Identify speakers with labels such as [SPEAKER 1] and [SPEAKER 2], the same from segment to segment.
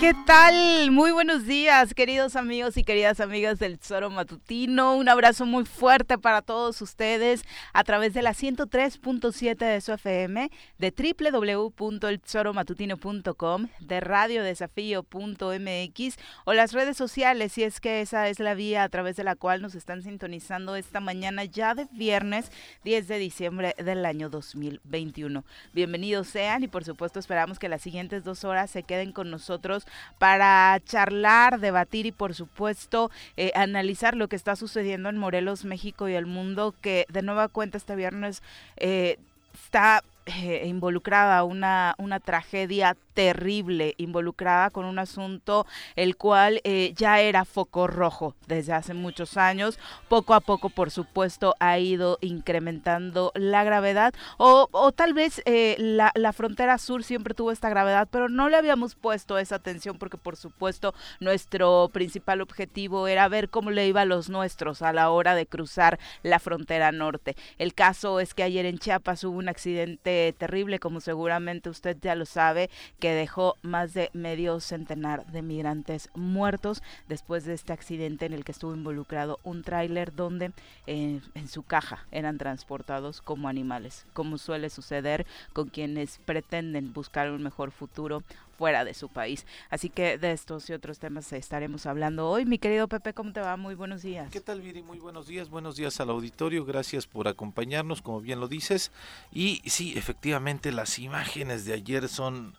[SPEAKER 1] ¿qué tal? Muy buenos días, queridos amigos y queridas amigas del Tesoro Matutino. Un abrazo muy fuerte para todos ustedes a través de la 103.7 de su FM, de www.eltesoromatutino.com, de radiodesafío.mx o las redes sociales, si es que esa es la vía a través de la cual nos están sintonizando esta mañana ya de viernes 10 de diciembre del año 2021. Bienvenidos sean y por supuesto esperamos que las siguientes dos horas se queden con nosotros para charlar, debatir y por supuesto eh, analizar lo que está sucediendo en Morelos, México y el mundo, que de nueva cuenta este viernes eh, está eh, involucrada una, una tragedia terrible, involucrada con un asunto el cual eh, ya era foco rojo desde hace muchos años. Poco a poco, por supuesto, ha ido incrementando la gravedad o, o tal vez eh, la, la, frontera sur siempre tuvo esta gravedad, pero no le habíamos puesto esa atención porque, por supuesto, nuestro principal objetivo era ver cómo le iba a los nuestros a la hora de cruzar la frontera norte. El caso es que ayer en Chiapas hubo un accidente terrible, como seguramente usted ya lo sabe, que dejó más de medio centenar de migrantes muertos después de este accidente en el que estuvo involucrado un tráiler donde eh, en su caja eran transportados como animales, como suele suceder con quienes pretenden buscar un mejor futuro fuera de su país. Así que de estos y otros temas estaremos hablando hoy. Mi querido Pepe, ¿cómo te va? Muy buenos días.
[SPEAKER 2] ¿Qué tal, Viri? Muy buenos días. Buenos días al auditorio. Gracias por acompañarnos, como bien lo dices. Y sí, efectivamente, las imágenes de ayer son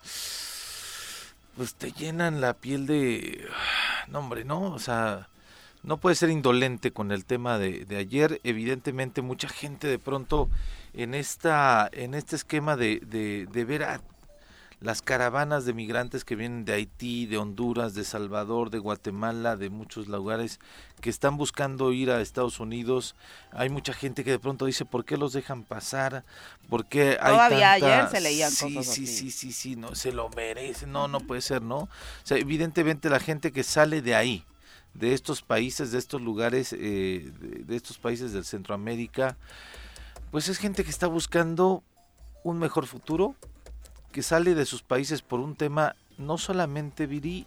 [SPEAKER 2] pues te llenan la piel de no hombre no o sea no puede ser indolente con el tema de, de, ayer evidentemente mucha gente de pronto en esta en este esquema de, de, de ver a las caravanas de migrantes que vienen de Haití, de Honduras, de Salvador, de Guatemala, de muchos lugares que están buscando ir a Estados Unidos. Hay mucha gente que de pronto dice, ¿por qué los dejan pasar? ¿Por qué hay
[SPEAKER 1] Todavía
[SPEAKER 2] tanta...
[SPEAKER 1] ayer se leían
[SPEAKER 2] sí,
[SPEAKER 1] cosas
[SPEAKER 2] sí,
[SPEAKER 1] así.
[SPEAKER 2] sí, sí, sí, no, se lo merece. No, no puede ser, ¿no? O sea, evidentemente la gente que sale de ahí, de estos países, de estos lugares, eh, de, de estos países del Centroamérica, pues es gente que está buscando un mejor futuro, que sale de sus países por un tema no solamente virí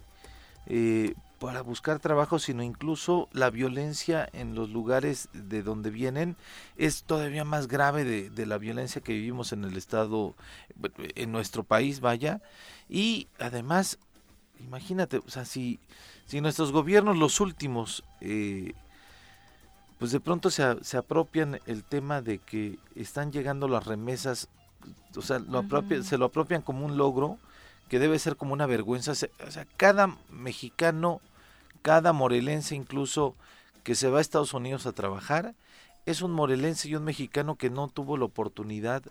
[SPEAKER 2] eh, para buscar trabajo, sino incluso la violencia en los lugares de donde vienen es todavía más grave de, de, la violencia que vivimos en el estado, en nuestro país, vaya. Y además, imagínate, o sea, si, si nuestros gobiernos, los últimos, eh, pues de pronto se, se apropian el tema de que están llegando las remesas o sea, lo apropian, uh -huh. se lo apropian como un logro que debe ser como una vergüenza. O sea, cada mexicano, cada morelense incluso que se va a Estados Unidos a trabajar, es un morelense y un mexicano que no tuvo la oportunidad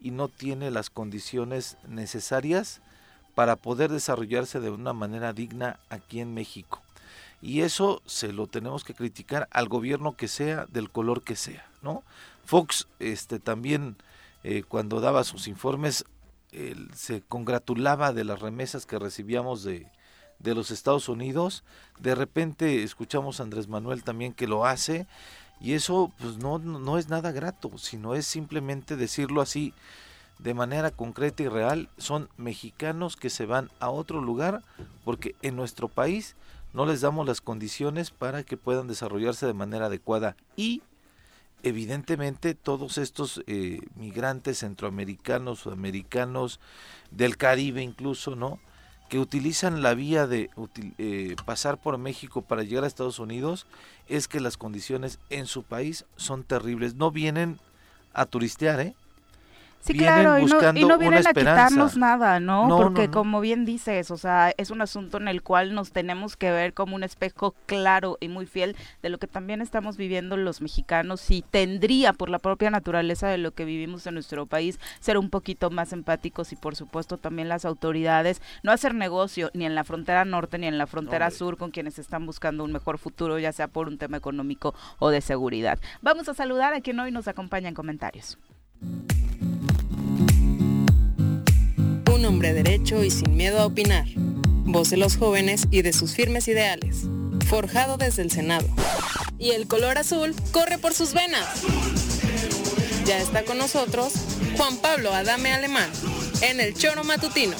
[SPEAKER 2] y no tiene las condiciones necesarias para poder desarrollarse de una manera digna aquí en México. Y eso se lo tenemos que criticar al gobierno que sea, del color que sea, ¿no? Fox este también eh, cuando daba sus informes, se congratulaba de las remesas que recibíamos de, de, los Estados Unidos. De repente escuchamos a Andrés Manuel también que lo hace. Y eso pues no, no es nada grato, sino es simplemente decirlo así de manera concreta y real. Son mexicanos que se van a otro lugar porque en nuestro país no les damos las condiciones para que puedan desarrollarse de manera adecuada. Y evidentemente todos estos eh, migrantes centroamericanos, sudamericanos, del Caribe incluso, ¿no? Que utilizan la vía de eh, pasar por México para llegar a Estados Unidos, es que las condiciones en su país son terribles. No vienen a turistear, ¿eh?
[SPEAKER 1] Sí, claro, y no, y no, vienen a quitarnos nada, ¿no? no Porque no, como bien dices, o sea, es un asunto en el cual nos tenemos que ver como un espejo claro y muy fiel de lo que también estamos viviendo los mexicanos y tendría, por la propia naturaleza de lo que vivimos en nuestro país, ser un poquito más empáticos y por supuesto también las autoridades, no hacer negocio ni en la frontera norte ni en la frontera Hombre. sur con quienes están buscando un mejor futuro, ya sea por un tema económico o de seguridad. Vamos a saludar a quien hoy nos acompaña en comentarios.
[SPEAKER 3] Un hombre derecho y sin miedo a opinar. Voz de los jóvenes y de sus firmes ideales. Forjado desde el Senado. Y el color azul corre por sus venas. Ya está con nosotros Juan Pablo Adame Alemán en el Choro Matutino.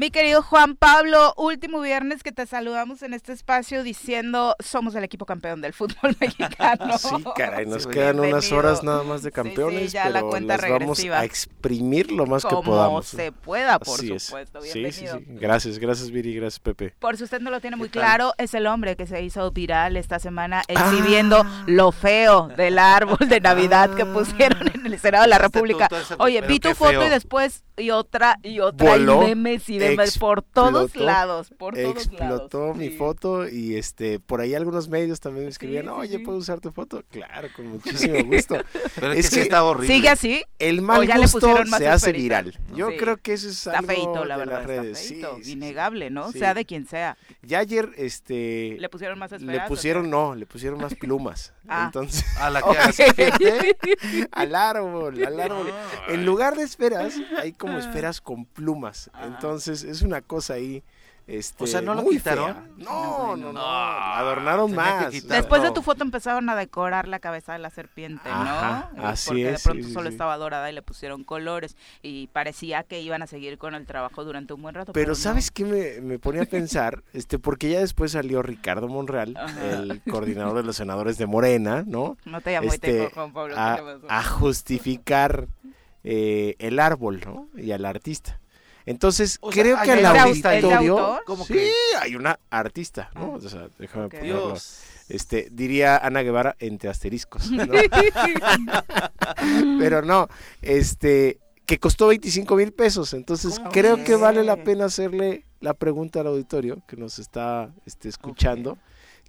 [SPEAKER 1] Mi querido Juan Pablo, último viernes que te saludamos en este espacio diciendo somos el equipo campeón del fútbol mexicano.
[SPEAKER 4] Sí, caray, nos
[SPEAKER 1] Sí,
[SPEAKER 4] quedan unas horas nada más de
[SPEAKER 1] Sí, sí,
[SPEAKER 4] campeones,
[SPEAKER 1] ya la
[SPEAKER 4] pero
[SPEAKER 1] cuenta
[SPEAKER 4] las vamos
[SPEAKER 1] regresiva.
[SPEAKER 4] a exprimir lo más que
[SPEAKER 1] Como
[SPEAKER 4] podamos.
[SPEAKER 1] se pueda, por
[SPEAKER 4] Así es.
[SPEAKER 1] supuesto.
[SPEAKER 4] Sí, sí,
[SPEAKER 1] Bienvenido.
[SPEAKER 4] sí. Gracias, gracias Viri, gracias Pepe.
[SPEAKER 1] Por si usted no lo tiene muy claro, es el hombre que se hizo viral esta semana exhibiendo lo feo del árbol de Navidad que pusieron en el Senado de la
[SPEAKER 2] Este
[SPEAKER 1] República. Oye, vi tu foto
[SPEAKER 2] feo.
[SPEAKER 1] y después y otra y otra
[SPEAKER 4] Voló,
[SPEAKER 1] y memes y por todos
[SPEAKER 4] explotó,
[SPEAKER 1] lados, por todos lados.
[SPEAKER 4] Explotó mi
[SPEAKER 1] Sí.
[SPEAKER 4] foto y este por ahí algunos medios también me escribían,
[SPEAKER 1] sí,
[SPEAKER 4] oye,
[SPEAKER 1] sí.
[SPEAKER 4] ¿puedo usar tu foto? Claro, con muchísimo gusto.
[SPEAKER 2] Pero es,
[SPEAKER 4] Es
[SPEAKER 2] que, está horrible.
[SPEAKER 1] ¿Sigue así?
[SPEAKER 4] El mal
[SPEAKER 1] ya le
[SPEAKER 4] gusto se hace viral. Yo
[SPEAKER 1] Sí.
[SPEAKER 4] creo que eso es
[SPEAKER 1] Está
[SPEAKER 4] algo
[SPEAKER 1] feito, la
[SPEAKER 4] de
[SPEAKER 1] verdad,
[SPEAKER 4] las redes.
[SPEAKER 1] está
[SPEAKER 4] Sí,
[SPEAKER 1] feito,
[SPEAKER 4] sí, sí.
[SPEAKER 1] innegable, ¿no?
[SPEAKER 4] Sí.
[SPEAKER 1] Sea de quien sea.
[SPEAKER 4] Ya ayer este
[SPEAKER 1] ¿Le pusieron más
[SPEAKER 4] le
[SPEAKER 1] esferas?
[SPEAKER 4] pusieron no, le pusieron más plumas.
[SPEAKER 1] Ah.
[SPEAKER 4] Entonces,
[SPEAKER 2] A la que hace gente.
[SPEAKER 4] al árbol, al árbol.
[SPEAKER 2] Ah.
[SPEAKER 4] En lugar de esferas, hay como esferas con plumas. Entonces, es una cosa ahí. Este,
[SPEAKER 2] O sea, ¿no lo quitaron?
[SPEAKER 4] No, no, no.
[SPEAKER 2] No,
[SPEAKER 4] Adornaron más.
[SPEAKER 1] Después de tu foto empezaron a decorar la cabeza de la serpiente, ¿no?
[SPEAKER 4] Ajá,
[SPEAKER 1] Eh,
[SPEAKER 4] así
[SPEAKER 1] Porque de pronto solo
[SPEAKER 4] sí.
[SPEAKER 1] estaba dorada y le pusieron colores y parecía que iban a seguir con el trabajo durante un buen rato.
[SPEAKER 4] Pero. ¿sabes qué me, me ponía a pensar? Este, porque ya después salió Ricardo Monreal,
[SPEAKER 1] Ajá.
[SPEAKER 4] el coordinador de los senadores de Morena, ¿no?
[SPEAKER 1] No te llamo
[SPEAKER 4] este,
[SPEAKER 1] y te Juan Pablo.
[SPEAKER 4] a justificar eh, el árbol, ¿no? Y al artista. Entonces,
[SPEAKER 2] O sea,
[SPEAKER 4] creo
[SPEAKER 2] ¿hay
[SPEAKER 4] que al auditorio...
[SPEAKER 2] ¿Cómo
[SPEAKER 4] sí,
[SPEAKER 2] que?
[SPEAKER 4] hay una artista, ¿no?
[SPEAKER 1] Ah.
[SPEAKER 4] O sea, déjame
[SPEAKER 1] Ok.
[SPEAKER 4] ponerlo.
[SPEAKER 2] Dios.
[SPEAKER 4] Este, diría Ana Guevara entre asteriscos, ¿no? Pero no, este, que costó 25 mil pesos. Entonces,
[SPEAKER 1] ¿Cómo
[SPEAKER 4] creo que vale la pena hacerle la pregunta al auditorio que nos está este, escuchando.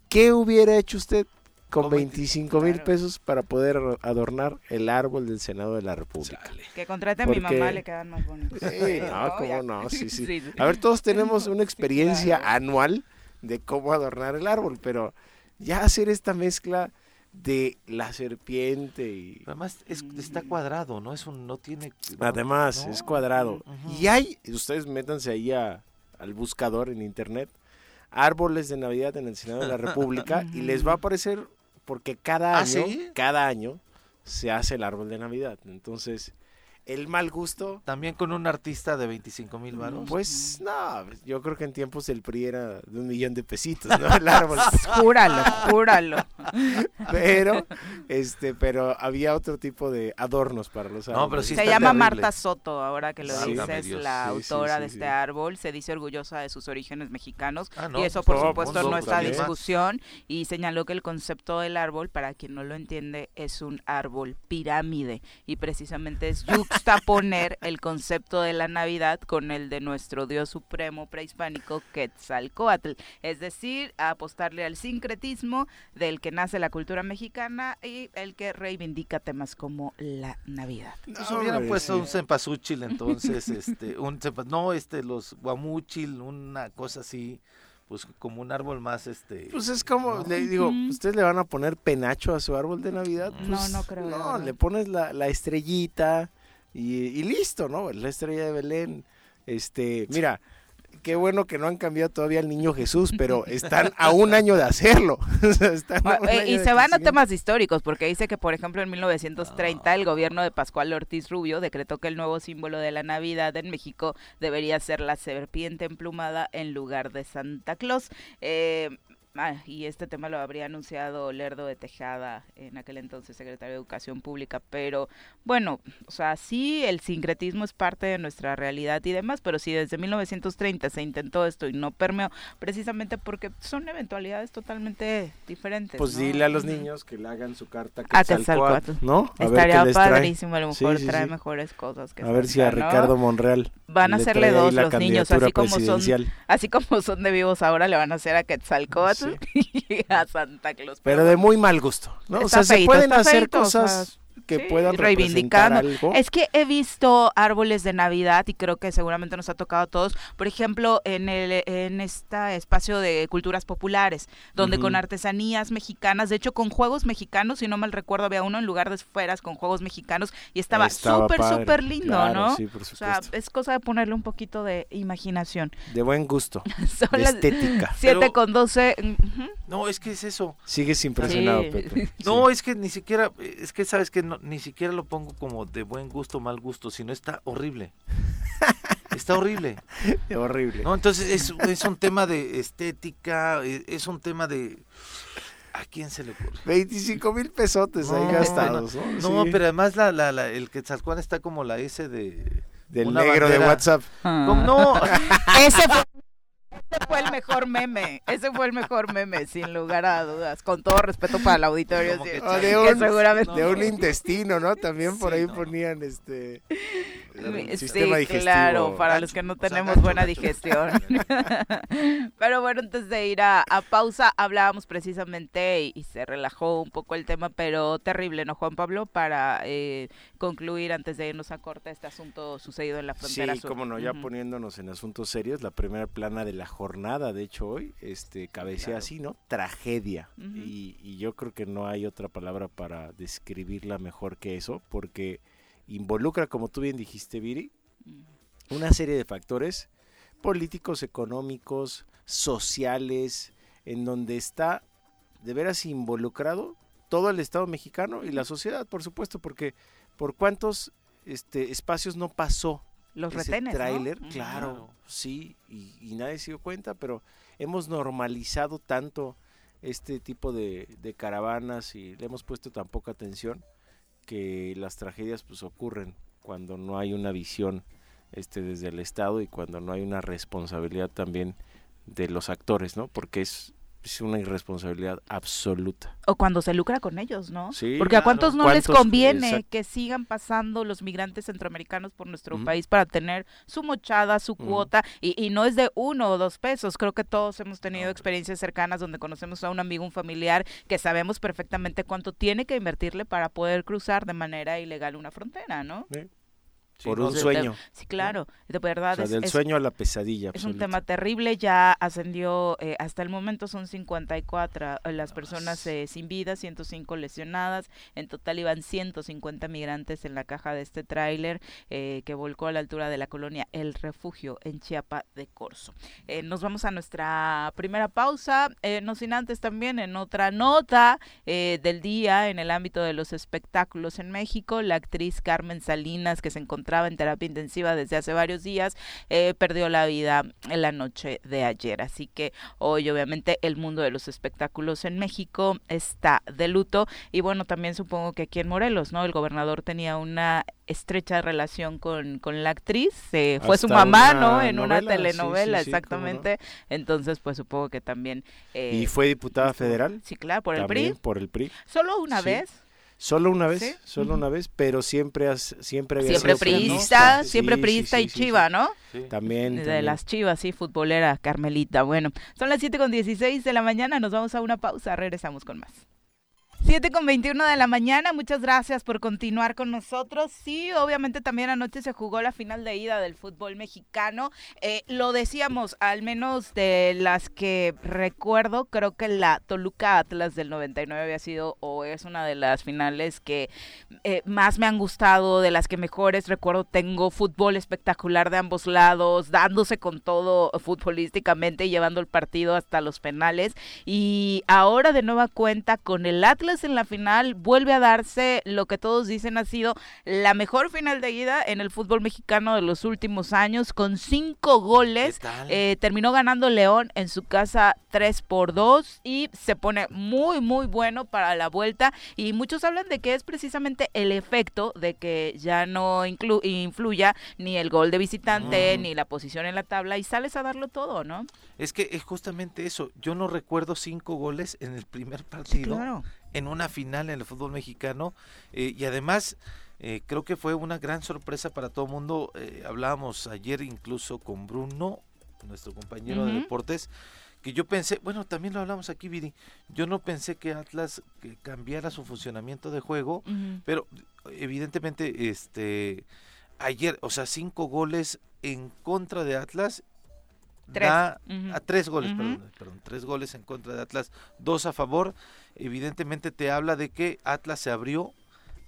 [SPEAKER 4] ¿Qué hubiera hecho usted con
[SPEAKER 2] Con
[SPEAKER 4] 25 mil
[SPEAKER 1] claro.
[SPEAKER 4] pesos para poder adornar el árbol del Senado de la República?
[SPEAKER 2] Chale.
[SPEAKER 1] Que contrate a mi mamá, le quedan más bonitos.
[SPEAKER 4] Sí, no,
[SPEAKER 1] Ya.
[SPEAKER 4] cómo no, sí, sí.
[SPEAKER 1] sí.
[SPEAKER 4] A ver, todos tenemos una experiencia
[SPEAKER 1] claro.
[SPEAKER 4] anual de cómo adornar el árbol, pero ya hacer esta mezcla de la serpiente y
[SPEAKER 2] Además es- está cuadrado, ¿no? Es un, no tiene. no-
[SPEAKER 4] además
[SPEAKER 2] no.
[SPEAKER 4] es cuadrado. Y hay, ustedes métanse ahí a- al buscador en internet, árboles de Navidad en el Senado de la República y les va a aparecer porque cada
[SPEAKER 2] ¿Ah,
[SPEAKER 4] año,
[SPEAKER 2] sí?
[SPEAKER 4] cada año se hace el árbol de Navidad. Entonces, el mal gusto
[SPEAKER 2] También con un artista de 25 mil varos.
[SPEAKER 4] Pues no, yo creo que en tiempos del PRI era de un millón de pesitos, ¿no? El árbol.
[SPEAKER 1] Júralo, júralo.
[SPEAKER 4] Pero, este, pero había otro tipo de adornos para los árboles.
[SPEAKER 2] No, pero sí
[SPEAKER 1] Se llama
[SPEAKER 2] terrible.
[SPEAKER 1] Marta Soto, ahora que lo dices,
[SPEAKER 2] Dios.
[SPEAKER 1] la
[SPEAKER 4] Sí,
[SPEAKER 1] autora
[SPEAKER 4] sí,
[SPEAKER 1] de
[SPEAKER 4] sí.
[SPEAKER 1] este árbol. Se dice orgullosa de sus orígenes mexicanos
[SPEAKER 2] Ah, no,
[SPEAKER 1] y eso,
[SPEAKER 2] pues,
[SPEAKER 1] por
[SPEAKER 4] todo
[SPEAKER 1] supuesto, no está discusión. Y señaló que el concepto del árbol, para quien no lo entiende, es un árbol pirámide. Y precisamente es juxtaponer el concepto de la Navidad con el de nuestro Dios supremo prehispánico, Quetzalcoatl. Es decir, a apostarle al sincretismo del que nace la cultura mexicana y el que reivindica temas como la Navidad.
[SPEAKER 2] Pues
[SPEAKER 4] No,
[SPEAKER 2] hubieran puesto un cempasúchil entonces, este, un cempa- no, este, los guamúchil, una cosa así, pues como un árbol más, este.
[SPEAKER 4] Pues es como,
[SPEAKER 2] ¿no?
[SPEAKER 4] le digo. ¿ustedes le van a poner penacho a su árbol de Navidad?
[SPEAKER 1] No,
[SPEAKER 4] Pues,
[SPEAKER 1] no creo, la
[SPEAKER 4] No, le pones la, la estrellita y, y listo, ¿no? La estrella de Belén. Este, mira, qué bueno que no han cambiado todavía al niño Jesús, pero están a un año de hacerlo. O sea, están a un
[SPEAKER 1] Eh,
[SPEAKER 4] año
[SPEAKER 1] y
[SPEAKER 4] de
[SPEAKER 1] se van a temas históricos, porque dice que, por ejemplo, en 1930 el gobierno de Pascual Ortiz Rubio decretó que el nuevo símbolo de la Navidad en México debería ser la serpiente emplumada en lugar de Santa Claus. Eh, ah, y este tema lo habría anunciado Lerdo de Tejada, en aquel entonces secretario de Educación Pública, pero bueno, o sea, sí, el sincretismo es parte de nuestra realidad y demás, pero si desde 1930 se intentó esto y no permeó, precisamente porque son eventualidades totalmente diferentes.
[SPEAKER 4] Pues
[SPEAKER 1] ¿no?
[SPEAKER 4] dile a los niños que le hagan su carta
[SPEAKER 1] A
[SPEAKER 4] Quetzalcóatl,
[SPEAKER 1] Quetzalcóatl.
[SPEAKER 4] ¿no? A ver
[SPEAKER 1] Estaría
[SPEAKER 4] trae.
[SPEAKER 1] padrísimo, a lo mejor
[SPEAKER 4] sí,
[SPEAKER 1] trae
[SPEAKER 4] sí.
[SPEAKER 1] mejores cosas que
[SPEAKER 4] A ver si a. Ricardo Monreal
[SPEAKER 1] Van a
[SPEAKER 4] le
[SPEAKER 1] hacerle dos los niños, así como son, así como son de vivos ahora, le van a hacer a Quetzalcóatl y a Santa Claus.
[SPEAKER 4] Pero de muy mal gusto, ¿no? O sea, se
[SPEAKER 1] feíto,
[SPEAKER 4] pueden hacer
[SPEAKER 1] feíto, o sea,
[SPEAKER 4] cosas que
[SPEAKER 1] sí,
[SPEAKER 4] puedan algo.
[SPEAKER 1] Es que he visto árboles de Navidad y creo que seguramente nos ha tocado a todos. Por ejemplo, en el en este espacio de culturas populares, donde con artesanías mexicanas, de hecho con juegos mexicanos, si no mal recuerdo, había uno en lugar de esferas con juegos mexicanos y estaba súper, súper lindo,
[SPEAKER 4] claro,
[SPEAKER 1] ¿no?
[SPEAKER 4] Sí, por
[SPEAKER 1] O sea, es cosa de ponerle un poquito de imaginación.
[SPEAKER 4] de buen gusto,
[SPEAKER 1] Son
[SPEAKER 4] de
[SPEAKER 1] las
[SPEAKER 4] estética.
[SPEAKER 1] 7
[SPEAKER 2] Pero-
[SPEAKER 1] con 12. ujú.
[SPEAKER 2] No, es que es eso.
[SPEAKER 4] Sigues impresionado,
[SPEAKER 1] Sí.
[SPEAKER 4] Pepe.
[SPEAKER 2] No,
[SPEAKER 4] Sí.
[SPEAKER 2] es que ni siquiera, es que sabes que no, ni siquiera lo pongo como de buen gusto, mal gusto, sino está horrible. Está horrible.
[SPEAKER 4] horrible.
[SPEAKER 2] No, entonces es, es un tema de estética, e, es un tema de... ¿A quién se le ocurre?
[SPEAKER 4] 25 mil pesotes ahí
[SPEAKER 2] No,
[SPEAKER 4] gastados, ¿no?
[SPEAKER 2] No,
[SPEAKER 4] Sí.
[SPEAKER 2] pero además la, la, la- el Quetzalcóatl está como la S de...
[SPEAKER 4] Del negro de. WhatsApp.
[SPEAKER 2] ¿Cómo no?
[SPEAKER 1] Ese fue, ese fue el mejor meme, ese fue el mejor meme, sin lugar a dudas, con todo respeto para el auditorio. Sí,
[SPEAKER 4] de un,
[SPEAKER 1] seguramente
[SPEAKER 4] de un intestino, ¿no? También por
[SPEAKER 2] Sí,
[SPEAKER 4] ahí
[SPEAKER 2] no.
[SPEAKER 4] ponían este el
[SPEAKER 1] Sí,
[SPEAKER 4] sistema digestivo.
[SPEAKER 1] claro, para
[SPEAKER 2] Gacho,
[SPEAKER 1] los que no
[SPEAKER 2] o sea,
[SPEAKER 1] tenemos
[SPEAKER 2] gacho,
[SPEAKER 1] buena
[SPEAKER 2] gacho.
[SPEAKER 1] digestión. Pero bueno, antes de ir a, a pausa, hablábamos precisamente y, y se relajó un poco el tema, pero terrible, ¿no, Juan Pablo? Para eh, concluir, antes de irnos a corte, este asunto sucedido en la frontera
[SPEAKER 4] Sí,
[SPEAKER 1] sur.
[SPEAKER 4] cómo no, ya poniéndonos en asuntos serios, la primera plana de la jornada, de hecho hoy, este cabecea
[SPEAKER 2] Claro.
[SPEAKER 4] así, ¿no? Tragedia. Y, y yo creo que no hay otra palabra para describirla mejor que eso, porque involucra, como tú bien dijiste, Viri,
[SPEAKER 1] Ujú.
[SPEAKER 4] una serie de factores políticos, económicos, sociales, en donde está de veras involucrado todo el Estado mexicano y la sociedad, por supuesto, porque por cuántos este, espacios no pasó
[SPEAKER 1] Los
[SPEAKER 4] ese
[SPEAKER 1] retenes, ¿no?
[SPEAKER 4] tráiler,
[SPEAKER 1] Ujú.
[SPEAKER 4] claro,
[SPEAKER 2] Claro.
[SPEAKER 4] sí, y, y nadie se dio cuenta, pero hemos normalizado tanto este tipo de, de caravanas y le hemos puesto tan poca atención que las tragedias pues ocurren cuando no hay una visión este desde el Estado y cuando no hay una responsabilidad también de los actores, ¿no? Porque es, es una irresponsabilidad absoluta.
[SPEAKER 1] O cuando se lucra con ellos, ¿no?
[SPEAKER 4] Sí,
[SPEAKER 1] Porque a cuántos no les conviene
[SPEAKER 4] Exacto.
[SPEAKER 1] que sigan pasando los migrantes centroamericanos por nuestro país para tener su mochada, su cuota, y, y no es de uno o dos pesos. Creo que todos hemos tenido
[SPEAKER 2] No.
[SPEAKER 1] experiencias cercanas donde conocemos a un amigo, un familiar, que sabemos perfectamente cuánto tiene que invertirle para poder cruzar de manera ilegal una frontera, ¿no?
[SPEAKER 2] Sí,
[SPEAKER 4] por
[SPEAKER 2] no,
[SPEAKER 4] un sueño.
[SPEAKER 1] Sí, claro, de
[SPEAKER 4] O
[SPEAKER 1] verdad.
[SPEAKER 4] sea,
[SPEAKER 1] es-
[SPEAKER 4] del
[SPEAKER 1] es-
[SPEAKER 4] sueño a la pesadilla.
[SPEAKER 1] es un tema terrible, ya ascendió, eh, hasta el momento son 54 eh, las personas eh, sin vida, 105 lesionadas, en total iban 150 migrantes en la caja de este tráiler eh, que volcó a la altura de la colonia El Refugio en Chiapa de Corzo. Nos vamos a nuestra primera pausa, eh, no sin antes también en otra nota del día en el ámbito de los espectáculos en México, la actriz Carmen Salinas que se encontraba en terapia intensiva desde hace varios días, eh, perdió la vida en la noche de ayer. Así que hoy obviamente el mundo de los espectáculos en México está de luto y bueno, también supongo que aquí en Morelos, ¿no? El gobernador tenía una estrecha relación con, con la actriz, eh, fue su mamá,
[SPEAKER 4] una
[SPEAKER 1] ¿no? En una
[SPEAKER 4] novela, sí,
[SPEAKER 1] telenovela,
[SPEAKER 4] sí, sí, cómo no.
[SPEAKER 1] exactamente. Entonces, pues supongo que también... eh,
[SPEAKER 4] ¿Y fue diputada federal?
[SPEAKER 1] Sí, claro, por el PRI.
[SPEAKER 4] por el PRI.
[SPEAKER 1] Solo una
[SPEAKER 4] Sí.
[SPEAKER 1] vez.
[SPEAKER 4] Solo una vez,
[SPEAKER 1] Sí.
[SPEAKER 4] solo una vez, pero siempre has, siempre había
[SPEAKER 1] Siempre
[SPEAKER 4] sido
[SPEAKER 1] priista, siempre
[SPEAKER 4] sí,
[SPEAKER 1] priista
[SPEAKER 4] sí,
[SPEAKER 1] y
[SPEAKER 4] sí,
[SPEAKER 1] chiva,
[SPEAKER 4] sí.
[SPEAKER 1] ¿no?
[SPEAKER 2] sí.
[SPEAKER 4] También,
[SPEAKER 1] De
[SPEAKER 4] también.
[SPEAKER 1] las chivas, sí, futbolera, Carmelita. Bueno, son las 7 con 16 de la mañana, nos vamos a una pausa, regresamos con más. 7 con 21 de la mañana, muchas gracias por continuar con nosotros. Sí, obviamente también anoche se jugó la final de ida del fútbol mexicano. Eh, lo decíamos, al menos de las que recuerdo, creo que la Toluca Atlas del 99 había sido o es una de las finales que eh, más me han gustado, de las que mejores recuerdo tengo. Fútbol espectacular de ambos lados, dándose con todo futbolísticamente, llevando el partido hasta los penales. Y ahora de nueva cuenta con el Atlas en la final, vuelve a darse lo que todos dicen ha sido la mejor final de ida en el fútbol mexicano de los últimos años, con cinco goles. Eh, terminó ganando León en su casa 3 por 2 y se pone muy muy bueno para la vuelta y muchos hablan de que es precisamente el efecto de que ya no influya ni el gol de visitante
[SPEAKER 2] Mm.
[SPEAKER 1] ni la posición en la tabla y sales a darlo todo, ¿no?
[SPEAKER 2] Es que es justamente eso. Yo no recuerdo cinco goles en el primer partido,
[SPEAKER 1] claro.
[SPEAKER 2] En una final en el fútbol mexicano. eh, y además, eh, creo que fue una gran sorpresa para todo el mundo. eh, hablábamos ayer incluso con Bruno, nuestro compañero de deportes, que yo pensé, bueno, también lo hablamos aquí, Viri. Yo no pensé que Atlas que cambiara su funcionamiento de juego, pero evidentemente, este, ayer, o sea, cinco goles en contra de Atlas.
[SPEAKER 1] Tres.
[SPEAKER 2] da- a tres goles, perdón, perdón, tres goles en contra de Atlas, dos a favor. Evidentemente te habla de que Atlas se abrió,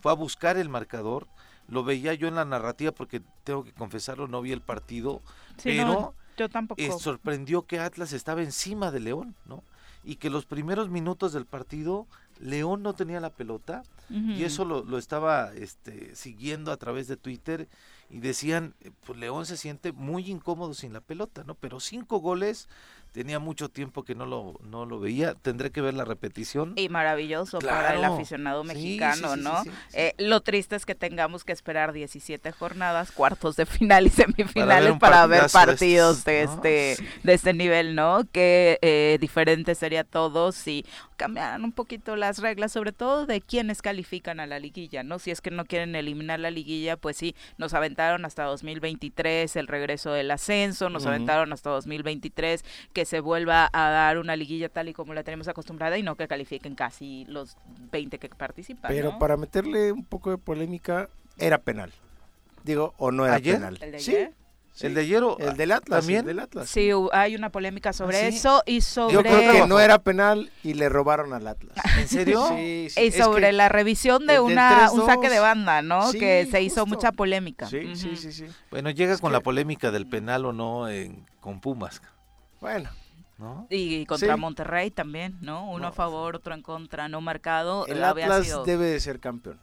[SPEAKER 2] fue a buscar el marcador. Lo veía yo en la narrativa porque tengo que confesarlo, no vi el partido,
[SPEAKER 1] Sí, no,
[SPEAKER 2] pero
[SPEAKER 1] yo tampoco.
[SPEAKER 2] eh, sorprendió que Atlas estaba encima de León, ¿no? Y que los primeros minutos del partido León no tenía la pelota y eso lo, lo estaba este, siguiendo a través de Twitter y decían, pues León se siente muy incómodo sin la pelota, ¿no? Pero cinco goles tenía mucho tiempo que no lo, no lo veía, tendré que ver la repetición.
[SPEAKER 1] Y maravilloso para el aficionado mexicano, ¿no? Eh, lo triste es que tengamos que esperar 17 jornadas, cuartos de final y semifinales para ver, partidos de, este, de este nivel, ¿no? Qué eh, diferente sería todo si cambiaran un poquito las reglas, sobre todo de quienes califican a la liguilla, ¿no? Si es que no quieren eliminar la liguilla, pues sí, nos aventaron hasta 2023 el regreso del ascenso, nos aventaron hasta 2023 que se vuelva a dar una liguilla tal y como la tenemos acostumbrada y no que califiquen casi los 20 que participan.
[SPEAKER 4] Pero para meterle un poco de polémica, era penal. Digo, o no era penal.
[SPEAKER 1] ¿El de
[SPEAKER 4] sí.
[SPEAKER 2] El de ayer
[SPEAKER 4] el del Atlas
[SPEAKER 2] también.
[SPEAKER 4] El del Atlas.
[SPEAKER 1] Sí, hay una polémica sobre ¿Ah, eso y sobre.
[SPEAKER 4] Yo creo que no era penal y le robaron al Atlas.
[SPEAKER 2] ¿En serio?
[SPEAKER 4] sí,
[SPEAKER 1] sí. Y sobre la revisión de una un saque de banda, ¿no? que se hizo mucha polémica.
[SPEAKER 4] Sí, sí, sí, sí.
[SPEAKER 2] Bueno, llega con la polémica del penal o no en, con Pumas.
[SPEAKER 4] Bueno,
[SPEAKER 1] y contra Monterrey también, ¿no? Uno a favor, otro en contra, no marcado.
[SPEAKER 4] El Atlas debe de ser campeón.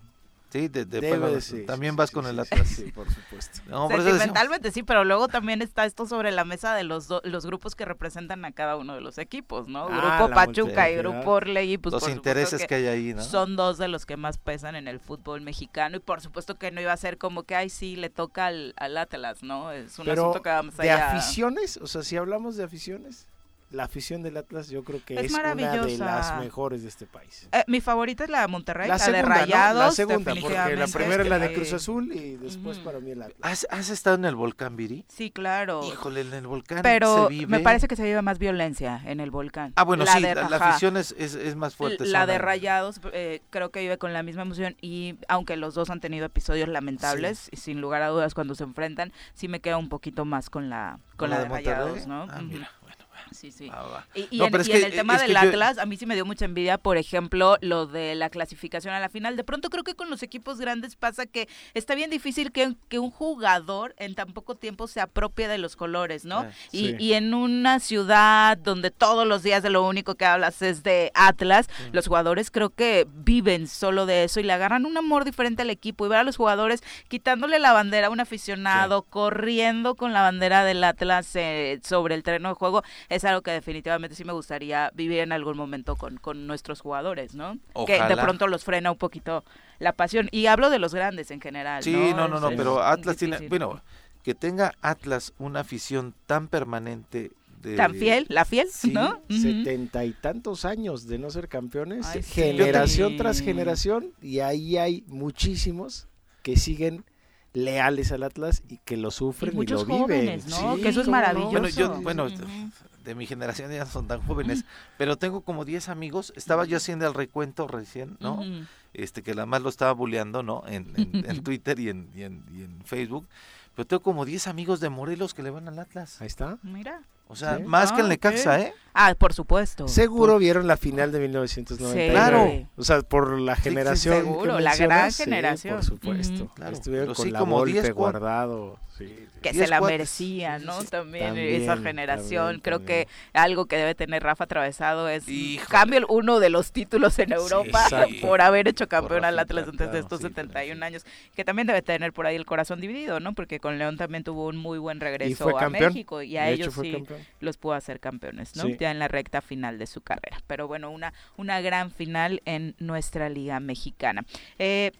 [SPEAKER 2] Sí, de, también vas con el Atlas.
[SPEAKER 4] Sí, por supuesto.
[SPEAKER 1] Sentimentalmente sí, pero luego también está esto sobre la mesa de los los grupos que representan a cada uno de los equipos, ¿no?
[SPEAKER 4] Ah,
[SPEAKER 1] grupo Pachuca y Grupo Orlegui, pues
[SPEAKER 2] los intereses que, hay ahí, ¿no?
[SPEAKER 1] Son dos de los que más pesan en el fútbol mexicano y por supuesto que no iba a ser como que, ay, sí, le toca al, Atlas, ¿no? Es un asunto que vamos
[SPEAKER 4] allá. ¿De aficiones? O sea, si hablamos de aficiones la afición del Atlas yo creo que es, una de las mejores de este país.
[SPEAKER 1] Eh, mi favorita es la de Monterrey, la, de Rayados.
[SPEAKER 4] La segunda, porque la primera es la de Cruz Azul y después para mí el
[SPEAKER 2] Atlas. ¿Has, estado en el volcán, Viri?
[SPEAKER 1] Sí, claro.
[SPEAKER 2] Híjole, en el volcán
[SPEAKER 1] Pero me parece que se vive más violencia en el volcán.
[SPEAKER 2] Ah, bueno, sí, la, afición es, es, más fuerte.
[SPEAKER 1] La de Rayados eh, creo que vive con la misma emoción y aunque los dos han tenido episodios lamentables, y sin lugar a dudas cuando se enfrentan, sí me queda un poquito más con la, con, la, de, Rayados, ¿no?
[SPEAKER 2] Ah, mira.
[SPEAKER 1] Sí, sí. Y, en, el tema del Atlas, a mí sí me dio mucha envidia, por ejemplo, lo de la clasificación a la final. De pronto creo que con los equipos grandes pasa que está bien difícil que, que un jugador en tan poco tiempo se apropie de los colores, ¿no? Ah, y, y, en una ciudad donde todos los días de lo único que hablas es de Atlas, los jugadores creo que viven solo de eso y le agarran un amor diferente al equipo y ver a los jugadores quitándole la bandera a un aficionado, corriendo con la bandera del Atlas eh, sobre el terreno de juego, es algo que definitivamente sí me gustaría vivir en algún momento con, con nuestros jugadores, ¿no? Que de pronto los frena un poquito la pasión. Y hablo de los grandes en general.
[SPEAKER 2] Sí, no, no, no, pero Atlas tiene, bueno, que tenga Atlas una afición tan permanente de,
[SPEAKER 1] tan fiel, la fiel, ¿no?
[SPEAKER 4] Setenta y tantos años de no ser campeones, generación tras generación, y ahí hay muchísimos que siguen leales al Atlas y que lo sufren y, lo viven.
[SPEAKER 1] ¿no? que eso es maravilloso.
[SPEAKER 2] Bueno, yo, bueno de mi generación ya no son tan jóvenes, pero tengo como 10 amigos, estaba yo haciendo el recuento recién, ¿no? Este que la más lo estaba bulleando, ¿no? En, en, Twitter y en, y en, y en Facebook, pero tengo como 10 amigos de Morelos que le van al Atlas.
[SPEAKER 4] Ahí está.
[SPEAKER 1] Mira.
[SPEAKER 2] O sea, más que el Necaxa, ¿eh?
[SPEAKER 1] Ah, por supuesto.
[SPEAKER 4] Seguro vieron la final de 1990. Sí. Claro. O sea, por la generación.
[SPEAKER 1] seguro, la gran generación.
[SPEAKER 4] por supuesto. Claro. Estuvieron con la como guardado
[SPEAKER 1] que se la merecía, ¿no? también, esa generación. Creo que algo que debe tener Rafa atravesado es cambio uno de los títulos en Europa por haber hecho campeón al Atlas antes de estos 71 años, que también debe tener por ahí el corazón dividido, ¿no? Porque con León también tuvo un muy buen regreso a México y a ellos sí los pudo hacer campeones, ¿no? En la recta final de su carrera. Pero bueno, una, una gran final en nuestra liga mexicana. Eh,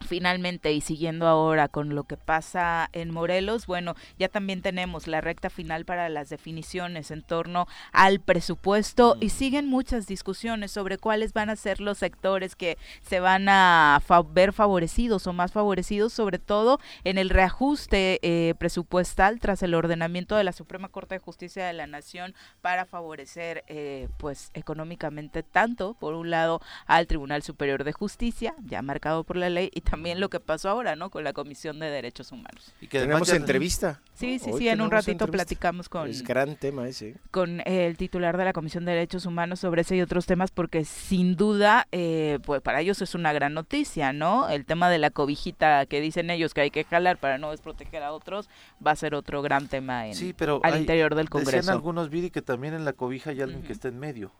[SPEAKER 1] Finalmente, y siguiendo ahora con lo que pasa en Morelos, bueno, ya también tenemos la recta final para las definiciones en torno al presupuesto y siguen muchas discusiones sobre cuáles van a ser los sectores que se van a ver favorecidos o más favorecidos, sobre todo en el reajuste eh, presupuestal tras el ordenamiento de la Suprema Corte de Justicia de la Nación para favorecer, eh, pues, económicamente tanto, por un lado, al Tribunal Superior de Justicia, ya marcado por la ley, y también lo que pasó ahora, ¿no? Con la Comisión de Derechos Humanos.
[SPEAKER 4] Y que tenemos entrevista.
[SPEAKER 1] Sí, sí, sí, en un ratito platicamos con...
[SPEAKER 4] Es gran tema ese.
[SPEAKER 1] Con el titular de la Comisión de Derechos Humanos sobre ese y otros temas, porque sin duda, eh, pues para ellos es una gran noticia, ¿no? El tema de la cobijita que dicen ellos que hay que jalar para no desproteger a otros, va a ser otro gran tema en,
[SPEAKER 2] sí, pero
[SPEAKER 1] al interior del Congreso.
[SPEAKER 2] Decían algunos, Viri, que también en la cobija hay alguien que está en medio,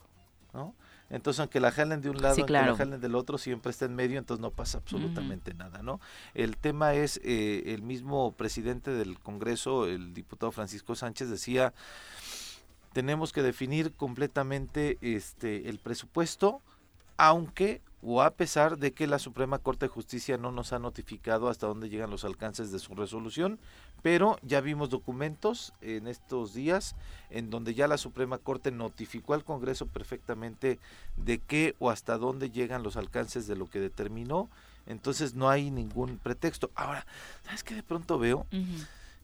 [SPEAKER 2] ¿no? Entonces, aunque la jalen de un lado,
[SPEAKER 1] Sí,
[SPEAKER 2] aunque
[SPEAKER 1] claro.
[SPEAKER 2] la jalen del otro, siempre está en medio, entonces no pasa absolutamente nada, ¿no? El tema es, eh, el mismo presidente del Congreso, el diputado Francisco Sánchez, decía, tenemos que definir completamente este el presupuesto, aunque o a pesar de que la Suprema Corte de Justicia no nos ha notificado hasta dónde llegan los alcances de su resolución, pero ya vimos documentos en estos días en donde ya la Suprema Corte notificó al Congreso perfectamente de qué o hasta dónde llegan los alcances de lo que determinó, entonces no hay ningún pretexto. Ahora, ¿sabes qué de pronto veo?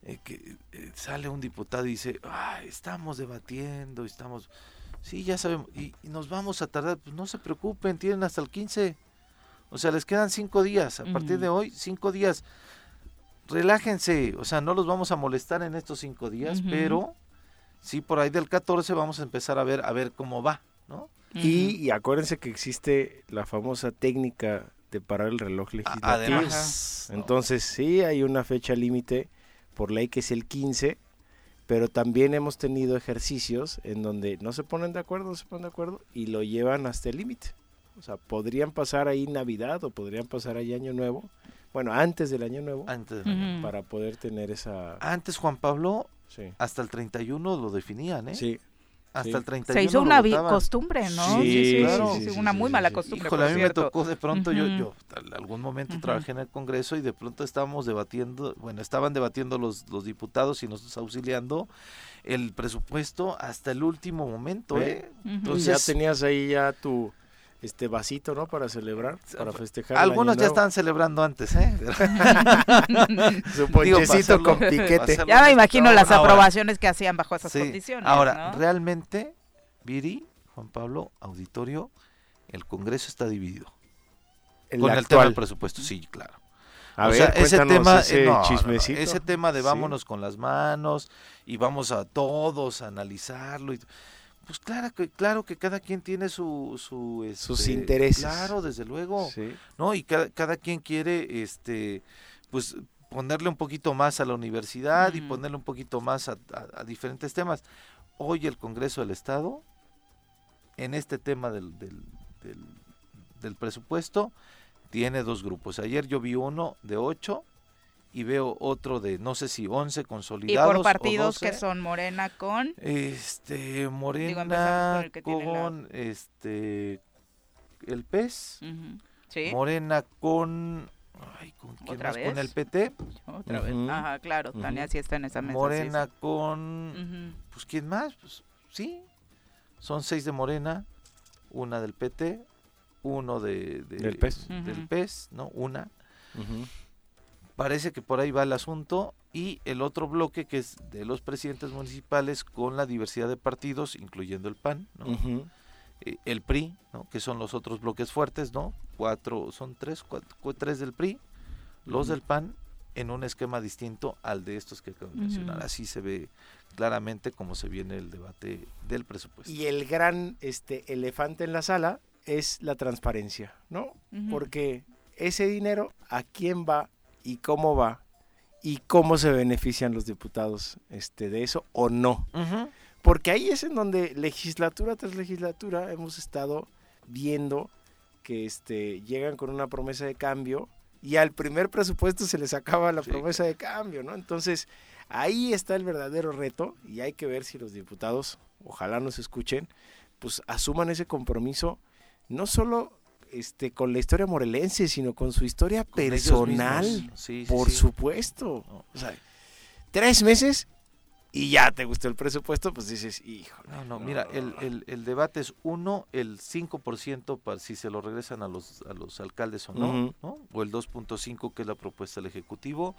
[SPEAKER 2] Eh, que eh, sale un diputado y dice, "Ay, estamos debatiendo, estamos, sí, ya sabemos, y, y nos vamos a tardar, pues no se preocupen, tienen hasta el 15, o sea, les quedan cinco días, a partir de hoy, cinco días, relájense, o sea, no los vamos a molestar en estos cinco días, pero sí, por ahí del 14 vamos a empezar a ver, a ver cómo va, ¿no?
[SPEAKER 4] Y, y acuérdense que existe la famosa técnica de parar el reloj legislativo. Entonces sí hay una fecha límite por ley que es el 15, pero también hemos tenido ejercicios en donde no se ponen de acuerdo, no se ponen de acuerdo y lo llevan hasta el límite. O sea, podrían pasar ahí Navidad o podrían pasar ahí Año Nuevo, bueno, antes del Año Nuevo,
[SPEAKER 2] antes, de-
[SPEAKER 1] Ujú.
[SPEAKER 4] para poder tener esa...
[SPEAKER 2] antes Juan Pablo,
[SPEAKER 4] Sí,
[SPEAKER 2] hasta el 31 lo definían, ¿eh?
[SPEAKER 4] sí,
[SPEAKER 2] hasta
[SPEAKER 4] sí.
[SPEAKER 2] el 31
[SPEAKER 1] Se hizo una costumbre, ¿no?
[SPEAKER 4] Sí,
[SPEAKER 2] claro.
[SPEAKER 1] sí,
[SPEAKER 4] sí,
[SPEAKER 1] una
[SPEAKER 4] sí,
[SPEAKER 1] muy
[SPEAKER 4] sí,
[SPEAKER 1] mala
[SPEAKER 4] sí.
[SPEAKER 1] costumbre.
[SPEAKER 2] Híjole, a
[SPEAKER 1] por
[SPEAKER 2] mí me
[SPEAKER 1] cierto.
[SPEAKER 2] tocó de pronto, yo,
[SPEAKER 1] Ujú.
[SPEAKER 2] yo en algún momento
[SPEAKER 1] Ujú.
[SPEAKER 2] trabajé en el Congreso y de pronto estábamos debatiendo, bueno, estaban debatiendo los, los diputados y nosotros auxiliando el presupuesto hasta el último momento, ¿eh?
[SPEAKER 4] Y
[SPEAKER 2] Entonces,
[SPEAKER 4] ya tenías ahí ya tu este vasito, ¿no? Para celebrar, para festejar.
[SPEAKER 2] algunos ya estaban celebrando antes, ¿eh?
[SPEAKER 4] Su ponchecito con piquete.
[SPEAKER 1] Ya me imagino las
[SPEAKER 2] ahora-
[SPEAKER 1] aprobaciones que hacían bajo esas
[SPEAKER 2] sí,
[SPEAKER 1] condiciones.
[SPEAKER 2] Ahora,
[SPEAKER 1] ¿no?
[SPEAKER 2] realmente, Viri, Juan Pablo, auditorio, el Congreso está dividido.
[SPEAKER 4] El
[SPEAKER 2] con el tema del presupuesto, sí, claro.
[SPEAKER 4] A
[SPEAKER 2] o
[SPEAKER 4] ver,
[SPEAKER 2] sea, ese
[SPEAKER 4] cuéntanos
[SPEAKER 2] tema,
[SPEAKER 4] ese
[SPEAKER 2] eh, no,
[SPEAKER 4] chismecito.
[SPEAKER 2] ese tema de
[SPEAKER 4] Sí.
[SPEAKER 2] vámonos con las manos y vamos a todos a analizarlo. Y, pues claro que, claro que cada quien tiene su, su
[SPEAKER 4] Sus
[SPEAKER 2] este,
[SPEAKER 4] intereses.
[SPEAKER 2] Claro, desde luego.
[SPEAKER 4] Sí.
[SPEAKER 2] ¿no? Y cada, cada quien quiere, este, pues ponerle un poquito más a la universidad y ponerle un poquito más a, a- a diferentes temas. Hoy el Congreso del Estado, en este tema del, del, del- del presupuesto, tiene dos grupos. Ayer yo vi uno de ocho y veo otro de no sé si 11
[SPEAKER 1] Y
[SPEAKER 2] consolidados.
[SPEAKER 1] por
[SPEAKER 2] o
[SPEAKER 1] partidos que
[SPEAKER 2] 12.
[SPEAKER 1] son Morena con...
[SPEAKER 2] Este, Morena
[SPEAKER 1] con el que tiene la-
[SPEAKER 2] con este el PES.
[SPEAKER 1] Ujú. Sí,
[SPEAKER 2] Morena con. Ay, ¿con quién
[SPEAKER 1] ¿Otra
[SPEAKER 2] más? Con el
[SPEAKER 1] vez?
[SPEAKER 2] PT.
[SPEAKER 1] otra vez. Ajá, claro,
[SPEAKER 4] Ujú.
[SPEAKER 1] Tania sí está en esa mesa.
[SPEAKER 2] Morena
[SPEAKER 1] sí.
[SPEAKER 2] con. Pues ¿quién más? Pues sí. Son seis de Morena, una del PT, uno de, de-
[SPEAKER 4] Del PES.
[SPEAKER 2] Del. PES, ¿no? Una. Parece que por ahí va el asunto. Y el otro bloque que es de los presidentes municipales con la diversidad de partidos, incluyendo el PAN, ¿no? Eh, el PRI, ¿no? que son los otros bloques fuertes, ¿no? Cuatro, son tres, cuatro, cu- tres del PRI, los del PAN en un esquema distinto al de estos que acabo de mencionar. Así se ve claramente cómo se viene el debate del presupuesto.
[SPEAKER 4] Y el gran este elefante en la sala es la transparencia, ¿no? Porque ese dinero, ¿a quién va y cómo va? Y cómo se benefician los diputados este, de eso o no. Porque ahí es en donde legislatura tras legislatura hemos estado viendo que este, llegan con una promesa de cambio y al primer presupuesto se les acaba la
[SPEAKER 2] Sí,
[SPEAKER 4] promesa de cambio, ¿no? Entonces, ahí está el verdadero reto y hay que ver si los diputados, ojalá nos escuchen, pues asuman ese compromiso, no solo este, con la historia morelense, sino con su historia
[SPEAKER 2] Con
[SPEAKER 4] personal.
[SPEAKER 2] Sí,
[SPEAKER 4] por
[SPEAKER 2] sí.
[SPEAKER 4] supuesto.
[SPEAKER 2] No.
[SPEAKER 4] O sea, tres meses y ya te gustó el presupuesto, pues dices, hijo.
[SPEAKER 2] No, no, mira, el, el, el debate es uno, el 5% para si se lo regresan a los, a los alcaldes o no. ¿no? o el 2.5 que es la propuesta del Ejecutivo.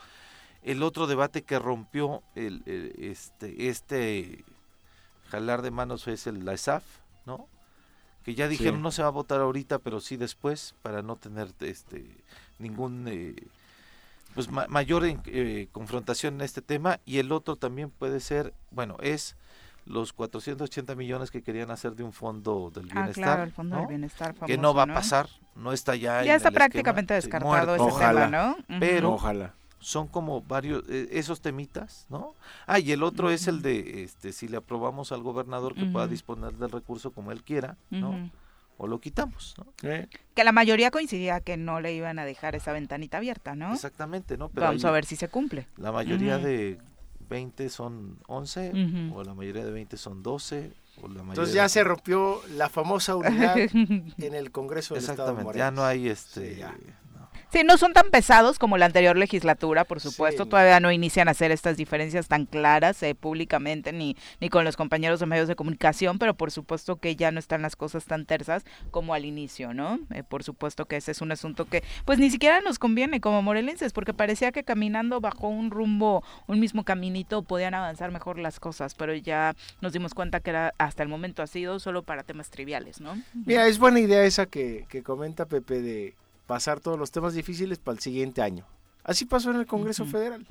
[SPEAKER 2] El otro debate que rompió el, el- este, este jalar de manos es el, la ESAF, ¿no? Que ya dijeron
[SPEAKER 4] Sí.
[SPEAKER 2] no se va a votar ahorita, pero sí después, para no tener este ningún eh, pues ma- mayor en- eh, confrontación en este tema y el otro también puede ser, bueno, es los 480 millones que querían hacer de un fondo del
[SPEAKER 1] Ah,
[SPEAKER 2] bienestar,
[SPEAKER 1] claro, el Fondo
[SPEAKER 2] ¿no?
[SPEAKER 1] del Bienestar famoso,
[SPEAKER 2] que no va a pasar, no está ya en
[SPEAKER 1] Ya está
[SPEAKER 2] el
[SPEAKER 1] prácticamente descartado ese
[SPEAKER 4] Ojalá.
[SPEAKER 1] tema, ¿no?
[SPEAKER 2] Pero-
[SPEAKER 4] Ojalá.
[SPEAKER 2] Son como varios eh, esos temitas, ¿no? Ah, y el otro es el de este si le aprobamos al gobernador que pueda
[SPEAKER 1] Ujú.
[SPEAKER 2] disponer del recurso como él quiera, ¿no?
[SPEAKER 1] Ujú.
[SPEAKER 2] o lo quitamos, ¿no?
[SPEAKER 4] ¿Eh?
[SPEAKER 1] Que la mayoría coincidía que no le iban a dejar esa ventanita abierta, ¿no?
[SPEAKER 2] Exactamente, ¿no? Pero
[SPEAKER 1] Vamos
[SPEAKER 2] ahí
[SPEAKER 1] a ver si se cumple.
[SPEAKER 2] La mayoría de 20 son 11,
[SPEAKER 1] Ujú.
[SPEAKER 2] o la mayoría de 20 son 12, o la mayoría
[SPEAKER 4] Entonces ya se rompió la famosa unidad en el Congreso del Estado de
[SPEAKER 2] Exactamente, ya no hay este...
[SPEAKER 4] Sí, ya.
[SPEAKER 2] no.
[SPEAKER 1] Sí, no son tan pesados como la anterior legislatura, por supuesto. Todavía no inician a hacer estas diferencias tan claras eh, públicamente ni, ni con los compañeros de medios de comunicación, pero por supuesto que ya no están las cosas tan tersas como al inicio, ¿no? Eh, por supuesto que ese es un asunto que pues ni siquiera nos conviene como morelenses, porque parecía que caminando bajo un rumbo, un mismo caminito, podían avanzar mejor las cosas, pero ya nos dimos cuenta que era hasta el momento ha sido solo para temas triviales, ¿no?
[SPEAKER 4] Mira, es buena idea esa que, que comenta Pepe de pasar todos los temas difíciles para el siguiente año. Así pasó en el Congreso. Federal.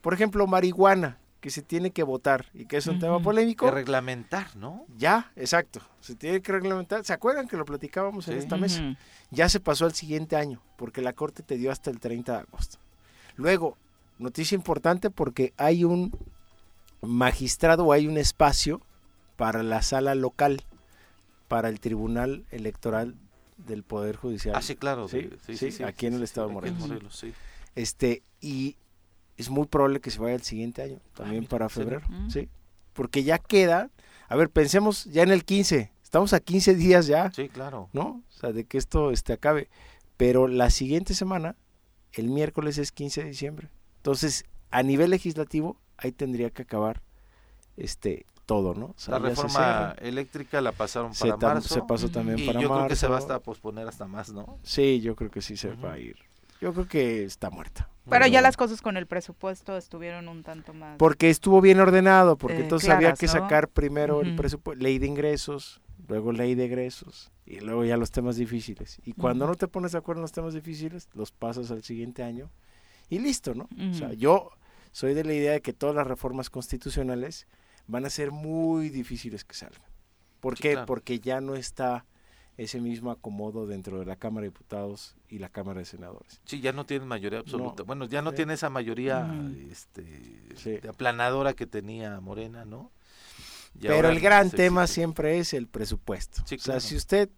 [SPEAKER 4] Por ejemplo, marihuana, que se tiene que votar y que es un tema polémico.
[SPEAKER 2] Que reglamentar, ¿no?
[SPEAKER 4] Ya, exacto. Se tiene que reglamentar. ¿Se acuerdan que lo platicábamos en esta mesa? Ya se pasó al siguiente año, porque la Corte te dio hasta el 30 de agosto. Luego, noticia importante porque hay un magistrado o hay un espacio para la sala local, para el Tribunal Electoral del Poder Judicial.
[SPEAKER 2] Ah, sí, claro.
[SPEAKER 4] Sí,
[SPEAKER 2] de-
[SPEAKER 4] sí, aquí en el estado de
[SPEAKER 2] aquí en
[SPEAKER 4] Morelos.
[SPEAKER 2] Morelos, sí.
[SPEAKER 4] Este, y es muy probable que se vaya el siguiente año, también
[SPEAKER 2] mira,
[SPEAKER 4] para febrero.
[SPEAKER 1] Mm.
[SPEAKER 4] Sí, porque ya queda, a ver, pensemos ya en el 15, estamos a 15 días ya.
[SPEAKER 2] Sí, claro.
[SPEAKER 4] ¿no? O sea, de que esto este, acabe. Pero la siguiente semana, el miércoles es 15 de diciembre. Entonces, a nivel legislativo, ahí tendría que acabar este todo, ¿no? O sea,
[SPEAKER 2] La
[SPEAKER 4] se
[SPEAKER 2] reforma eléctrica la pasaron
[SPEAKER 4] se,
[SPEAKER 2] para
[SPEAKER 4] tam-
[SPEAKER 2] marzo.
[SPEAKER 4] se pasó también
[SPEAKER 2] y
[SPEAKER 4] para
[SPEAKER 2] yo creo que se va hasta a posponer hasta más, ¿no?
[SPEAKER 4] Sí, yo creo que sí se va a ir. Yo creo que está muerta.
[SPEAKER 1] Pero ya las cosas con el presupuesto estuvieron un tanto más.
[SPEAKER 4] Porque estuvo bien ordenado, porque
[SPEAKER 1] Eh,
[SPEAKER 4] entonces había que
[SPEAKER 1] ¿no?
[SPEAKER 4] sacar primero el presupuesto, ley de ingresos, luego ley de egresos, y luego ya los temas difíciles. Y cuando no te pones de acuerdo en los temas difíciles, los pasas al siguiente año y listo, ¿no? O sea, yo soy de la idea de que todas las reformas constitucionales van a ser muy difíciles que salgan. ¿Por
[SPEAKER 2] Sí,
[SPEAKER 4] qué?
[SPEAKER 2] claro.
[SPEAKER 4] Porque ya no está ese mismo acomodo dentro de la Cámara de Diputados y la Cámara de Senadores.
[SPEAKER 2] Sí, ya no tienen mayoría absoluta.
[SPEAKER 4] No.
[SPEAKER 2] Bueno, ya no
[SPEAKER 4] Sí.
[SPEAKER 2] tiene esa mayoría
[SPEAKER 1] Ujú.
[SPEAKER 2] este,
[SPEAKER 4] Sí.
[SPEAKER 2] aplanadora que tenía Morena, ¿no? Y
[SPEAKER 4] Pero el gran tema siempre es el presupuesto.
[SPEAKER 2] Sí,
[SPEAKER 4] O sea,
[SPEAKER 2] claro.
[SPEAKER 4] si usted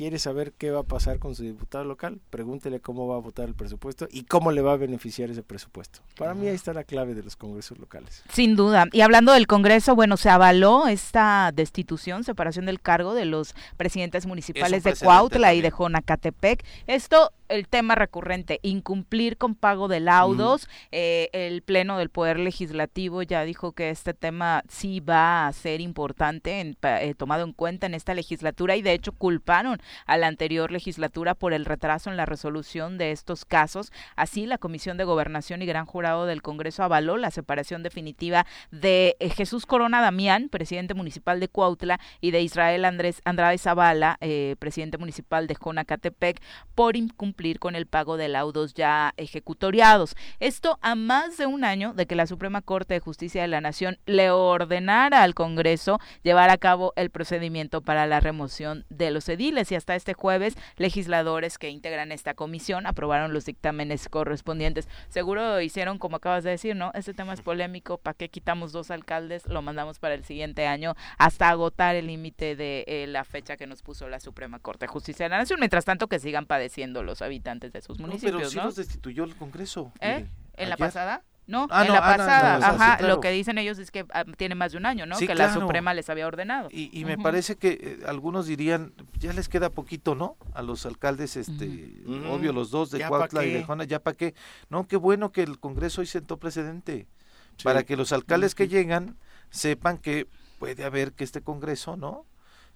[SPEAKER 4] quiere saber qué va a pasar con su diputado local, pregúntele cómo va a votar el presupuesto y cómo le va a beneficiar ese presupuesto. Para mí ahí está la clave de los congresos locales.
[SPEAKER 1] Sin duda. Y hablando del Congreso, bueno, se avaló esta destitución, separación del cargo de los presidentes municipales de Cuautla y de. Jonacatepec. Esto, el tema recurrente, incumplir con pago de laudos. Eh, el Pleno del Poder Legislativo ya dijo que este tema sí va a ser importante, en- eh, tomado en cuenta en esta legislatura y de hecho culparon a la anterior legislatura por el retraso en la resolución de estos casos. Así, la Comisión de Gobernación y Gran Jurado del Congreso avaló la separación definitiva de eh, Jesús Corona Damián, presidente municipal de Cuautla, y de Israel Andrés Andrade Zavala, presidente municipal de Jonacatepec, por incumplir con el pago de laudos ya ejecutoriados. Esto a más de un año de que la Suprema Corte de Justicia de la Nación le ordenara al Congreso llevar a cabo el procedimiento para la remoción de los ediles y hasta este jueves legisladores que integran esta comisión aprobaron los dictámenes correspondientes. Seguro hicieron como acabas de decir, ¿no? Este tema es polémico, ¿para qué quitamos dos alcaldes? Lo mandamos para el siguiente año hasta agotar el límite de eh, la fecha que nos puso la Suprema Corte de Justicia de la Nación. Mientras tanto que sigan padeciendo los habitantes de sus
[SPEAKER 2] No,
[SPEAKER 1] municipios,
[SPEAKER 2] pero sí
[SPEAKER 1] ¿no?
[SPEAKER 2] los destituyó el Congreso.
[SPEAKER 1] ¿Eh? ¿En la pasada? No,
[SPEAKER 2] Ah,
[SPEAKER 1] en
[SPEAKER 2] no,
[SPEAKER 1] la
[SPEAKER 2] ah, no,
[SPEAKER 1] pasada,
[SPEAKER 2] no, no, sí,
[SPEAKER 1] ajá,
[SPEAKER 2] claro.
[SPEAKER 1] lo que dicen ellos es que ah, tiene más de un año, ¿no?
[SPEAKER 2] Sí,
[SPEAKER 1] que la. Suprema les había ordenado.
[SPEAKER 2] Y, y me parece que eh, algunos dirían, ya les queda poquito, ¿no? A los alcaldes, este, obvio, los dos de
[SPEAKER 4] ¿Ya pa'
[SPEAKER 2] Cuautla y de? Jona, ya para qué. No, qué bueno que el Congreso hoy sentó precedente,
[SPEAKER 4] Sí.
[SPEAKER 2] para que los alcaldes que llegan sepan que puede haber que este Congreso, ¿no?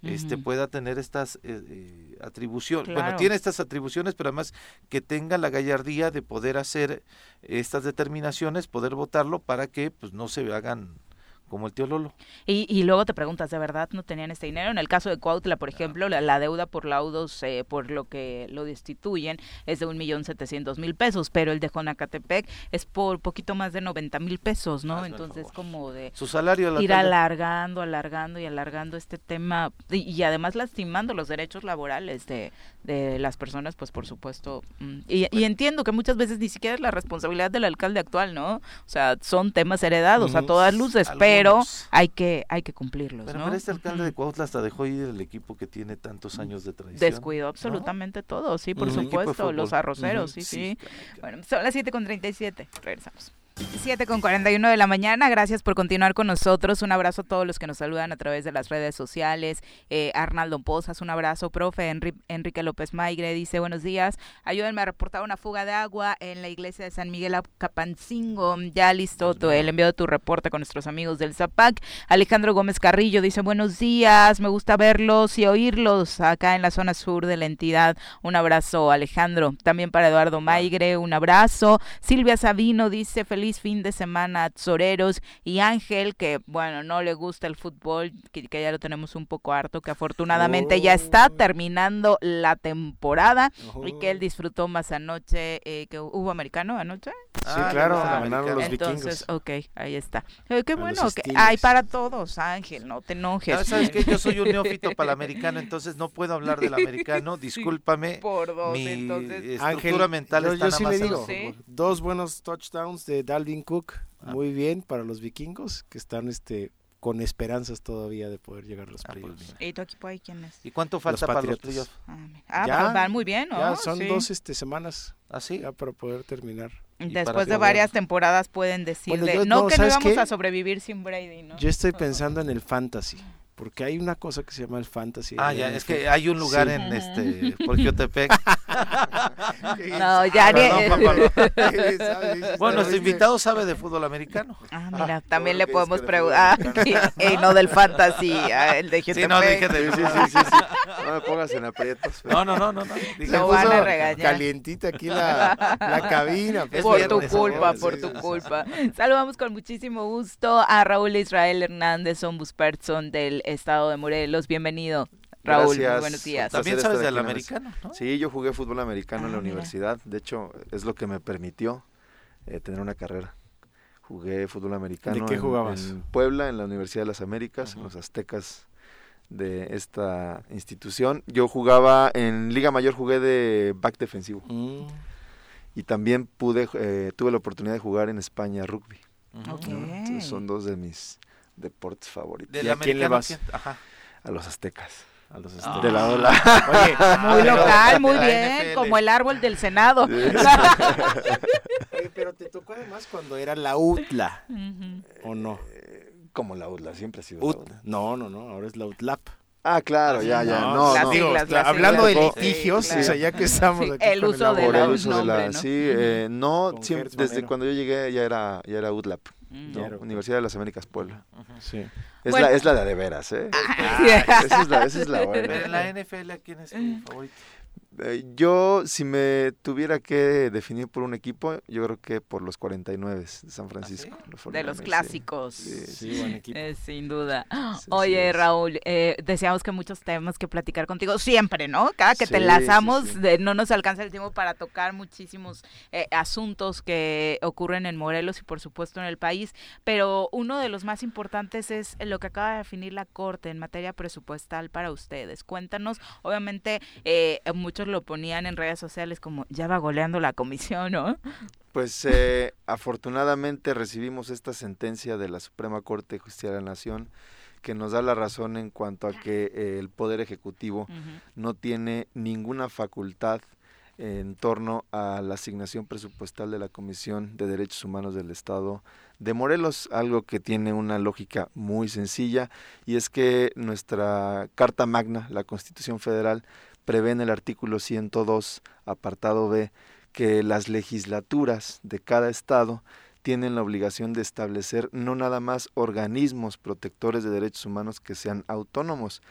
[SPEAKER 2] Este pueda tener estas eh, eh, atribuciones, bueno, tiene estas atribuciones, pero además que tenga la gallardía de poder hacer estas determinaciones, poder votarlo para que pues no se hagan como el tío Lolo.
[SPEAKER 1] Y, y luego te preguntas, ¿de verdad no tenían este dinero? En el caso de Cuautla, por ejemplo, la, la deuda por laudos, eh, por lo que lo destituyen, es de un millón setecientos mil pesos, pero el de Jonacatepec es por poquito más de noventa mil pesos, ¿no?
[SPEAKER 2] Hazme
[SPEAKER 1] Entonces, como de
[SPEAKER 2] Su salario al
[SPEAKER 1] ir alargando, alargando y alargando este tema y, y además lastimando los derechos laborales de, de las personas, pues por supuesto. mm, Y, y entiendo que muchas veces ni siquiera es la responsabilidad del alcalde actual, ¿no? O sea, son temas heredados a todas luces,
[SPEAKER 2] Algunos
[SPEAKER 1] pero
[SPEAKER 2] Vámonos.
[SPEAKER 1] hay que hay que cumplirlos,
[SPEAKER 2] Pero
[SPEAKER 1] ¿no?
[SPEAKER 2] este alcalde de. Cuautla hasta dejó ir el equipo que tiene tantos años de tradición.
[SPEAKER 1] Descuidó absolutamente todo, sí, por supuesto, los arroceros,
[SPEAKER 2] Ujú.
[SPEAKER 1] sí, sí.
[SPEAKER 2] caray, caray.
[SPEAKER 1] Bueno, son las 7 con 37. Regresamos. 7 con 41 de la mañana. Gracias por continuar con nosotros. Un abrazo a todos los que nos saludan a través de las redes sociales. Eh, Arnaldo Pozas, un abrazo. Profe Enri- Enrique López Maigre dice: Buenos días. Ayúdenme a reportar una fuga de agua en la iglesia de San Miguel Capancingo. Ya listo tu- el envío de tu reporte con nuestros amigos del ZAPAC. Alejandro Gómez Carrillo dice: Buenos días. Me gusta verlos y oírlos acá en la zona sur de la entidad. Un abrazo, Alejandro. También para Eduardo Maigre, un abrazo. Silvia Sabino dice feliz fin de semana a Zoreros y Ángel, que bueno, no le gusta el fútbol, que, que ya lo tenemos un poco harto, que afortunadamente ya está
[SPEAKER 4] Oh.
[SPEAKER 1] terminando la temporada y que él
[SPEAKER 4] Oh.
[SPEAKER 1] disfrutó más anoche, eh, que hubo americano anoche.
[SPEAKER 4] Sí,
[SPEAKER 2] Ah,
[SPEAKER 4] claro, ganaron los.
[SPEAKER 1] Entonces,
[SPEAKER 4] vikingos.
[SPEAKER 1] ok, ahí está. Eh, qué bueno, que hay para todos, Ángel, no te enojes.
[SPEAKER 2] Ah, ¿Sabes qué? Yo soy un neófito para el americano, entonces no puedo hablar del americano. Discúlpame.
[SPEAKER 1] Por dos,
[SPEAKER 2] Mi
[SPEAKER 1] entonces.
[SPEAKER 2] estructura
[SPEAKER 4] Ángel,
[SPEAKER 2] mental
[SPEAKER 4] yo,
[SPEAKER 2] está
[SPEAKER 4] yo
[SPEAKER 2] nada
[SPEAKER 4] sí
[SPEAKER 2] más
[SPEAKER 4] le digo, dos buenos touchdowns de Dalvin Cook,
[SPEAKER 2] Ah.
[SPEAKER 4] muy bien para los vikingos, que están este con esperanzas todavía de poder llegar a los
[SPEAKER 2] Ah, pues
[SPEAKER 4] playoffs.
[SPEAKER 1] ¿Y tu equipo ahí quién es?
[SPEAKER 2] ¿Y cuánto falta para los playoffs?
[SPEAKER 1] Ah. Ah,
[SPEAKER 4] Ya,
[SPEAKER 1] van- van muy bien, ¿no?
[SPEAKER 4] Ya son
[SPEAKER 1] Sí.
[SPEAKER 4] dos este, semanas
[SPEAKER 2] ¿Ah, sí?
[SPEAKER 4] ya para poder terminar.
[SPEAKER 1] Después de varias temporadas pueden decir
[SPEAKER 4] Bueno,
[SPEAKER 1] de,
[SPEAKER 4] yo-
[SPEAKER 1] no,
[SPEAKER 4] no,
[SPEAKER 1] que no
[SPEAKER 4] ¿sabes
[SPEAKER 1] íbamos
[SPEAKER 4] qué?
[SPEAKER 1] a sobrevivir sin Brady, ¿no?
[SPEAKER 4] Yo estoy pensando en el fantasy, porque hay una cosa que se llama el fantasy.
[SPEAKER 2] Ah, ya, es que hay un lugar
[SPEAKER 4] Sí.
[SPEAKER 2] en este, por Jiotepec.
[SPEAKER 1] No, ya ni-
[SPEAKER 2] Perdón. Bueno, nuestro invitado sabe de fútbol americano.
[SPEAKER 1] Ah, mira,
[SPEAKER 4] Ah,
[SPEAKER 1] también
[SPEAKER 4] todo
[SPEAKER 1] le podemos preguntar.
[SPEAKER 4] fútbol
[SPEAKER 1] y no del fantasy, ah, el de
[SPEAKER 2] Sí, no, dije de
[SPEAKER 5] Sí, sí, sí, sí, sí. No me pongas en aprietos. pero-
[SPEAKER 2] No, no, no, no. no.
[SPEAKER 1] Van a
[SPEAKER 4] puso
[SPEAKER 1] regañar.
[SPEAKER 4] Calientita aquí la, la cabina.
[SPEAKER 2] Es
[SPEAKER 1] por tu culpa, por tu culpa. Saludamos con muchísimo gusto a Raúl Israel Hernández, ombudsperson del estado de Morelos. Bienvenido, Raúl. Muy
[SPEAKER 5] Gracias.
[SPEAKER 1] buenos días.
[SPEAKER 2] También sabes del americano, ¿no?
[SPEAKER 5] Sí, yo jugué fútbol americano en
[SPEAKER 1] Ah,
[SPEAKER 5] la
[SPEAKER 1] mira.
[SPEAKER 5] universidad. De hecho, es lo que me permitió eh, tener una carrera. Jugué fútbol americano
[SPEAKER 4] qué
[SPEAKER 5] en-
[SPEAKER 4] jugabas?
[SPEAKER 5] en Puebla, en la Universidad de las Américas, en los aztecas de esta institución. Yo jugaba en Liga Mayor, jugué de back defensivo.
[SPEAKER 4] Mm.
[SPEAKER 5] Y también pude, eh, tuve la oportunidad de jugar en España rugby. Son dos de mis deportes favoritos.
[SPEAKER 2] Del
[SPEAKER 4] ¿Y a quién le vas?
[SPEAKER 2] Ajá.
[SPEAKER 5] A los aztecas.
[SPEAKER 4] A los
[SPEAKER 2] Ah.
[SPEAKER 5] De la ola.
[SPEAKER 4] Oye,
[SPEAKER 1] Muy local, muy bien, como el árbol del Senado.
[SPEAKER 4] oye, pero te tocó además cuando era la UTLA. ¿o no?
[SPEAKER 5] Eh, Como la UDLA, siempre ha sido la
[SPEAKER 4] Ut-
[SPEAKER 5] UDLA.
[SPEAKER 4] no, no, no, ahora es la UTLAP.
[SPEAKER 5] Ah, claro, ya, ya.
[SPEAKER 4] No,
[SPEAKER 5] No,
[SPEAKER 1] las
[SPEAKER 5] no.
[SPEAKER 4] Digo,
[SPEAKER 1] siglas, las
[SPEAKER 4] hablando de litigios,
[SPEAKER 1] Sí, claro.
[SPEAKER 4] o sea, ya que estamos
[SPEAKER 1] Sí,
[SPEAKER 4] aquí
[SPEAKER 1] el
[SPEAKER 4] con
[SPEAKER 1] uso de
[SPEAKER 5] Por
[SPEAKER 1] la-
[SPEAKER 5] el uso de
[SPEAKER 1] nombre,
[SPEAKER 5] la...
[SPEAKER 1] ¿no?
[SPEAKER 5] Sí, eh, no, siempre, desde
[SPEAKER 4] Manero.
[SPEAKER 5] cuando yo llegué ya era, ya era UDLAP,
[SPEAKER 1] Mm.
[SPEAKER 5] Universidad de las Américas Puebla.
[SPEAKER 4] Sí.
[SPEAKER 5] Es,
[SPEAKER 1] Bueno.
[SPEAKER 5] la, es la de a de veras, ¿eh?
[SPEAKER 1] Ah,
[SPEAKER 5] esa, es la, esa es la
[SPEAKER 2] Pero
[SPEAKER 5] buena.
[SPEAKER 2] en la NFL, ¿a quién es tu favorito?
[SPEAKER 5] Eh, yo, si me tuviera que definir por un equipo, yo creo que por los 49 de San Francisco. los
[SPEAKER 1] de los
[SPEAKER 5] 49ers, sí.
[SPEAKER 1] clásicos.
[SPEAKER 5] Sí,
[SPEAKER 4] Sí, buen equipo.
[SPEAKER 1] Eh, sin duda.
[SPEAKER 5] Sí,
[SPEAKER 1] Oye. Raúl, eh, deseamos que muchos temas que platicar contigo siempre, ¿no? Cada que te enlazamos,
[SPEAKER 5] sí, sí.
[SPEAKER 1] de- no nos alcanza el tiempo para tocar muchísimos eh, asuntos que ocurren en Morelos y por supuesto en el país, pero uno de los más importantes es lo que acaba de definir la Corte en materia presupuestal para ustedes. Cuéntanos, obviamente eh, muchos lo ponían en redes sociales como ya va goleando la comisión, ¿no?
[SPEAKER 5] Pues eh, afortunadamente recibimos esta sentencia de la Suprema Corte de Justicia de la Nación que nos da la razón en cuanto a que eh, el Poder Ejecutivo no tiene ninguna facultad en torno a la asignación presupuestal de la Comisión de Derechos Humanos del Estado de Morelos, algo que tiene una lógica muy sencilla y es que nuestra Carta Magna, la Constitución Federal, prevé en el artículo 102, apartado B, que las legislaturas de cada estado tienen la obligación de establecer no nada más organismos protectores de derechos humanos que sean autónomos,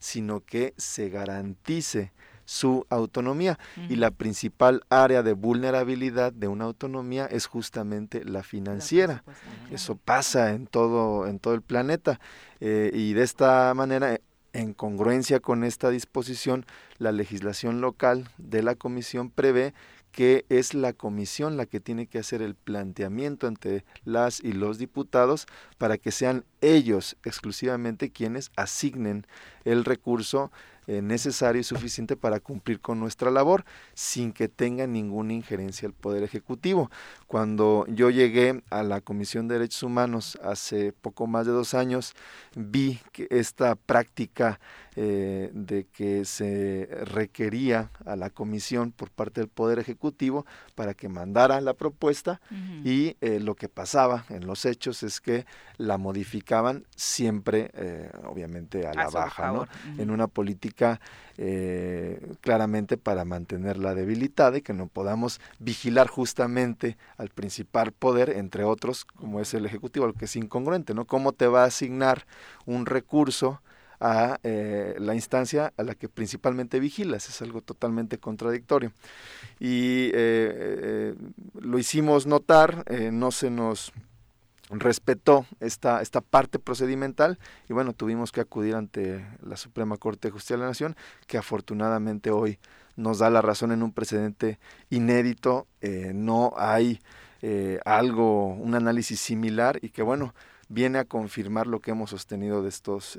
[SPEAKER 5] sino que se garantice su autonomía. Y la principal área de vulnerabilidad de una autonomía es justamente la financiera. Eso pasa en todo, en todo el planeta. Eh, y de esta manera, en congruencia con esta disposición, la legislación local de la comisión prevé que es la comisión la que tiene que hacer el planteamiento ante las y los diputados para que sean ellos exclusivamente quienes asignen el recurso eh, necesario y suficiente para cumplir con nuestra labor sin que tenga ninguna injerencia el Poder Ejecutivo. Cuando yo llegué a la Comisión de Derechos Humanos hace poco más de dos años, vi que esta práctica eh, de que se requería a la comisión por parte del Poder Ejecutivo para que mandara la propuesta y eh, lo que pasaba en los hechos es que la modificaban siempre, eh, obviamente, a la baja, ¿no? en una política claramente para mantenerla debilitada y que no podamos vigilar justamente al principal poder, entre otros, como es el Ejecutivo, lo que es incongruente, ¿no? ¿Cómo te va a asignar un recurso? A eh, la instancia a la que principalmente vigilas. Es algo totalmente contradictorio. Y eh, eh, lo hicimos notar, no se nos respetó esta, esta parte procedimental y bueno, tuvimos que acudir ante la Suprema Corte de Justicia de la Nación, que afortunadamente hoy nos da la razón en un precedente inédito, no hay algo, un análisis similar y que bueno, viene a confirmar lo que hemos sostenido de estos,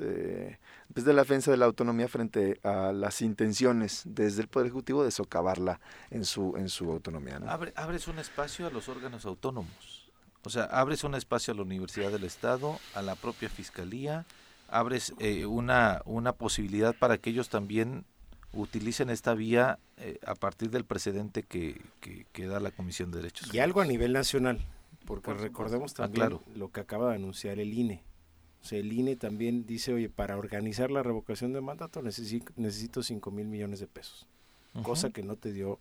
[SPEAKER 5] pues de la defensa de la autonomía frente a las intenciones desde el Poder Ejecutivo de socavarla en su, en su autonomía.
[SPEAKER 2] abres un espacio a los órganos autónomos, o sea, abres un espacio a la Universidad del Estado, a la propia Fiscalía, abres eh, una, una posibilidad para que ellos también utilicen esta vía eh, a partir del precedente que, que, que, da la Comisión de Derechos
[SPEAKER 4] Y algo a nivel nacional porque recordemos ah, también lo que acaba de anunciar el INE. El INE también dice, oye, para organizar la revocación de mandato necesito, necesito 5 mil millones de pesos. Cosa que no te dio,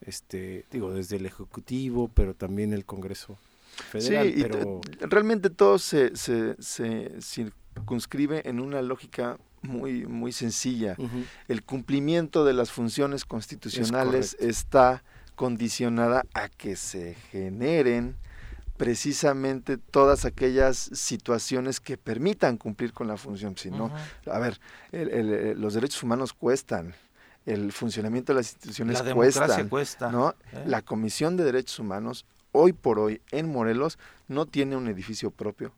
[SPEAKER 4] este, digo, desde el Ejecutivo, pero también el Congreso Federal. Sí, pero...
[SPEAKER 5] realmente todo se, se, se, circunscribe en una lógica muy, muy sencilla. El cumplimiento de las funciones constitucionales está condicionada a que se generen precisamente todas aquellas situaciones que permitan cumplir con la función. Si no, a ver, los derechos humanos cuestan, el funcionamiento de las instituciones la cuesta, ¿no? ¿eh? La Comisión de Derechos Humanos, hoy por hoy, en Morelos, no tiene un edificio propio.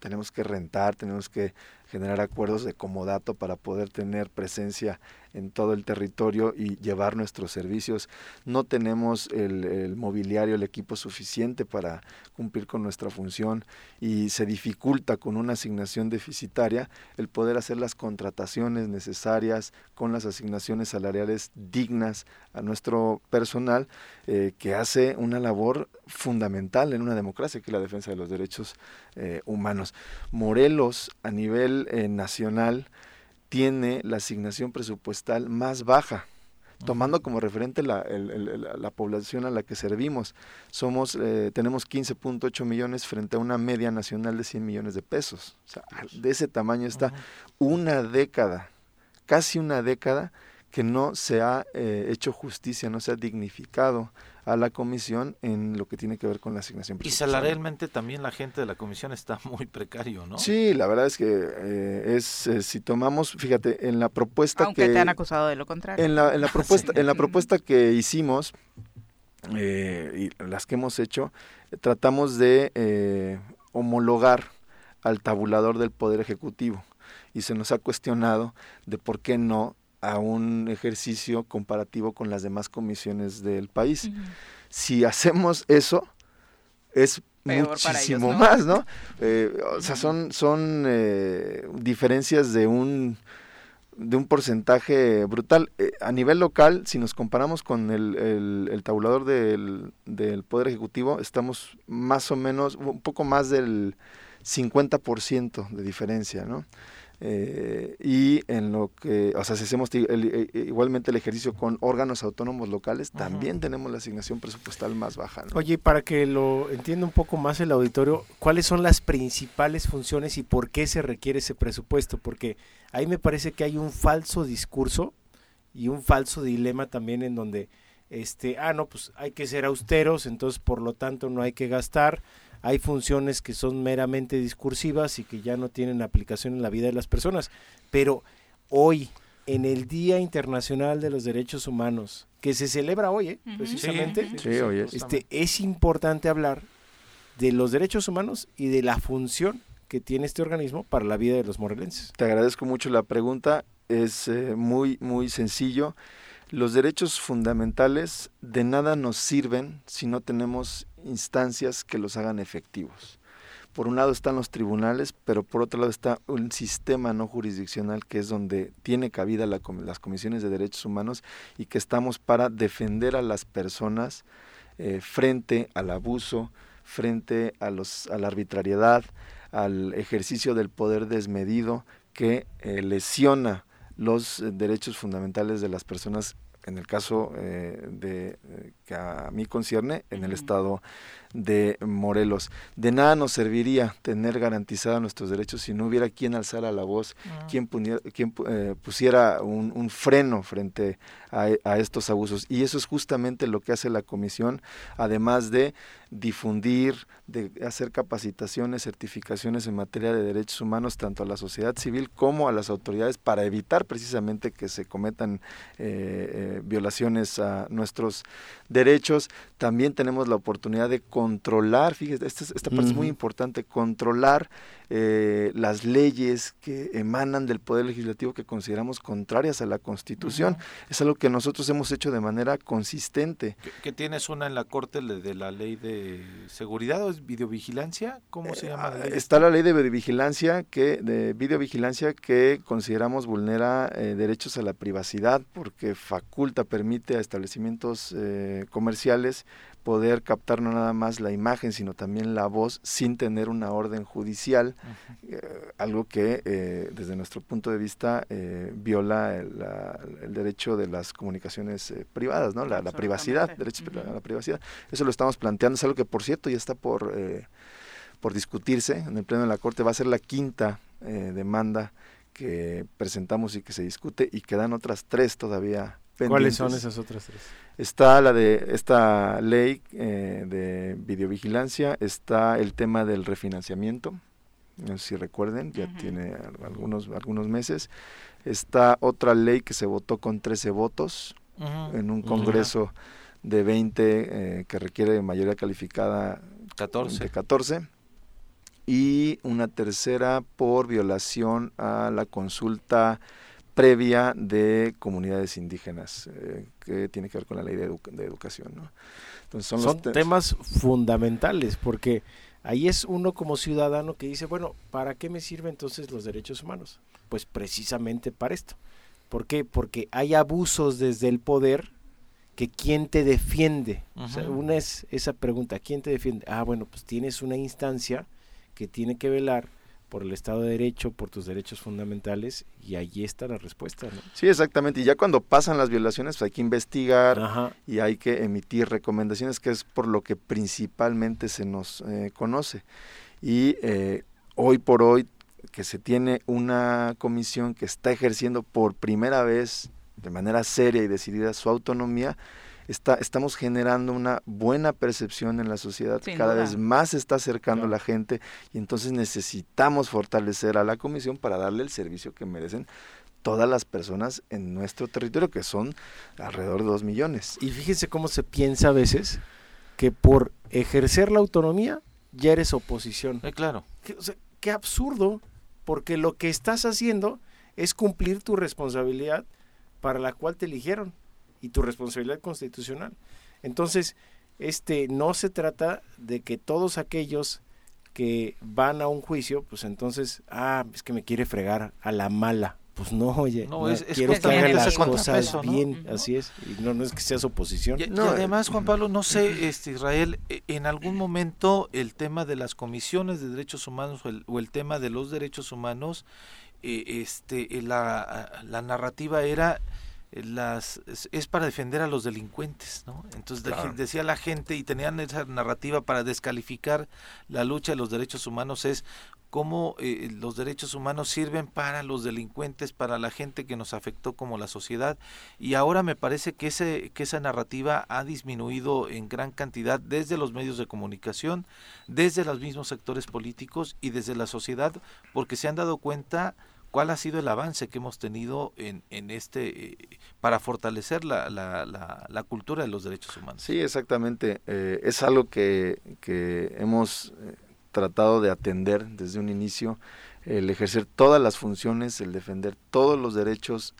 [SPEAKER 5] Tenemos que rentar, tenemos que generar acuerdos de comodato para poder tener presencia en todo el territorio y llevar nuestros servicios. No tenemos el, mobiliario, el equipo suficiente para cumplir con nuestra función y se dificulta con una asignación deficitaria el poder hacer las contrataciones necesarias con las asignaciones salariales dignas a nuestro personal eh, que hace una labor fundamental en una democracia que es la defensa de los derechos eh, humanos. Morelos a nivel eh, nacional tiene la asignación presupuestal más baja, tomando como referente la, la, población a la que servimos. Somos, eh, tenemos 15.8 millones frente a una media nacional de 100 millones de pesos. O sea, de ese tamaño está una década, casi una década que no se ha eh, hecho justicia, no se ha dignificado a la comisión en lo que tiene que ver con la asignación.
[SPEAKER 2] Y salarialmente también la gente de la comisión está muy precario, ¿no?
[SPEAKER 5] Sí, la verdad es que eh, es eh, si tomamos, fíjate, en la propuesta
[SPEAKER 1] Aunque te han acusado de lo contrario.
[SPEAKER 5] En la, en la propuesta, en la propuesta que hicimos eh, y las que hemos hecho, tratamos de homologar al tabulador del poder ejecutivo y se nos ha cuestionado de por qué no a un ejercicio comparativo con las demás comisiones del país. Si hacemos eso, es muchísimo más, ¿no? Eh, o sea, son, son eh, diferencias de un de un porcentaje brutal. Eh, a nivel local, si nos comparamos con el, el, el tabulador del, del, Poder Ejecutivo, estamos más o menos, un poco más del 50% de diferencia, ¿no? Eh, y en lo que, o sea, si hacemos eh, eh, igualmente el ejercicio con órganos autónomos locales, también tenemos la asignación presupuestal más baja.
[SPEAKER 4] Oye, para que lo entienda un poco más el auditorio, ¿cuáles son las principales funciones y por qué se requiere ese presupuesto? Porque ahí me parece que hay un falso discurso y un falso dilema también en donde, este, ah, no, pues hay que ser austeros, entonces por lo tanto no hay que gastar hay funciones que son meramente discursivas y que ya no tienen aplicación en la vida de las personas. Pero hoy, en el Día Internacional de los Derechos Humanos, que se celebra hoy, ¿eh? precisamente, este, es importante hablar de los derechos humanos y de la función que tiene este organismo para la vida de los morelenses.
[SPEAKER 5] Te agradezco mucho la pregunta es eh, muy, muy sencillo. Los derechos fundamentales de nada nos sirven si no tenemos instancias que los hagan efectivos. Por un lado están los tribunales, pero por otro lado está un sistema no jurisdiccional que es donde tiene cabida la, las comisiones de derechos humanos y que estamos para defender a las personas eh, frente al abuso, frente a, los, a la arbitrariedad, al ejercicio del poder desmedido que eh, lesiona los eh, derechos fundamentales de las personas en el caso de que a mí concierne en el estado de Morelos. De nada nos serviría tener garantizados nuestros derechos si no hubiera quien alzara la voz, ah. quien, quien eh, pusiera un, freno frente a, a, estos abusos. Y eso es justamente lo que hace la comisión, además de difundir, de hacer capacitaciones, certificaciones en materia de derechos humanos, tanto a la sociedad civil como a las autoridades, para evitar precisamente que se cometan eh, eh, violaciones a nuestros derechos. También tenemos la oportunidad de controlar, fíjate, esta, esta parte es muy importante, controlar eh, las leyes que emanan del Poder Legislativo que consideramos contrarias a la Constitución. Es algo que nosotros hemos hecho de manera consistente.
[SPEAKER 2] ¿Que, tienes una en la Corte de la Ley de Seguridad o es videovigilancia? ¿Cómo se llama?
[SPEAKER 5] La ley? Está la Ley de Videovigilancia que, de videovigilancia que consideramos vulnera eh, derechos a la privacidad porque faculta, permite a establecimientos eh, comerciales poder captar no nada más la imagen, sino también la voz sin tener una orden judicial, eh, algo que eh, desde nuestro punto de vista eh, viola el, derecho de las comunicaciones privadas, ¿no? la, privacidad, derecho a la privacidad. Eso lo estamos planteando, es algo que por cierto ya está por, por discutirse en el Pleno de la Corte, va a ser la quinta demanda que presentamos y que se discute y quedan otras tres todavía
[SPEAKER 4] ¿Cuáles son esas otras tres?
[SPEAKER 5] Está la de esta ley eh, de videovigilancia, está el tema del refinanciamiento, no sé si recuerden, ya tiene algunos, algunos meses. Está otra ley que se votó con 13 votos en un congreso de 20 eh, que requiere mayoría calificada
[SPEAKER 2] 14.
[SPEAKER 5] de 14 y una tercera por violación a la consulta previa de comunidades indígenas, eh, que tiene que ver con la ley de, educación.
[SPEAKER 4] Entonces son, temas fundamentales, porque ahí es uno como ciudadano que dice, bueno, ¿para qué me sirven entonces los derechos humanos? Pues precisamente para esto. ¿Por qué? Porque hay abusos desde el poder que quién te defiende. una es esa pregunta, ¿quién te defiende? Ah, bueno, pues tienes una instancia que tiene que velar por el Estado de Derecho, por tus derechos fundamentales, y allí está la respuesta. ¿no?
[SPEAKER 5] Sí, exactamente. Y ya cuando pasan las violaciones, pues hay que investigar y hay que emitir recomendaciones, que es por lo que principalmente se nos eh, conoce. Y eh, hoy por hoy, que se tiene una comisión que está ejerciendo por primera vez de manera seria y decidida su autonomía, estamos generando una buena percepción en la sociedad, cada vez más se está acercando la gente y entonces necesitamos fortalecer a la comisión para darle el servicio que merecen todas las personas en nuestro territorio, que son alrededor de dos millones.
[SPEAKER 4] Y fíjense cómo se piensa a veces que por ejercer la autonomía ya eres oposición.
[SPEAKER 2] Eh, claro.
[SPEAKER 4] qué absurdo, porque lo que estás haciendo es cumplir tu responsabilidad para la cual te eligieron y tu responsabilidad constitucional. Entonces, este no se trata de que todos aquellos que van a un juicio, pues entonces, ah, es que me quiere fregar a la mala. Pues no, oye, no, es, quiero que hagan las cosas bien, así es. Y no, no es que seas oposición.
[SPEAKER 2] Y, además, Juan Pablo, no sé, este Israel, e, en algún momento el tema de las comisiones de derechos humanos o el, o el tema de los derechos humanos, eh, este, la, la narrativa era las es, para defender a los delincuentes, ¿no? Entonces decía la gente y tenían esa narrativa para descalificar la lucha de los derechos humanos es cómo eh, los derechos humanos sirven para los delincuentes, para la gente que nos afectó como la sociedad y ahora me parece que ese que esa narrativa ha disminuido en gran cantidad desde los medios de comunicación, desde los mismos sectores políticos y desde la sociedad porque se han dado cuenta ¿Cuál ha sido el avance que hemos tenido en, en este eh, para fortalecer la, la, la, cultura de los derechos humanos?
[SPEAKER 5] Sí, exactamente. Eh, es algo que, que hemos eh, tratado de atender desde un inicio, el ejercer todas las funciones, el defender todos los derechos,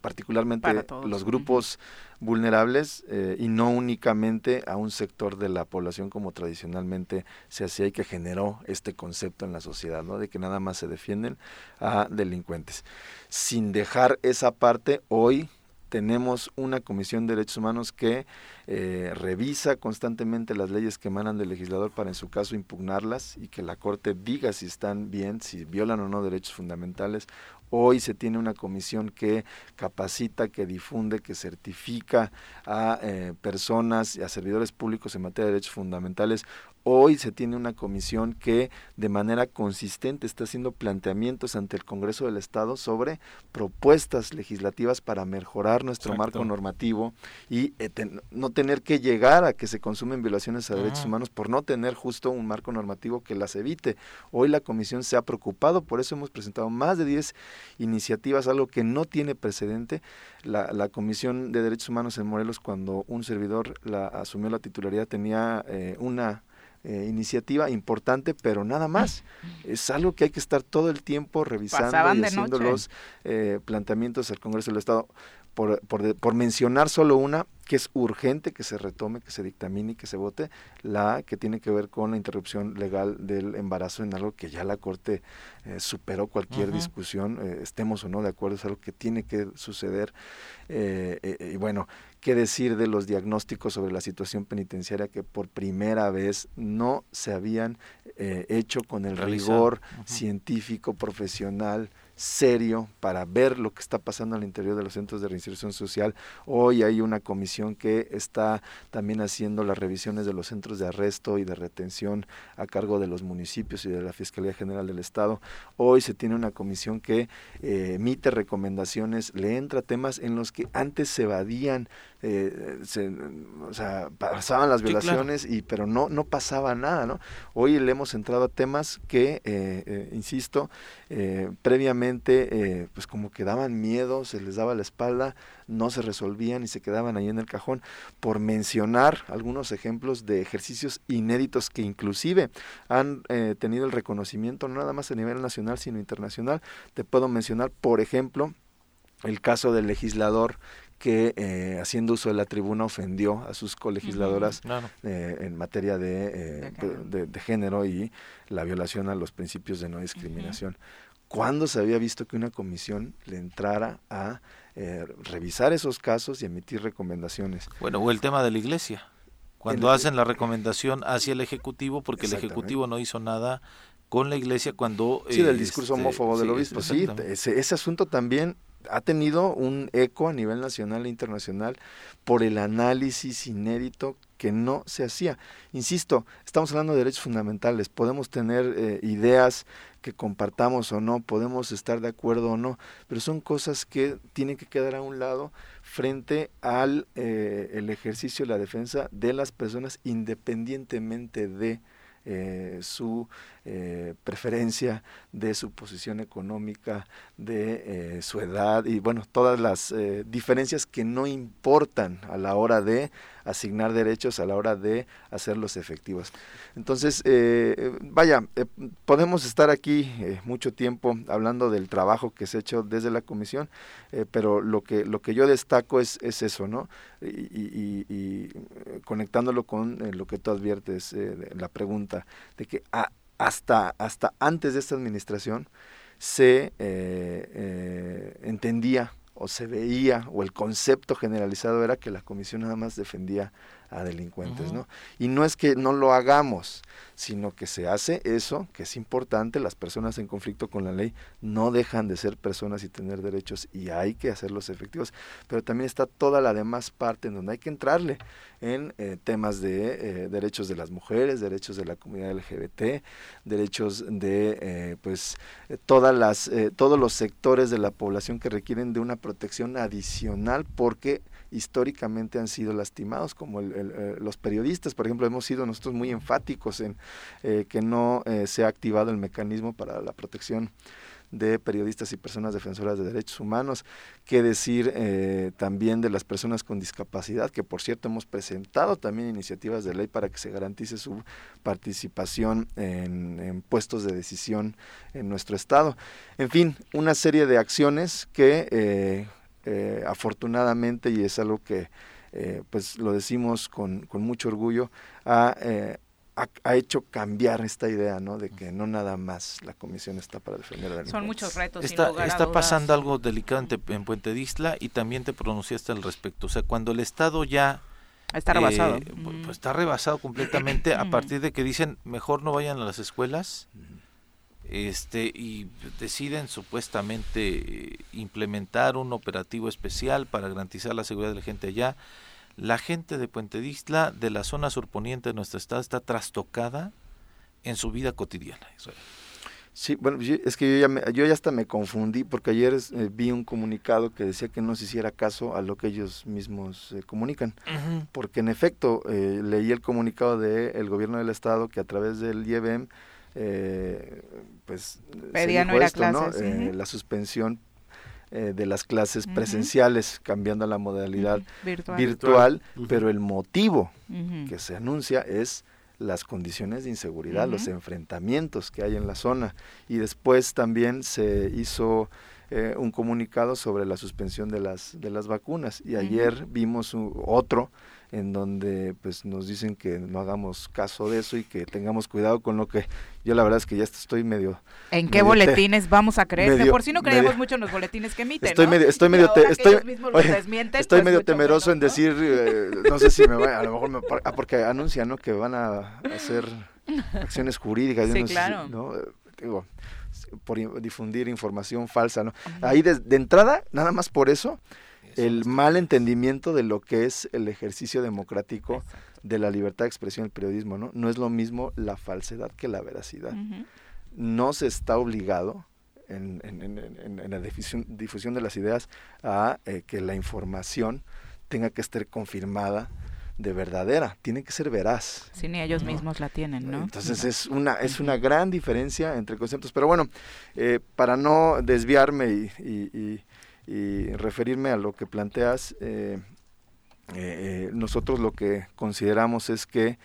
[SPEAKER 5] particularmente los grupos vulnerables eh, y no únicamente a un sector de la población como tradicionalmente se hacía y que generó este concepto en la sociedad, ¿no? de que nada más se defienden a delincuentes. Sin dejar esa parte, hoy tenemos una Comisión de Derechos Humanos que eh, revisa constantemente las leyes que emanan del legislador para en su caso impugnarlas y que la Corte diga si están bien, si violan o no derechos fundamentales. Hoy se tiene una comisión que capacita, que difunde, que certifica a eh, personas y a servidores públicos en materia de derechos fundamentales Hoy se tiene una comisión que de manera consistente está haciendo planteamientos ante el Congreso del Estado sobre propuestas legislativas para mejorar nuestro marco normativo y eh, no tener que llegar a que se consumen violaciones a derechos humanos por no tener justo un marco normativo que las evite. Hoy la comisión se ha preocupado, por eso hemos presentado más de 10 iniciativas, algo que no tiene precedente. La, la Comisión de Derechos Humanos en Morelos, cuando un servidor la asumió la titularidad, tenía eh, una eh, iniciativa importante, pero nada más. Es algo que hay que estar todo el tiempo revisando y haciendo los eh, planteamientos al Congreso del Estado. Por, por, por, mencionar solo una, que es urgente que se retome, que se dictamine y que se vote, la que tiene que ver con la interrupción legal del embarazo en algo que ya la Corte eh, superó cualquier discusión, estemos o no de acuerdo, es algo que tiene que suceder. y bueno, qué decir de los diagnósticos sobre la situación penitenciaria que por primera vez no se habían eh, hecho con el rigor científico, profesional, serio para ver lo que está pasando al interior de los centros de reinserción social. Hoy hay una comisión que está también haciendo las revisiones de los centros de arresto y de retención a cargo de los municipios y de la Fiscalía General del Estado. Hoy se tiene una comisión que eh, emite recomendaciones, le entra temas en los que antes se evadían eh, se, o sea, pasaban las violaciones y pero no no pasaba nada, ¿no? Hoy le hemos entrado a temas que, eh, eh, insisto, previamente pues como que daban miedo, se les daba la espalda, no se resolvían y se quedaban ahí en el cajón, por mencionar algunos ejemplos de ejercicios inéditos que inclusive han tenido el reconocimiento no nada más a nivel nacional sino internacional. Te puedo mencionar, por ejemplo, el caso del legislador que eh, haciendo uso de la tribuna ofendió a sus colegisladoras eh, en materia eh, de, de, género y la violación a los principios de no discriminación. ¿Cuándo se había visto que una comisión le entrara a revisar esos casos y emitir recomendaciones?
[SPEAKER 2] Bueno, o el tema de la iglesia. Cuando hacen la recomendación hacia el Ejecutivo, porque el Ejecutivo no hizo nada con la iglesia cuando...
[SPEAKER 5] Sí, del discurso este, homófobo del obispo, sí, ese, ese asunto también ha tenido un eco a nivel nacional e internacional por el análisis inédito que no se hacía. Insisto, estamos hablando de derechos fundamentales, podemos tener eh, ideas que compartamos o no, podemos estar de acuerdo o no, pero son cosas que tienen que quedar a un lado frente al eh, el ejercicio la defensa de las personas independientemente de eh, su eh, preferencia, de su posición económica, de eh, su edad y bueno, todas las eh, diferencias que no importan a la hora de asignar derechos, a la hora de hacerlos efectivos. Entonces, vaya, podemos estar aquí mucho tiempo hablando del trabajo que se ha hecho desde la comisión, pero lo que, lo que yo destaco es, es eso, ¿no? Y, y conectándolo con lo que tú adviertes, la pregunta, de que a, hasta, hasta antes de esta administración se eh, eh, entendía o se veía o el concepto generalizado era que la comisión nada más defendía a delincuentes, ¿no? Y no es que no lo hagamos, sino que se hace eso, que es importante, las personas en conflicto con la ley no dejan de ser personas y tener derechos y hay que hacerlos efectivos, pero también está toda la demás parte en donde hay que entrarle en eh, temas de eh, derechos de las mujeres, derechos de la comunidad LGBT, derechos de eh, pues todas las todos los sectores de la población que requieren de una protección adicional porque históricamente han sido lastimados, como eh, los periodistas, por ejemplo, hemos sido nosotros muy enfáticos en eh, que no eh, se ha activado el mecanismo para la protección de periodistas y personas defensoras de derechos humanos, qué decir también de las personas con discapacidad, que por cierto hemos presentado también iniciativas de ley para que se garantice su participación en, puestos de decisión en nuestro estado. En fin, una serie de acciones que eh, afortunadamente, y es algo que pues lo decimos con, con mucho orgullo, ha ha, hecho cambiar esta idea, ¿no? De que no nada más la comisión está para defender la
[SPEAKER 1] Son muchos retos.
[SPEAKER 2] Está, está pasando algo delicado en, Puente de Isla y también te pronunciaste al respecto. O sea, cuando el Estado ya
[SPEAKER 1] Está rebasado.
[SPEAKER 2] Eh, pues está rebasado completamente a partir de que dicen mejor no vayan a las escuelas este y deciden supuestamente eh, implementar un operativo especial para garantizar la seguridad de la gente allá la gente de Puente Distla, de la zona surponiente de nuestro estado, está trastocada en su vida cotidiana.
[SPEAKER 5] Sí, bueno, es que yo ya, yo ya hasta me confundí porque ayer eh, vi un comunicado que decía que no se hiciera caso a lo que ellos mismos eh, comunican. Porque en efecto, eh, leí el comunicado del gobierno del estado que a través del IEBM, pues,
[SPEAKER 1] Pedía no ir a clases.
[SPEAKER 5] La suspensión eh, de las clases presenciales, cambiando la modalidad virtual, pero el motivo que se anuncia es las condiciones de inseguridad, los enfrentamientos que hay en la zona. Y después también se hizo eh, un comunicado sobre la suspensión de las, de las vacunas. Y ayer vimos otro en donde pues nos dicen que no hagamos caso de eso y que tengamos cuidado con lo que yo la verdad es que ya estoy medio
[SPEAKER 1] ¿En qué boletines vamos a creer? por si no creemos mucho en los boletines que emiten,
[SPEAKER 5] Estoy medio estoy medio estoy, estoy pues, medio temeroso en decir eh, no sé si me va a lo mejor me, ah, porque anuncian, ¿no? que van a hacer acciones jurídicas,
[SPEAKER 1] sí, claro.
[SPEAKER 5] ¿no? Digo, por difundir información falsa, ¿no? Ahí de, de entrada, nada más por eso, el mal entendimiento de lo que es el ejercicio democrático de la libertad de expresión del periodismo, ¿no? No es lo mismo la falsedad que la veracidad. No se está obligado en, la difusión, de las ideas a eh, que la información tenga que estar confirmada de verdadera, tiene que ser veraz.
[SPEAKER 1] Sí, ni ellos mismos la tienen, ¿no?
[SPEAKER 5] Entonces es una es una gran diferencia entre conceptos. Pero bueno, eh, para no desviarme y, y referirme a lo que planteas, eh, eh, eh, nosotros lo que consideramos es que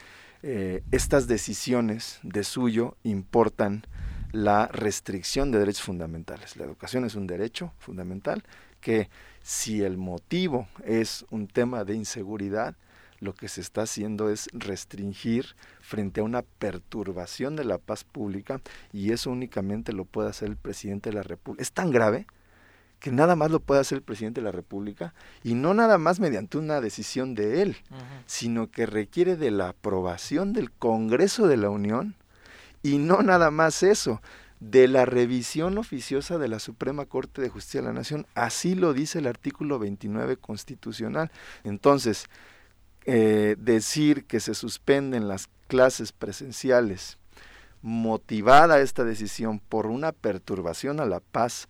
[SPEAKER 5] estas decisiones de suyo importan la restricción de derechos fundamentales. La educación es un derecho fundamental que si el motivo es un tema de inseguridad, lo que se está haciendo es restringir frente a una perturbación de la paz pública y eso únicamente lo puede hacer el presidente de la República. Es tan grave que nada más lo puede hacer el presidente de la República y no nada más mediante una decisión de él, sino que requiere de la aprobación del Congreso de la Unión y no nada más eso, de la revisión oficiosa de la Suprema Corte de Justicia de la Nación. Así lo dice el artículo 29 constitucional. Entonces, eh, decir que se suspenden las clases presenciales motivada esta decisión por una perturbación a la paz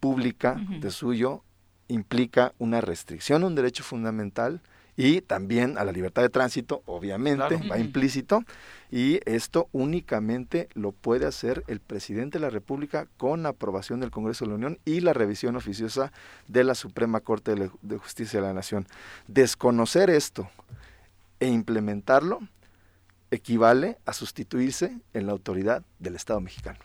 [SPEAKER 5] pública de suyo implica una restricción a un derecho fundamental y también a la libertad de tránsito, obviamente, va implícito, y esto únicamente lo puede hacer el presidente de la República con aprobación del Congreso de la Unión y la revisión oficiosa de la Suprema Corte de Justicia de la Nación. Desconocer esto e implementarlo equivale a sustituirse en la autoridad del Estado mexicano.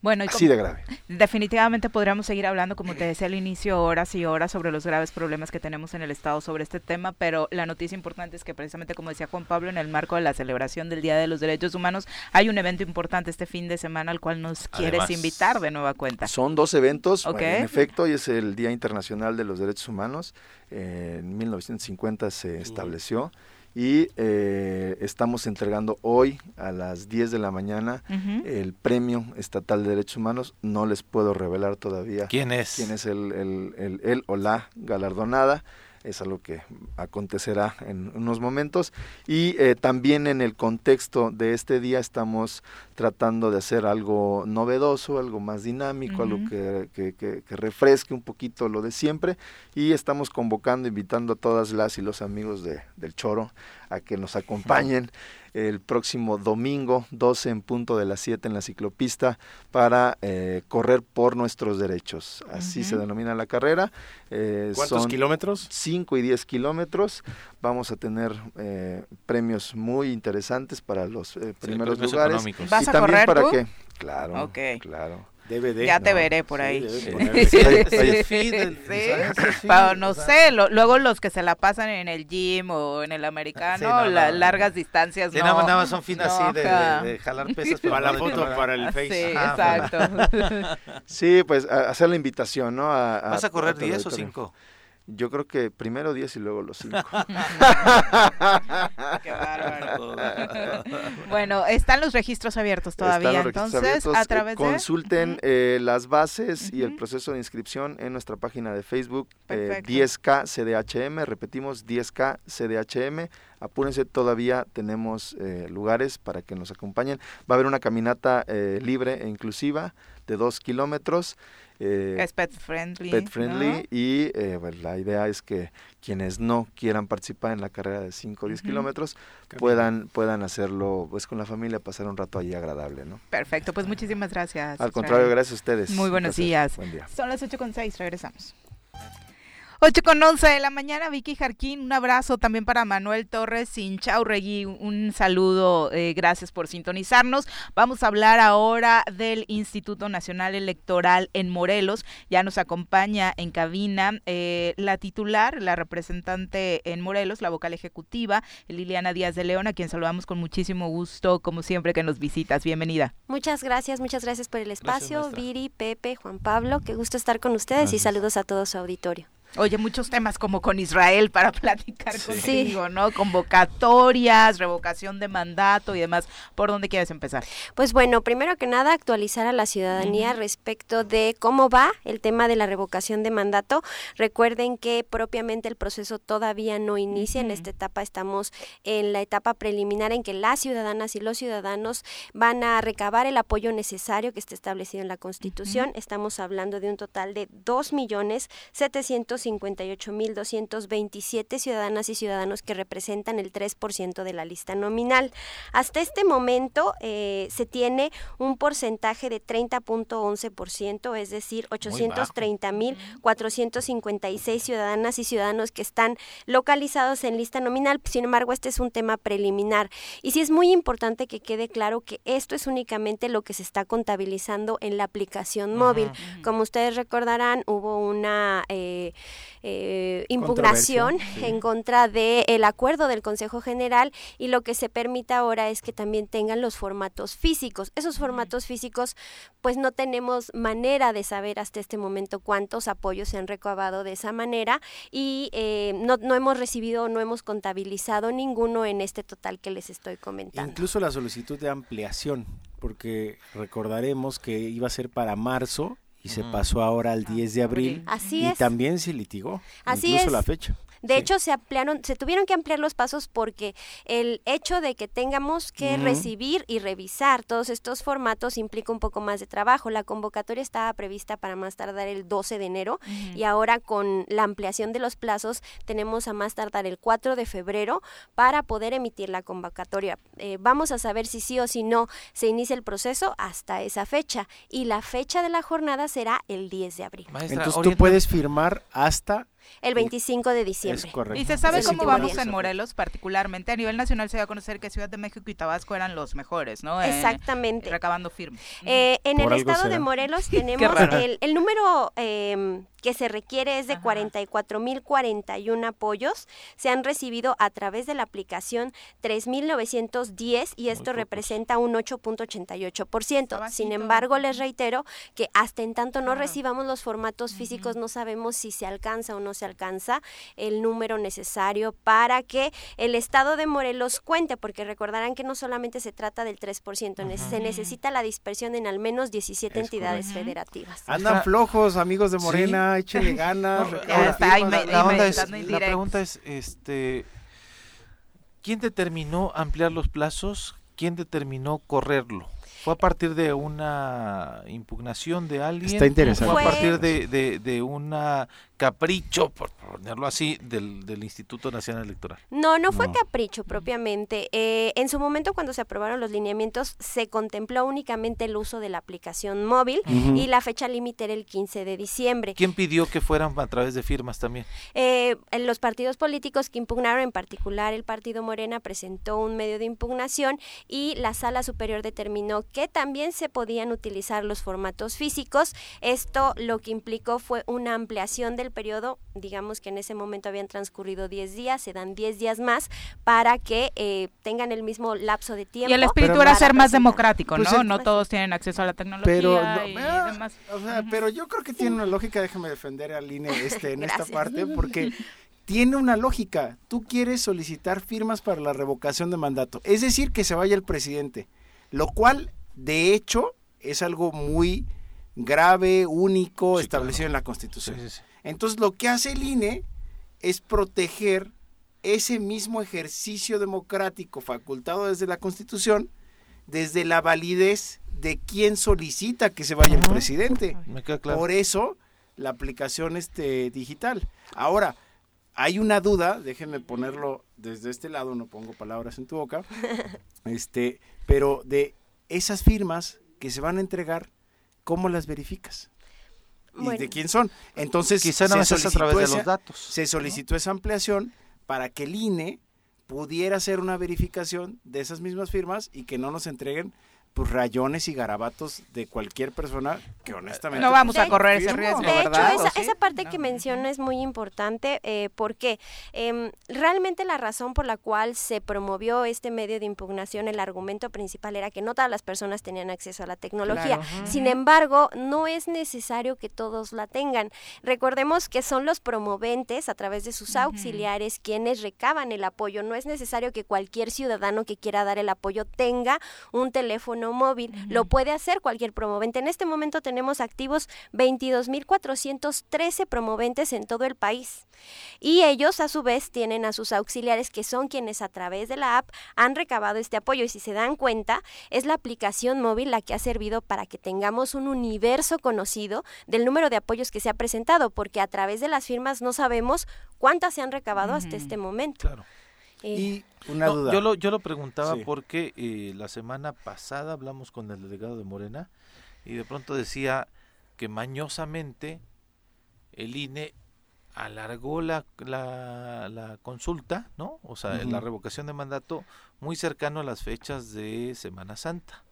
[SPEAKER 1] Bueno,
[SPEAKER 5] así de grave.
[SPEAKER 1] Definitivamente podríamos seguir hablando, como te decía al inicio, horas y horas sobre los graves problemas que tenemos en el Estado sobre este tema, pero la noticia importante es que precisamente, como decía Juan Pablo, en el marco de la celebración del Día de los Derechos Humanos, hay un evento importante este fin de semana al cual nos quieres invitar de nueva cuenta.
[SPEAKER 5] Son dos eventos, en efecto, y es el Día Internacional de los Derechos Humanos. en 1950 se estableció y eh, estamos entregando hoy a las 10 de la mañana el Premio Estatal de Derechos Humanos. No les puedo revelar todavía
[SPEAKER 2] quién es,
[SPEAKER 5] quién es el, el, el, o la galardonada es algo que acontecerá en unos momentos. Y eh, también en el contexto de este día estamos tratando de hacer algo novedoso, algo más dinámico, algo que, que, refresque un poquito lo de siempre. Y estamos convocando, invitando a todas las y los amigos de, del Choro a que nos acompañen el próximo domingo 12 en punto de las 7 en la ciclopista para eh, correr por nuestros derechos. Así se denomina la carrera.
[SPEAKER 4] Eh, ¿Cuántos kilómetros?
[SPEAKER 5] 5 y 10 kilómetros. Vamos a tener eh, premios muy interesantes para los primeros lugares.
[SPEAKER 1] ¿Vas a correr para tú?
[SPEAKER 5] Claro, claro.
[SPEAKER 1] Ya te veré por ahí. no sé, luego los que se la pasan en el gym o en el americano, largas distancias.
[SPEAKER 2] no, nada, más son finas así de, jalar pesas
[SPEAKER 4] para la foto, para el Face.
[SPEAKER 1] Sí, exacto.
[SPEAKER 5] sí, pues hacer la invitación, ¿no?
[SPEAKER 2] ¿Vas a correr 10 o 5?
[SPEAKER 5] Yo creo que primero 10 y luego los 5.
[SPEAKER 1] Qué bárbaro. bueno, están los registros abiertos todavía, entonces a través
[SPEAKER 5] de... Consulten eh, las bases y el proceso de inscripción en nuestra página de Facebook, eh, 10K CDHM, repetimos 10K CDHM. Apúrense, todavía tenemos eh, lugares para que nos acompañen. Va a haber una caminata eh, libre e inclusiva de dos kilómetros.
[SPEAKER 1] Eh, es pet friendly.
[SPEAKER 5] Pet friendly y eh, la idea es que quienes no quieran participar en la carrera de 5 o 10 kilómetros puedan, puedan hacerlo pues con la familia, pasar un rato allí agradable. ¿no?
[SPEAKER 1] Perfecto, pues muchísimas gracias.
[SPEAKER 5] Al contrario, gracias a ustedes.
[SPEAKER 1] Muy buenos días. Son las 8 con 6, regresamos. 8 con 11 de la mañana, Vicky Jarquín, un abrazo también para Manuel Torres Sinchaurregui, un saludo, eh, gracias por sintonizarnos. Vamos a hablar ahora del Instituto Nacional Electoral en Morelos. Ya nos acompaña en cabina eh, la titular, la representante en Morelos, la vocal ejecutiva, Liliana Díaz de León, a quien saludamos con muchísimo gusto, como siempre que nos visitas. Bienvenida.
[SPEAKER 6] Muchas gracias, muchas gracias por el espacio, Viri, Pepe, Juan Pablo, qué gusto estar con ustedes y saludos a todo su auditorio.
[SPEAKER 1] Oye, muchos temas como con Israel para platicar contigo, ¿no? Convocatorias, revocación de mandato y demás. ¿Por dónde quieres empezar?
[SPEAKER 6] Pues bueno, primero que nada, actualizar a la ciudadanía respecto de cómo va el tema de la revocación de mandato. Recuerden que propiamente el proceso todavía no inicia. En esta etapa estamos en la etapa preliminar en que las ciudadanas y los ciudadanos van a recabar el apoyo necesario que está establecido en la Constitución. Estamos hablando de un total de dos millones setecientos 58.227 ciudadanas y ciudadanos que representan el 3% de la lista nominal. Hasta este momento eh, se tiene un porcentaje de 30.11%, es decir, 830.456 ciudadanas y ciudadanos que están localizados en lista nominal. Sin embargo, este es un tema preliminar. Y sí es muy importante que quede claro que esto es únicamente lo que se está contabilizando en la aplicación móvil. Como ustedes recordarán, hubo una... Eh, eh, impugnación en contra del el acuerdo del Consejo General y lo que se permite ahora es que también tengan los formatos físicos. Esos formatos físicos, pues no tenemos manera de saber hasta este momento cuántos apoyos se han recabado de esa manera y eh, no, no hemos recibido, no hemos contabilizado ninguno en este total que les estoy comentando.
[SPEAKER 4] Incluso la solicitud de ampliación, porque recordaremos que iba a ser para marzo y se pasó ahora al 10 de abril.
[SPEAKER 6] Así
[SPEAKER 4] y también se litigó, Así incluso la fecha.
[SPEAKER 6] De hecho, se ampliaron, se tuvieron que ampliar los pasos porque el hecho de que tengamos que recibir y revisar todos estos formatos implica un poco más de trabajo. La convocatoria estaba prevista para más tardar el 12 de enero y ahora con la ampliación de los plazos tenemos a más tardar el 4 de febrero para poder emitir la convocatoria. Eh, vamos a saber si sí o si no se inicia el proceso hasta esa fecha y la fecha de la jornada será el 10 de abril.
[SPEAKER 4] Entonces tú puedes firmar hasta
[SPEAKER 6] el 25 de diciembre.
[SPEAKER 1] ¿Y se sabe cómo vamos en Morelos particularmente? A nivel nacional se dio a conocer que Ciudad de México y Tabasco eran los mejores, ¿no?
[SPEAKER 6] Exactamente.
[SPEAKER 1] recabando.
[SPEAKER 6] Eh, en el estado de Morelos tenemos el, el, número eh, que se requiere es de 44.041 apoyos. Se han recibido a través de la aplicación 3.910 y esto representa un 8.88%. Sin embargo, les reitero que hasta en tanto no recibamos los formatos físicos no sabemos si se alcanza o no se alcanza el número necesario para que el estado de Morelos cuente, porque recordarán que no solamente se trata del 3%, se necesita la dispersión en al menos 17 entidades federativas.
[SPEAKER 4] Andan flojos, amigos de Morena échale ganas.
[SPEAKER 2] la, pregunta es, este, ¿quién determinó ampliar los plazos? ¿Quién determinó correrlo? ¿Fue a partir de una impugnación de alguien?
[SPEAKER 4] Está interesante.
[SPEAKER 2] ¿Fue a partir de, de, una capricho, por ponerlo así, del, del Instituto Nacional Electoral.
[SPEAKER 6] No, no fue
[SPEAKER 4] No.
[SPEAKER 6] capricho propiamente. Eh, en su momento, cuando se aprobaron los lineamientos, se contempló únicamente el uso de la aplicación móvil y la fecha límite era el 15 de diciembre.
[SPEAKER 2] ¿Quién pidió que fueran a través de firmas también?
[SPEAKER 6] Eh, los partidos políticos que impugnaron, en particular el partido Morena, presentó un medio de impugnación y la Sala Superior determinó que también se podían utilizar los formatos físicos. Esto lo que implicó fue una ampliación del periodo, digamos que en ese momento habían transcurrido 10 días, se dan 10 días más para que eh, tengan el mismo lapso de tiempo.
[SPEAKER 1] Y el espíritu
[SPEAKER 4] Pero
[SPEAKER 1] era ser más democrático,
[SPEAKER 4] Pues
[SPEAKER 1] ¿no?
[SPEAKER 4] el-
[SPEAKER 1] no todos tienen acceso a la tecnología
[SPEAKER 4] Pero, no,
[SPEAKER 1] y
[SPEAKER 4] ah,
[SPEAKER 1] demás.
[SPEAKER 4] o sea, pero yo creo que tiene una lógica, déjame defender al INE este, en esta parte, porque tiene una lógica. Tú quieres solicitar firmas para la revocación de mandato, es decir, que se vaya el presidente, lo cual, de hecho, es algo muy grave, único,
[SPEAKER 2] Sí,
[SPEAKER 4] establecido
[SPEAKER 2] claro.
[SPEAKER 4] en la
[SPEAKER 2] Sí,
[SPEAKER 4] Constitución.
[SPEAKER 2] sí, sí.
[SPEAKER 4] Entonces, lo que hace el INE es proteger ese mismo ejercicio democrático facultado desde la Constitución, desde la validez de quien solicita que se vaya el presidente.
[SPEAKER 2] Me queda claro.
[SPEAKER 4] Por eso, la aplicación este, digital. Ahora, hay una duda, déjenme ponerlo desde este lado, no pongo palabras en tu boca, este, pero de esas firmas que se van a entregar, ¿cómo las verificas? ¿Y
[SPEAKER 6] Bueno.
[SPEAKER 4] de quién son? Entonces,
[SPEAKER 2] Quizá
[SPEAKER 4] se
[SPEAKER 2] es a través de
[SPEAKER 4] solicitó
[SPEAKER 2] los
[SPEAKER 4] esa-
[SPEAKER 2] datos.
[SPEAKER 4] se solicitó esa ampliación para que el INE pudiera hacer una verificación de esas mismas firmas y que no nos entreguen pues rayones y garabatos de cualquier persona que honestamente
[SPEAKER 1] No vamos a correr ese riesgo,
[SPEAKER 6] De hecho,
[SPEAKER 1] ¿verdad?
[SPEAKER 6] esa,
[SPEAKER 1] ¿O sí?
[SPEAKER 6] esa parte
[SPEAKER 1] No.
[SPEAKER 6] que menciona es muy importante eh, porque em, realmente la razón por la cual se promovió este medio de impugnación, el argumento principal era que no todas las personas tenían acceso a la tecnología.
[SPEAKER 1] Claro.
[SPEAKER 6] Sin embargo, no es necesario que todos la tengan. Recordemos que son los promoventes a través de sus auxiliares quienes recaban el apoyo. No es necesario que cualquier ciudadano que quiera dar el apoyo tenga un teléfono móvil. Lo puede hacer cualquier promovente. En este momento tenemos activos 22.413 promoventes en todo el país. Y ellos a su vez tienen a sus auxiliares que son quienes a través de la app han recabado este apoyo. Y si se dan cuenta, es la aplicación móvil la que ha servido para que tengamos un universo conocido del número de apoyos que se ha presentado, porque a través de las firmas no sabemos cuántas se han recabado hasta este momento.
[SPEAKER 2] Claro.
[SPEAKER 6] Eh,
[SPEAKER 4] y una
[SPEAKER 2] No,
[SPEAKER 4] duda
[SPEAKER 2] Yo lo, yo lo preguntaba
[SPEAKER 4] Sí.
[SPEAKER 2] porque eh, la semana pasada hablamos con el delegado de Morena y de pronto decía que mañosamente el INE alargó la, la, la consulta, ¿no? O sea, la revocación de mandato muy cercano a las fechas de Semana Santa.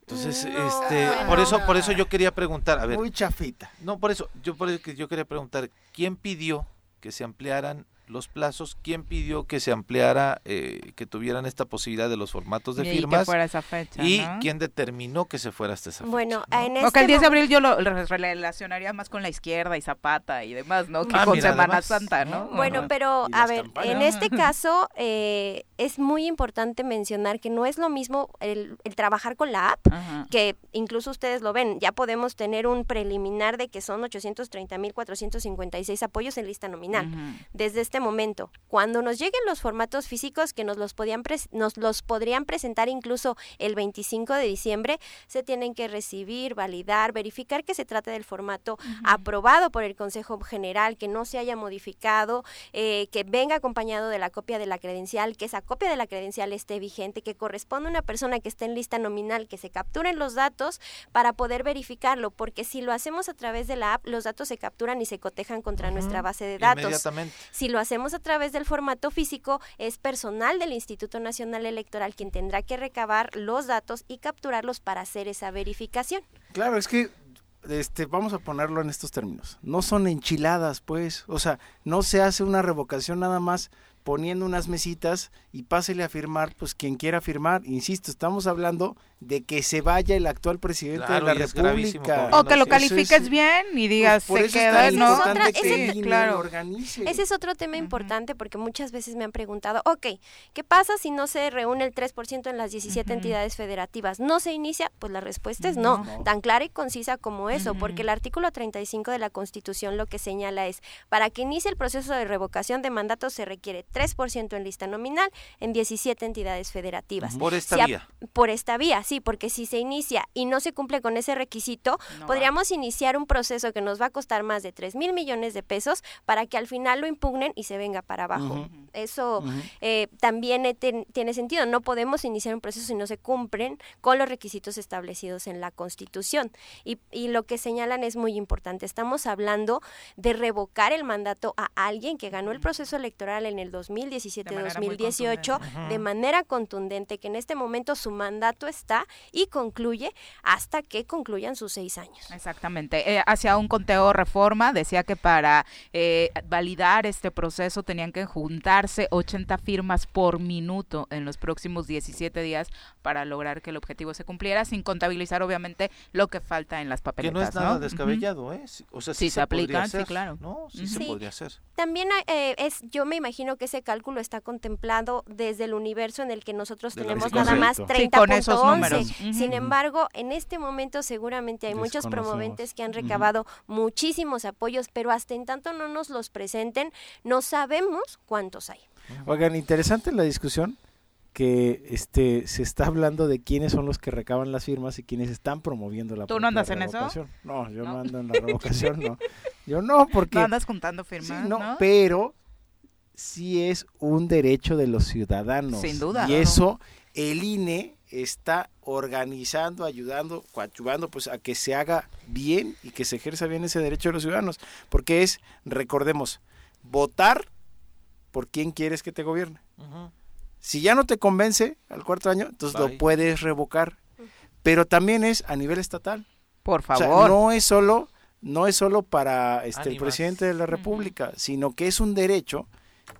[SPEAKER 2] Entonces,
[SPEAKER 6] No,
[SPEAKER 2] este, por eso, por eso yo quería preguntar, a ver,
[SPEAKER 4] muy chafita
[SPEAKER 2] no, por eso, yo por eso que yo quería preguntar, ¿quién pidió que se ampliaran los plazos? ¿Quién pidió que se ampliara, eh, que tuvieran esta posibilidad de los formatos de
[SPEAKER 1] Y que
[SPEAKER 2] firmas?
[SPEAKER 1] fuera esa fecha,
[SPEAKER 2] ¿Y
[SPEAKER 1] ¿no?
[SPEAKER 2] quién determinó que se fuera hasta esa fecha?
[SPEAKER 6] Bueno,
[SPEAKER 2] ¿no?
[SPEAKER 6] en
[SPEAKER 1] O
[SPEAKER 6] este
[SPEAKER 1] que el 10 de
[SPEAKER 6] mo-
[SPEAKER 1] abril yo lo re- relacionaría más con la izquierda y Zapata y demás, ¿no? Que
[SPEAKER 2] Ah,
[SPEAKER 1] con
[SPEAKER 2] mira,
[SPEAKER 1] Semana
[SPEAKER 2] además,
[SPEAKER 1] Santa, ¿no?
[SPEAKER 2] ¿no?
[SPEAKER 6] Bueno, pero a ver,
[SPEAKER 4] campañas.
[SPEAKER 6] en este caso eh, es muy importante mencionar que no es lo mismo el, el trabajar con la app,
[SPEAKER 1] Ajá.
[SPEAKER 6] que incluso ustedes lo ven, ya podemos tener un preliminar de que son 830.456 apoyos en lista nominal. Desde este momento, cuando nos lleguen los formatos físicos que nos los podían pres- nos los podrían presentar incluso el 25 de diciembre, se tienen que recibir, validar, verificar que se trate del formato aprobado por el Consejo General, que no se haya modificado, eh, que venga acompañado de la copia de la credencial, que esa copia de la credencial esté vigente, que corresponda a una persona que esté en lista nominal, que se capturen los datos para poder verificarlo, porque si lo hacemos a través de la app, los datos se capturan y se cotejan contra nuestra base de datos.
[SPEAKER 2] Inmediatamente.
[SPEAKER 6] Si lo hacemos a través del formato físico, es personal del Instituto Nacional Electoral quien tendrá que recabar los datos y capturarlos para hacer esa verificación.
[SPEAKER 4] Claro, es que este, vamos a ponerlo en estos términos. No son enchiladas, pues. O sea, no se hace una revocación nada más poniendo unas mesitas y pásele a firmar, pues quien quiera firmar. Insisto, estamos hablando de que se vaya el actual presidente
[SPEAKER 2] Claro,
[SPEAKER 4] de la
[SPEAKER 2] es
[SPEAKER 4] República.
[SPEAKER 1] O que lo
[SPEAKER 2] Eso
[SPEAKER 1] califiques
[SPEAKER 4] es-
[SPEAKER 1] bien y digas,
[SPEAKER 4] Pues por
[SPEAKER 1] se
[SPEAKER 4] eso
[SPEAKER 1] queda,
[SPEAKER 4] es
[SPEAKER 1] ¿no?
[SPEAKER 6] importante Otra-
[SPEAKER 4] que
[SPEAKER 6] ese-
[SPEAKER 4] INE
[SPEAKER 1] claro.
[SPEAKER 4] lo organice.
[SPEAKER 6] Ese es otro tema importante porque muchas veces me han preguntado, ok, ¿qué pasa si no se reúne el 3% en las 17
[SPEAKER 1] Ujú.
[SPEAKER 6] entidades federativas? ¿No se inicia? Pues la respuesta es no,
[SPEAKER 4] No.
[SPEAKER 6] tan clara y concisa como eso, porque el artículo 35 de la Constitución lo que señala es, para que inicie el proceso de revocación de mandato se requiere 3% en lista nominal en 17 entidades federativas.
[SPEAKER 2] Por esta vía.
[SPEAKER 6] Por esta vía, sí, porque si se inicia y no se cumple con ese requisito, podríamos iniciar un proceso que nos va a costar más de 3 mil millones de pesos para que al final lo impugnen y se venga para abajo. Eso eh, también tiene sentido. No podemos iniciar un proceso si no se cumplen con los requisitos establecidos en la Constitución. Y, y lo que señalan es muy importante. Estamos hablando de revocar el mandato a alguien que ganó el proceso electoral en el 2017-2018 de, manera contundente, que en este momento su mandato está y concluye hasta que concluyan sus seis años.
[SPEAKER 1] Exactamente. Eh, hacia un conteo reforma decía que para eh, validar este proceso tenían que juntarse 80 firmas por minuto en los próximos 17 días para lograr que el objetivo se cumpliera, sin contabilizar obviamente lo que falta en las papeletas.
[SPEAKER 2] Que no es nada descabellado, ¿eh? O sea, sí, se, aplica, sí,
[SPEAKER 1] claro.
[SPEAKER 2] ¿no? Sí, se podría hacer.
[SPEAKER 6] También eh, es, yo me imagino que ese cálculo está contemplado desde el universo en el que nosotros tenemos nada más 30.11. Sin embargo, en este momento seguramente hay muchos promoventes que han recabado muchísimos apoyos, pero hasta en tanto no nos los presenten, no sabemos cuántos hay.
[SPEAKER 4] Oigan, interesante la discusión que este se está hablando de quiénes son los que recaban las firmas y quiénes están promoviendo la
[SPEAKER 1] ¿Tú no andas en eso?
[SPEAKER 4] No, yo no, ando en la revocación, no. Yo no, porque...
[SPEAKER 1] No andas juntando firmas,
[SPEAKER 4] no, pero sí es un derecho de los ciudadanos.
[SPEAKER 1] Sin duda.
[SPEAKER 4] Y eso el INE está organizando, ayudando, coadyuvando pues a que se haga bien y que se ejerza bien ese derecho de los ciudadanos, porque es, recordemos, votar por quién quieres que te gobierne. Si ya no te convence al cuarto año, entonces lo puedes revocar. Pero también es a nivel estatal.
[SPEAKER 1] Por favor.
[SPEAKER 4] no es solo, no es solo para este, el presidente de la República, sino que es un derecho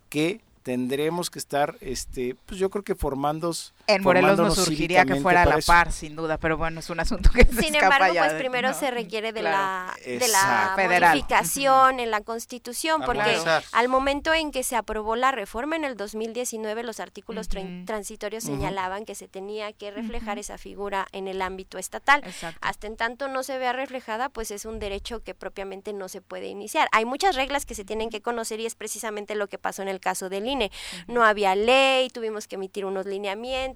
[SPEAKER 4] que tendremos que estar, este, pues yo creo que formando
[SPEAKER 1] en Morelos nos surgiría que fuera a la par, sin duda, pero bueno, es un asunto que se
[SPEAKER 6] Sin embargo, pues primero se requiere de la de la modificación en la Constitución, porque al momento en que se aprobó la reforma en el 2019, los artículos transitorios señalaban que se tenía que reflejar esa figura en el ámbito estatal. Hasta en tanto no se vea reflejada, pues es un derecho que propiamente no se puede iniciar. Hay muchas reglas que se tienen que conocer y es precisamente lo que pasó en el caso del INE. No había ley, tuvimos que emitir unos lineamientos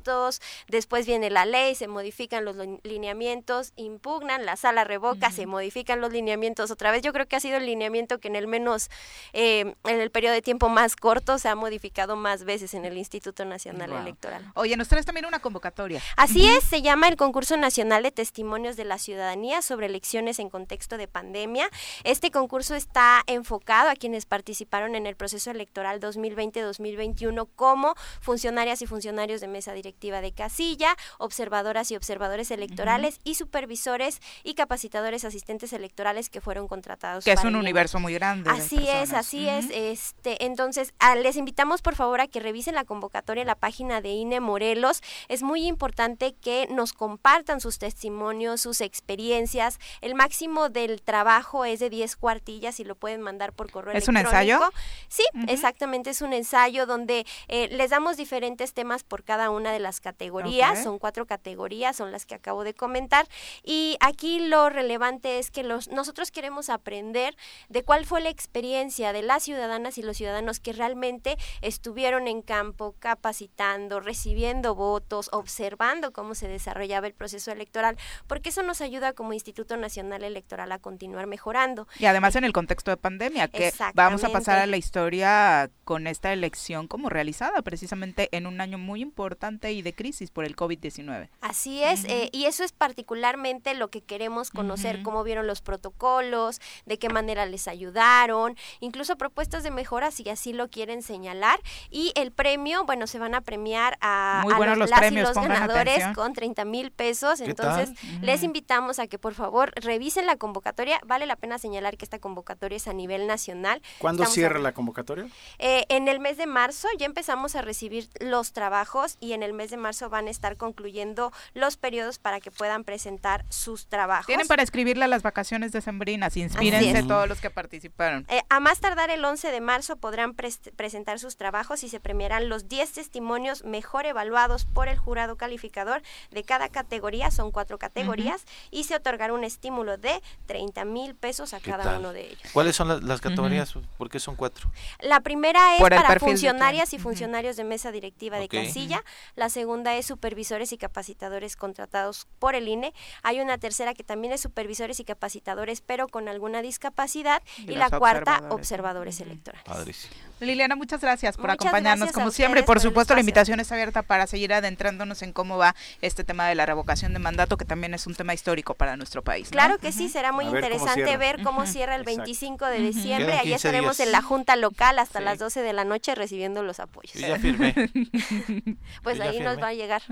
[SPEAKER 6] después viene la ley, se modifican los lineamientos, impugnan, la sala revoca, se modifican los lineamientos otra vez. Yo creo que ha sido el lineamiento que en el menos, eh, en el periodo de tiempo más corto se ha modificado más veces en el Instituto Nacional Electoral.
[SPEAKER 1] Oye, nos traes también una convocatoria.
[SPEAKER 6] Así es, se llama el Concurso Nacional de Testimonios de la Ciudadanía sobre elecciones en contexto de pandemia. Este concurso está enfocado a quienes participaron en el proceso electoral 2020-2021 como funcionarias y funcionarios de mesa directa de casilla, observadoras y observadores electorales y supervisores y capacitadores asistentes electorales que fueron contratados.
[SPEAKER 1] Que es un universo muy grande.
[SPEAKER 6] Así es, así es. Este, entonces, les invitamos por favor a que revisen la convocatoria en la página de INE Morelos. Es muy importante que nos compartan sus testimonios, sus experiencias. El máximo del trabajo es de 10 cuartillas y lo pueden mandar por correo
[SPEAKER 1] ¿Es
[SPEAKER 6] electrónico.
[SPEAKER 1] un ensayo?
[SPEAKER 6] Sí, exactamente, es un ensayo donde eh, les damos diferentes temas por cada una de las categorías, son cuatro categorías, son las que acabo de comentar. Y aquí lo relevante es que los, nosotros queremos aprender de cuál fue la experiencia de las ciudadanas y los ciudadanos que realmente estuvieron en campo capacitando, recibiendo votos, observando cómo se desarrollaba el proceso electoral, porque eso nos ayuda como Instituto Nacional Electoral a continuar mejorando.
[SPEAKER 1] Y además en el contexto de pandemia, que vamos a pasar a la historia con esta elección como realizada precisamente en un año muy importante y de crisis por el COVID-19.
[SPEAKER 6] Así es, eh, y eso es particularmente lo que queremos conocer, cómo vieron los protocolos, de qué manera les ayudaron, incluso propuestas de mejora si así lo quieren señalar. Y el premio, bueno, se van a premiar a,
[SPEAKER 1] los,
[SPEAKER 6] las
[SPEAKER 1] premios,
[SPEAKER 6] y los ganadores con 30 mil pesos. Entonces, les invitamos a que por favor revisen la convocatoria. Vale la pena señalar que esta convocatoria es a nivel nacional.
[SPEAKER 4] ¿Cuándo cierra la convocatoria?
[SPEAKER 6] Eh, en el mes de marzo ya empezamos a recibir los trabajos y en el el mes de marzo van a estar concluyendo los periodos para que puedan presentar sus trabajos.
[SPEAKER 1] Tienen para escribirle a las vacaciones decembrinas, inspírense todos los que participaron.
[SPEAKER 6] Eh, a más tardar el 11 de marzo podrán pres- presentar sus trabajos y se premiarán los 10 testimonios mejor evaluados por el jurado calificador de cada categoría, son cuatro categorías, y se otorgará un estímulo de 30 mil pesos a
[SPEAKER 2] ¿Qué
[SPEAKER 6] cada
[SPEAKER 2] tal?
[SPEAKER 6] uno de ellos.
[SPEAKER 2] ¿Cuáles son las, las categorías? ¿Por qué son cuatro?
[SPEAKER 6] La primera es para funcionarias y funcionarios de mesa directiva de casilla. La segunda es supervisores y capacitadores contratados por el INE. Hay una tercera que también es supervisores y capacitadores, pero con alguna discapacidad.
[SPEAKER 1] Y
[SPEAKER 6] Y, la cuarta,
[SPEAKER 1] observadores.
[SPEAKER 6] observadores electorales.
[SPEAKER 2] Padrísimo.
[SPEAKER 1] Liliana, muchas gracias por
[SPEAKER 6] Muchas
[SPEAKER 1] acompañarnos
[SPEAKER 6] gracias
[SPEAKER 1] como siempre y por supuesto la invitación está abierta para seguir adentrándonos en cómo va este tema de la revocación de mandato que también es un tema histórico para nuestro país. ¿no?
[SPEAKER 6] Claro que sí, será muy
[SPEAKER 4] cómo
[SPEAKER 6] interesante ver cómo cierra el
[SPEAKER 4] Exacto.
[SPEAKER 6] 25 de diciembre. Ahí
[SPEAKER 2] 15
[SPEAKER 6] estaremos
[SPEAKER 2] días.
[SPEAKER 6] en la junta local hasta
[SPEAKER 1] Sí.
[SPEAKER 6] las 12 de la noche recibiendo los apoyos.
[SPEAKER 2] Yo ya firmé.
[SPEAKER 6] Pues ahí nos va a llegar.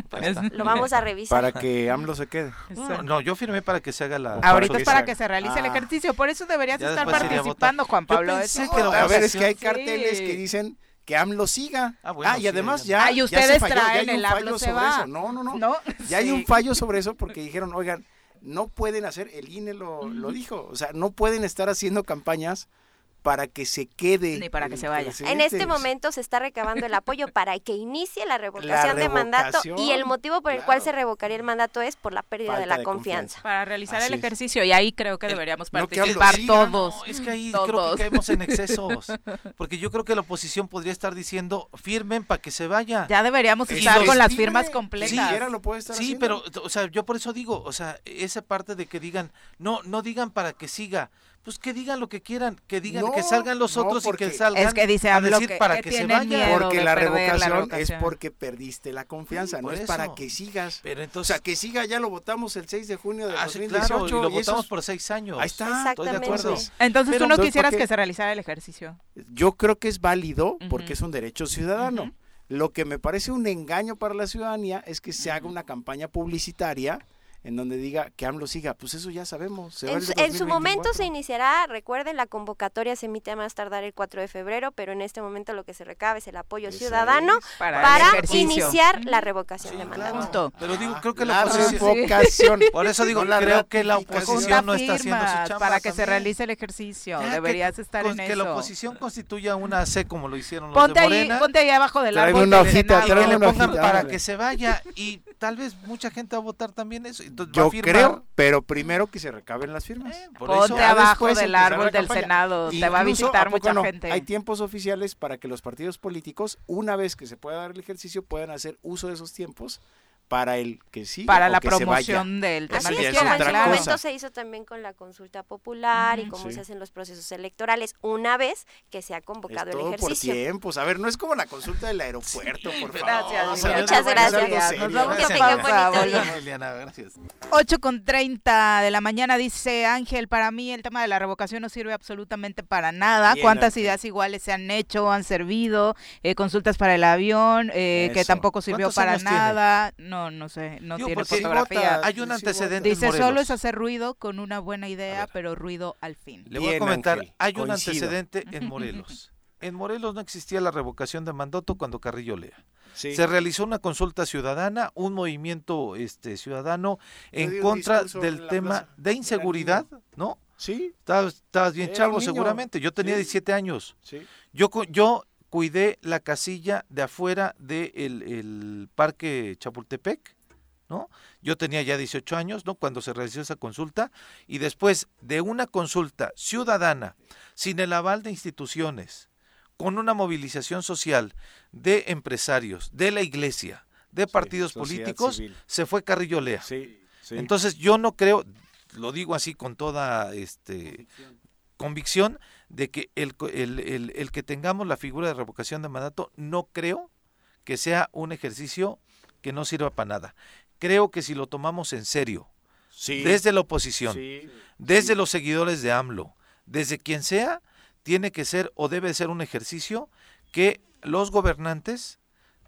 [SPEAKER 6] Lo vamos a revisar.
[SPEAKER 4] Para que AMLO se quede.
[SPEAKER 2] No, no, yo firmé para que se haga la.
[SPEAKER 1] Ahorita es para que se realice el
[SPEAKER 4] Ah.
[SPEAKER 1] ejercicio, por eso deberías
[SPEAKER 2] Ya
[SPEAKER 1] estar participando, Juan
[SPEAKER 2] Yo
[SPEAKER 1] Pablo.
[SPEAKER 2] pensé
[SPEAKER 1] eso-
[SPEAKER 2] que la
[SPEAKER 4] A ver, es que hay
[SPEAKER 2] Sí.
[SPEAKER 4] carteles que dicen que AMLO siga.
[SPEAKER 2] Ah, bueno,
[SPEAKER 4] y
[SPEAKER 2] sí,
[SPEAKER 4] además
[SPEAKER 2] ya-
[SPEAKER 4] ya.
[SPEAKER 1] Ah, y
[SPEAKER 4] ya
[SPEAKER 1] ustedes
[SPEAKER 4] se falló, ya
[SPEAKER 1] traen el AMLO
[SPEAKER 4] fallo
[SPEAKER 1] se
[SPEAKER 4] sobre
[SPEAKER 1] va.
[SPEAKER 4] eso. No, no, no.
[SPEAKER 1] ¿No?
[SPEAKER 4] Ya hay un fallo sobre eso porque dijeron, oigan, no pueden hacer, el INE lo, lo dijo, o sea, no pueden estar haciendo campañas para que se quede.
[SPEAKER 1] Ni para que se vaya.
[SPEAKER 6] En este momento se está recabando el apoyo para que inicie la revocación
[SPEAKER 4] La
[SPEAKER 6] de mandato y el motivo por el cual se revocaría el mandato es por la pérdida de la
[SPEAKER 4] de
[SPEAKER 6] confianza.
[SPEAKER 1] Para realizar el
[SPEAKER 4] es.
[SPEAKER 1] ejercicio y ahí creo que
[SPEAKER 2] El-
[SPEAKER 1] deberíamos
[SPEAKER 4] no que
[SPEAKER 1] participar
[SPEAKER 4] siga,
[SPEAKER 1] todos.
[SPEAKER 2] No, es que ahí creo
[SPEAKER 1] Todos.
[SPEAKER 2] que caemos en excesos. Porque yo creo que la oposición podría estar diciendo, firmen para que se vaya.
[SPEAKER 1] Ya deberíamos estar con las
[SPEAKER 4] Firme,
[SPEAKER 1] firmas completas.
[SPEAKER 4] siquiera lo puede estar
[SPEAKER 2] Sí,
[SPEAKER 4] haciendo.
[SPEAKER 2] pero, o sea, yo por eso digo, o sea, esa parte de que digan, no, no digan para que siga, pues que digan lo que quieran, que digan,
[SPEAKER 4] No,
[SPEAKER 2] que salgan los
[SPEAKER 4] no,
[SPEAKER 2] otros y que salgan
[SPEAKER 1] Es que dice
[SPEAKER 2] a decir
[SPEAKER 1] que-
[SPEAKER 2] para
[SPEAKER 1] que
[SPEAKER 2] que, se
[SPEAKER 1] tienen
[SPEAKER 2] vaya.
[SPEAKER 1] miedo.
[SPEAKER 4] Porque la revocación, es porque perdiste la confianza,
[SPEAKER 2] Sí,
[SPEAKER 4] no es para que sigas.
[SPEAKER 2] Pero
[SPEAKER 4] o
[SPEAKER 2] entonces,
[SPEAKER 4] sea, que siga, ya lo votamos el 6 de junio de
[SPEAKER 2] ah, sí,
[SPEAKER 4] 2018.
[SPEAKER 2] claro, y lo
[SPEAKER 4] y
[SPEAKER 2] votamos por seis años.
[SPEAKER 4] Ahí está.
[SPEAKER 2] Estoy de
[SPEAKER 6] Exactamente.
[SPEAKER 2] acuerdo.
[SPEAKER 1] Entonces
[SPEAKER 4] Pero,
[SPEAKER 1] tú no
[SPEAKER 4] entonces, ¿por
[SPEAKER 1] quisieras que se realizara el ejercicio.
[SPEAKER 4] Yo creo que es válido porque es un derecho ciudadano. Lo que me parece un engaño para la ciudadanía es que se haga una campaña publicitaria en donde diga que AMLO siga. Pues eso ya sabemos. se
[SPEAKER 6] En su, en su momento
[SPEAKER 4] 2024.
[SPEAKER 6] se iniciará, recuerden, la convocatoria se emite a más tardar el 4 de febrero, pero en este momento lo que se recaba es el apoyo ciudadano.
[SPEAKER 1] Para,
[SPEAKER 6] iniciar la
[SPEAKER 1] Ujú.
[SPEAKER 6] revocación
[SPEAKER 2] Sí,
[SPEAKER 6] de mandato.
[SPEAKER 2] Pero digo, creo que
[SPEAKER 4] la
[SPEAKER 2] la oposición...
[SPEAKER 4] revocación.
[SPEAKER 2] Por eso digo,
[SPEAKER 4] la
[SPEAKER 2] creo que la oposición no está haciendo su chamba
[SPEAKER 1] para que se realice el ejercicio.
[SPEAKER 2] Ya, que
[SPEAKER 1] Deberías estar
[SPEAKER 2] con-
[SPEAKER 1] en
[SPEAKER 2] que
[SPEAKER 1] eso.
[SPEAKER 2] la oposición constituya una C como lo hicieron los
[SPEAKER 1] Ponte
[SPEAKER 2] de
[SPEAKER 1] ahí,
[SPEAKER 2] Morena.
[SPEAKER 1] ponte ahí abajo del árbol
[SPEAKER 4] una hojita,
[SPEAKER 2] que le
[SPEAKER 4] una
[SPEAKER 2] pongan
[SPEAKER 4] hojita,
[SPEAKER 2] para que se vaya y tal vez mucha gente va a votar también eso. Entonces va a
[SPEAKER 4] Yo
[SPEAKER 2] firmar.
[SPEAKER 4] creo, pero primero que se recaben las firmas.
[SPEAKER 2] Eh, por
[SPEAKER 1] Ponte
[SPEAKER 2] eso,
[SPEAKER 1] abajo del árbol del. Senado. Te va a visitar
[SPEAKER 4] ¿a poco
[SPEAKER 1] mucha
[SPEAKER 4] no?
[SPEAKER 1] gente.
[SPEAKER 4] Hay tiempos oficiales para que los partidos políticos, una vez que se pueda dar el ejercicio, puedan hacer uso de esos tiempos para el que sí
[SPEAKER 1] para la
[SPEAKER 4] que
[SPEAKER 1] promoción del tema
[SPEAKER 6] Así
[SPEAKER 4] que
[SPEAKER 1] que
[SPEAKER 6] es, como en su
[SPEAKER 1] claro.
[SPEAKER 6] momento
[SPEAKER 4] cosa.
[SPEAKER 6] se hizo también con la consulta popular y cómo
[SPEAKER 4] Sí.
[SPEAKER 6] se hacen los procesos electorales una vez que se ha
[SPEAKER 4] Es
[SPEAKER 6] convocado el
[SPEAKER 4] todo por
[SPEAKER 6] ejercicio.
[SPEAKER 4] tiempos. A ver, no es como la consulta del aeropuerto, por favor.
[SPEAKER 1] Gracias,
[SPEAKER 4] O sea,
[SPEAKER 1] Liliana.
[SPEAKER 6] Muchas
[SPEAKER 4] es
[SPEAKER 6] gracias.
[SPEAKER 1] Nos
[SPEAKER 6] Que tengan bonito día.
[SPEAKER 2] Liliana, gracias.
[SPEAKER 1] 8 con 30 de la mañana dice Ángel, para mí el tema de la revocación no sirve absolutamente para nada.
[SPEAKER 4] Bien,
[SPEAKER 1] ¿Cuántas
[SPEAKER 4] Ángel.
[SPEAKER 1] ideas iguales se han hecho, han servido? Eh, consultas para el avión, eh, que tampoco sirvió
[SPEAKER 2] ¿Cuántos
[SPEAKER 1] para
[SPEAKER 2] años tiene?
[SPEAKER 1] nada. No, no sé, no
[SPEAKER 2] Digo,
[SPEAKER 1] tiene fotografía.
[SPEAKER 4] vota,
[SPEAKER 2] Hay un antecedente
[SPEAKER 1] Dice,
[SPEAKER 2] en
[SPEAKER 1] solo
[SPEAKER 2] Morelos.
[SPEAKER 1] es hacer ruido con una buena idea, pero ruido al fin.
[SPEAKER 2] Le voy a comentar,
[SPEAKER 4] Ángel,
[SPEAKER 2] hay un antecedente en Morelos. En Morelos no existía la revocación de mandato cuando Carrillo lea.
[SPEAKER 4] Sí.
[SPEAKER 2] Se realizó una consulta ciudadana, un movimiento este ciudadano en contra del tema
[SPEAKER 4] plaza.
[SPEAKER 2] de inseguridad, ¿no?
[SPEAKER 4] Sí,
[SPEAKER 2] Estabas, estabas bien
[SPEAKER 4] Era
[SPEAKER 2] chavo seguramente. Yo tenía
[SPEAKER 4] Sí.
[SPEAKER 2] 17 años.
[SPEAKER 4] sí.
[SPEAKER 2] Yo, yo cuidé la casilla de afuera del el parque Chapultepec, ¿no? Yo tenía ya 18 años, ¿no? Cuando se realizó esa consulta y después de una consulta ciudadana sin el aval de instituciones, con una movilización social de empresarios, de la iglesia, de partidos políticos,
[SPEAKER 4] civil.
[SPEAKER 2] se fue Carrillo Lea.
[SPEAKER 4] Sí, sí.
[SPEAKER 2] Entonces yo no creo, lo digo así con toda este convicción de que el, el- el- el que tengamos la figura de revocación de mandato no creo que sea un ejercicio que no sirva para nada. Creo que si lo tomamos en serio,
[SPEAKER 4] Sí,
[SPEAKER 2] desde la oposición,
[SPEAKER 4] sí,
[SPEAKER 2] desde
[SPEAKER 4] sí.
[SPEAKER 2] los seguidores de AMLO, desde quien sea, tiene que ser o debe ser un ejercicio que los gobernantes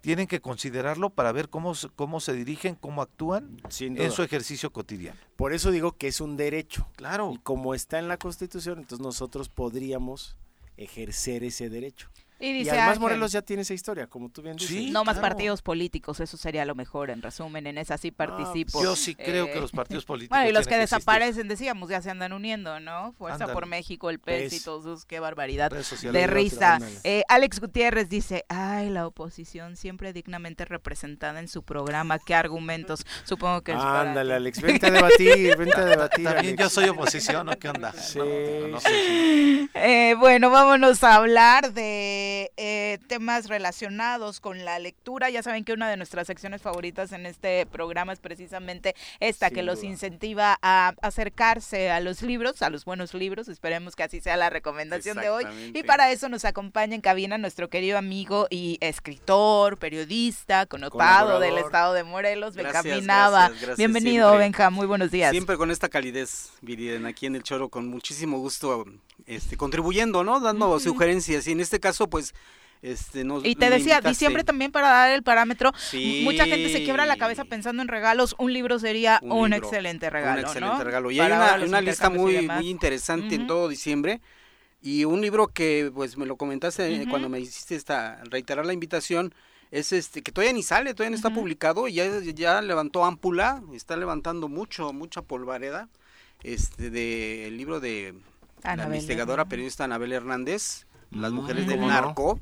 [SPEAKER 2] tienen que considerarlo para ver cómo, se- cómo se dirigen, cómo actúan en su ejercicio cotidiano.
[SPEAKER 4] Por eso digo que es un derecho.
[SPEAKER 2] Claro.
[SPEAKER 4] Y como está en la Constitución, entonces nosotros podríamos ejercer ese derecho.
[SPEAKER 1] Y
[SPEAKER 4] Y
[SPEAKER 1] dice
[SPEAKER 4] además
[SPEAKER 1] Ángel,
[SPEAKER 4] Morelos ya tiene esa historia, como tú bien dices.
[SPEAKER 2] Sí,
[SPEAKER 1] no más
[SPEAKER 2] claro.
[SPEAKER 1] partidos políticos, eso sería lo mejor, en resumen, en esa sí participo.
[SPEAKER 2] Yo sí creo
[SPEAKER 1] Eh,
[SPEAKER 2] que los partidos políticos.
[SPEAKER 1] Bueno, y los que desaparecen, decíamos, ya se andan uniendo, ¿no? Fuerza por México, el PES y todos esos, qué barbaridad. De risa. Eh, Alex Gutiérrez dice, ay, la oposición siempre dignamente representada en su programa, qué argumentos. Supongo que
[SPEAKER 4] Ándale, Alex, vente a debatir, vente a debatir.
[SPEAKER 2] También
[SPEAKER 4] Alex.
[SPEAKER 2] yo soy oposición, ¿o qué onda?
[SPEAKER 4] Sí,
[SPEAKER 2] No, no
[SPEAKER 4] sí,
[SPEAKER 2] sé.
[SPEAKER 1] Eh, bueno, vámonos a hablar de eh, temas relacionados con la lectura. Ya saben que una de nuestras secciones favoritas en este programa es precisamente esta,
[SPEAKER 4] Sin
[SPEAKER 1] que los incentiva a acercarse a los libros, a los buenos libros. Esperemos que así sea la recomendación de hoy. Y para eso nos acompaña en cabina nuestro querido amigo y escritor, periodista, connotado del estado de Morelos,
[SPEAKER 7] gracias,
[SPEAKER 1] Bienvenido,
[SPEAKER 7] siempre.
[SPEAKER 1] Benja, muy buenos días.
[SPEAKER 7] Siempre con esta calidez, Viriden, aquí en el Choro, con muchísimo gusto, este, contribuyendo, ¿no? Dando sugerencias. Y en este caso, pues, este, nos
[SPEAKER 1] Y te decía,
[SPEAKER 7] invitaste.
[SPEAKER 1] diciembre también para dar el parámetro.
[SPEAKER 7] Sí.
[SPEAKER 1] Mucha gente se quiebra la cabeza pensando en regalos. Un libro sería un,
[SPEAKER 7] Un libro,
[SPEAKER 1] excelente regalo.
[SPEAKER 7] Un excelente
[SPEAKER 1] ¿no?
[SPEAKER 7] regalo. Y
[SPEAKER 1] Para
[SPEAKER 7] hay una, lista muy, muy interesante en todo diciembre. Y un libro que, pues, me lo comentaste eh, cuando me hiciste esta, reiterar la invitación, es este, que todavía ni sale, todavía no está publicado, y ya, ya levantó ámpula, está levantando mucho, mucha polvareda, este, de, el libro de la
[SPEAKER 1] Anabel
[SPEAKER 7] investigadora
[SPEAKER 1] Hernández.
[SPEAKER 7] periodista Anabel Hernández, Las mujeres
[SPEAKER 4] Mm,
[SPEAKER 7] del narco,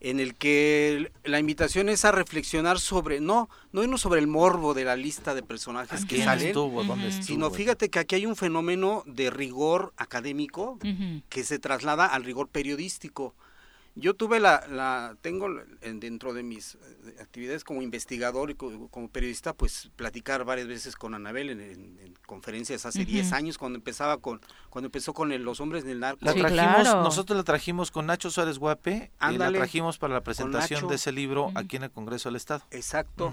[SPEAKER 7] en el que la invitación es a reflexionar sobre, no, no irnos sobre el morbo de la lista de personajes que
[SPEAKER 2] ¿Quién
[SPEAKER 7] salen,
[SPEAKER 2] estuvo? ¿Dónde estuvo?
[SPEAKER 7] sino fíjate que aquí hay un fenómeno de rigor académico que se traslada al rigor periodístico. Yo tuve la, la tengo en- dentro de mis eh, actividades como investigador y co- como, periodista, pues platicar varias veces con Anabel en, en- en conferencias hace
[SPEAKER 1] Ujú.
[SPEAKER 7] 10 años cuando empezaba con, cuando empezó con el- los hombres del narco.
[SPEAKER 2] La
[SPEAKER 1] Sí,
[SPEAKER 2] trajimos,
[SPEAKER 1] claro.
[SPEAKER 2] nosotros la trajimos con Nacho Suárez Guape y la
[SPEAKER 7] Ándale,
[SPEAKER 2] trajimos para la presentación
[SPEAKER 7] Nacho.
[SPEAKER 2] de ese libro aquí en el Congreso del Estado.
[SPEAKER 7] Exacto.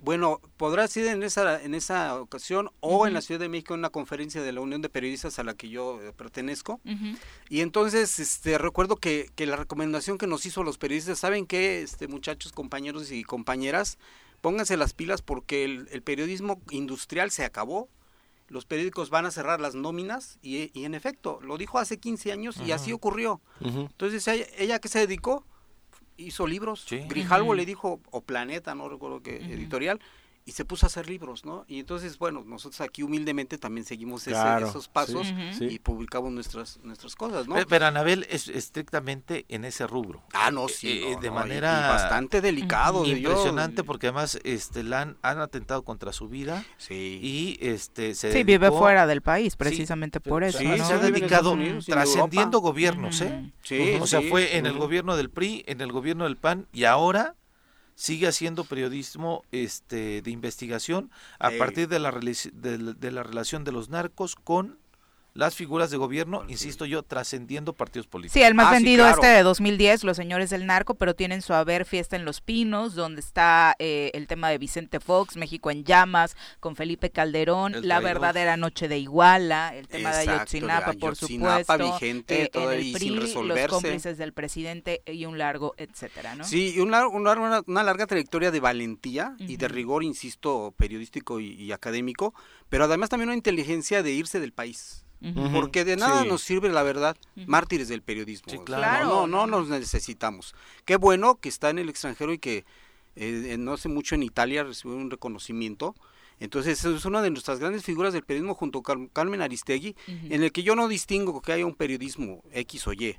[SPEAKER 7] Bueno, podrá ser en esa, en esa ocasión o en la. Ciudad de México en una conferencia de la Unión de Periodistas a la que yo eh, pertenezco. Y entonces este, recuerdo que, que la recomendación que nos hizo los periodistas, ¿saben qué, este, muchachos, compañeros y compañeras? Pónganse las pilas porque el, el periodismo industrial se acabó. Los periódicos van a cerrar las nóminas y, y en efecto, lo dijo hace 15 años y así ocurrió. Entonces, ella, ella que se dedicó, hizo libros.
[SPEAKER 2] Sí.
[SPEAKER 7] Grijalvo le dijo, o Planeta, no recuerdo qué editorial, y se puso a hacer libros, ¿no? Y entonces, bueno, nosotros aquí humildemente también seguimos ese-
[SPEAKER 4] Claro,
[SPEAKER 7] esos pasos
[SPEAKER 4] sí,
[SPEAKER 1] Ujú.
[SPEAKER 4] sí.
[SPEAKER 7] y publicamos nuestras, nuestras cosas, ¿no?
[SPEAKER 2] Pe- Pero Anabel es estrictamente en ese rubro.
[SPEAKER 7] Ah, no, sí.
[SPEAKER 2] Eh,
[SPEAKER 7] no,
[SPEAKER 2] de
[SPEAKER 7] no,
[SPEAKER 2] manera
[SPEAKER 7] y bastante delicado. yo-
[SPEAKER 2] Impresionante porque además este, la han, han atentado contra su vida
[SPEAKER 7] Sí.
[SPEAKER 2] y este se
[SPEAKER 1] Sí, vive fuera del país, precisamente por eso.
[SPEAKER 2] Sí,
[SPEAKER 1] ¿no?
[SPEAKER 2] se ha dedicado
[SPEAKER 7] Unidos
[SPEAKER 2] trascendiendo gobiernos, ¿eh?
[SPEAKER 7] Sí,
[SPEAKER 2] o sea,
[SPEAKER 7] sí,
[SPEAKER 2] fue en el gobierno del PRI, en el gobierno del PAN y ahora sigue haciendo periodismo este de investigación a
[SPEAKER 7] Sí.
[SPEAKER 2] partir de la relici- de, la- de la relación de los narcos con las figuras de gobierno, insisto yo, trascendiendo partidos políticos.
[SPEAKER 1] Sí, el más
[SPEAKER 7] Ah, sí,
[SPEAKER 1] vendido
[SPEAKER 7] claro.
[SPEAKER 1] este de 2010, Los Señores del Narco, pero tienen su haber Fiesta en Los Pinos, donde está eh, el tema de Vicente Fox, México en llamas, con Felipe Calderón,
[SPEAKER 2] El
[SPEAKER 1] La verdadera noche de Iguala, el tema de Ayotzinapa,
[SPEAKER 7] de
[SPEAKER 1] por
[SPEAKER 7] Ayotzinapa,
[SPEAKER 1] supuesto,
[SPEAKER 7] vigente,
[SPEAKER 1] eh, en
[SPEAKER 7] todavía
[SPEAKER 1] el
[SPEAKER 7] y sin
[SPEAKER 1] PRI, los
[SPEAKER 7] resolverse.
[SPEAKER 1] cómplices del presidente y un largo, etcétera, ¿no?
[SPEAKER 7] Sí, y una, una, una- una larga trayectoria de valentía y de rigor, insisto, periodístico y, y académico, pero además también una inteligencia de irse del país. Porque de nada
[SPEAKER 4] Sí.
[SPEAKER 7] nos sirve, la verdad, mártires del periodismo.
[SPEAKER 2] Sí, claro.
[SPEAKER 7] No, no, nos necesitamos. Qué bueno que está en el extranjero y que eh, no hace mucho en Italia recibió un reconocimiento. Entonces es una de nuestras grandes figuras del periodismo junto con Carmen Aristegui, en el que yo no distingo que haya un periodismo X o Y.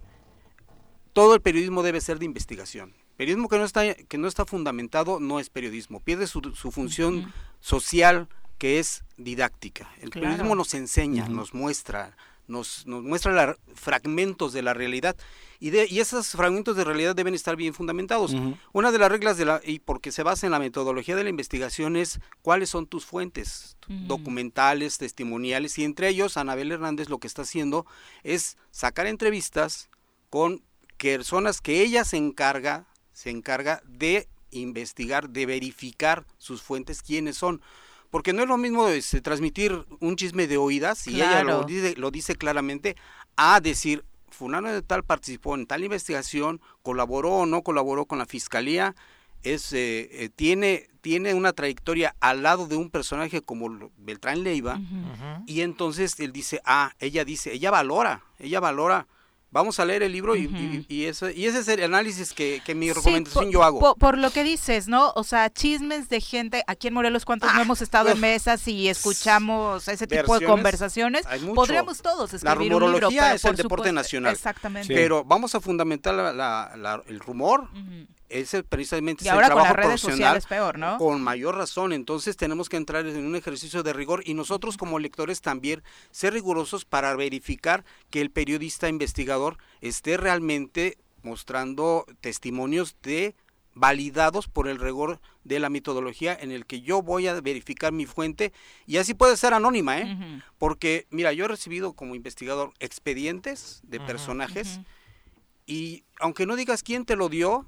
[SPEAKER 7] Todo el periodismo debe ser de investigación. Periodismo que no está, que no está fundamentado no es periodismo. Pierde su, su función social que es didáctica. El
[SPEAKER 1] Claro.
[SPEAKER 7] periodismo nos enseña, nos muestra, nos, nos muestra la- fragmentos de la realidad y, de, y esos fragmentos de realidad deben estar bien fundamentados. Una de las reglas de la, y porque se basa en la metodología de la investigación es cuáles son tus fuentes documentales, testimoniales y entre ellos Anabel Hernández lo que está haciendo es sacar entrevistas con personas que ella se encarga, se encarga de investigar, de verificar sus fuentes, quiénes son. Porque no es lo mismo este, transmitir un chisme de oídas, y ella lo dice, lo dice claramente, a decir, fulano de tal participó en tal investigación, colaboró o no colaboró con la fiscalía, es, eh, eh, tiene, tiene una trayectoria al lado de un personaje como Beltrán Leiva, y entonces él dice, ah, ella dice, ella valora, ella valora Vamos a leer el libro y,
[SPEAKER 1] Ujú.
[SPEAKER 7] y- y ese, y ese es el análisis que, que mi
[SPEAKER 1] Sí,
[SPEAKER 7] recomendación
[SPEAKER 1] por,
[SPEAKER 7] yo hago.
[SPEAKER 1] Por, por lo que dices, ¿no? O sea, chismes de gente, aquí en Morelos, ¿cuántos no
[SPEAKER 7] Ah,
[SPEAKER 1] hemos estado en mesas y escuchamos ese tipo de conversaciones?
[SPEAKER 7] hay mucho.
[SPEAKER 1] Podríamos todos
[SPEAKER 7] La
[SPEAKER 1] escribir un libro,
[SPEAKER 7] rumorología
[SPEAKER 1] pero
[SPEAKER 7] es el
[SPEAKER 1] por
[SPEAKER 7] deporte
[SPEAKER 1] supuesto-
[SPEAKER 7] nacional.
[SPEAKER 1] Exactamente.
[SPEAKER 7] Pero vamos a fundamentar la- la- la- el rumor. Ese precisamente
[SPEAKER 1] Y
[SPEAKER 7] es
[SPEAKER 1] ahora
[SPEAKER 7] el
[SPEAKER 1] con
[SPEAKER 7] trabajo
[SPEAKER 1] las redes
[SPEAKER 7] profesional
[SPEAKER 1] sociales peor, ¿no?
[SPEAKER 7] con mayor razón. Entonces tenemos que entrar en un ejercicio de rigor y nosotros como lectores también ser rigurosos para verificar que el periodista investigador esté realmente mostrando testimonios de validados por el rigor de la metodología en el que yo voy a verificar mi fuente y así puede ser anónima, ¿eh? Porque, mira, yo he recibido como investigador expedientes de personajes y aunque no digas quién te lo dio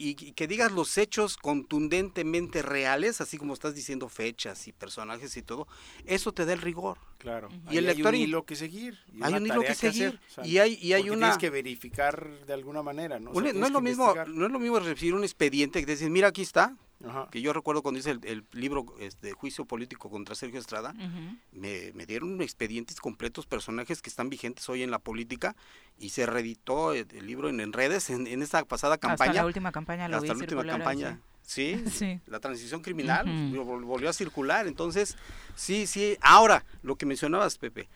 [SPEAKER 7] y, y que digas los hechos contundentemente reales, así como estás diciendo fechas y personajes y todo, eso te da el rigor.
[SPEAKER 4] Claro.
[SPEAKER 7] Y el lector
[SPEAKER 4] hay un hilo que seguir. y
[SPEAKER 7] hay un hilo que seguir
[SPEAKER 4] hacer, o sea,
[SPEAKER 7] y hay y hay una
[SPEAKER 4] tienes que verificar de alguna manera, ¿no? O sea,
[SPEAKER 7] un- no es lo mismo no es lo mismo recibir un expediente que te dicen, mira aquí está,
[SPEAKER 4] Ajá.
[SPEAKER 7] que yo recuerdo cuando hice el, el libro este, de juicio político contra Sergio Estrada, me, me dieron expedientes completos, personajes que están vigentes hoy en la política y se reeditó el, el libro en, en redes en, en esta pasada
[SPEAKER 1] Hasta
[SPEAKER 7] campaña.
[SPEAKER 1] la última campaña lo
[SPEAKER 7] hasta
[SPEAKER 1] vi
[SPEAKER 7] la última campaña. Sí,
[SPEAKER 1] Sí.
[SPEAKER 7] la transición criminal volvió a circular. Entonces, sí, sí. Ahora, lo que mencionabas, Pepe,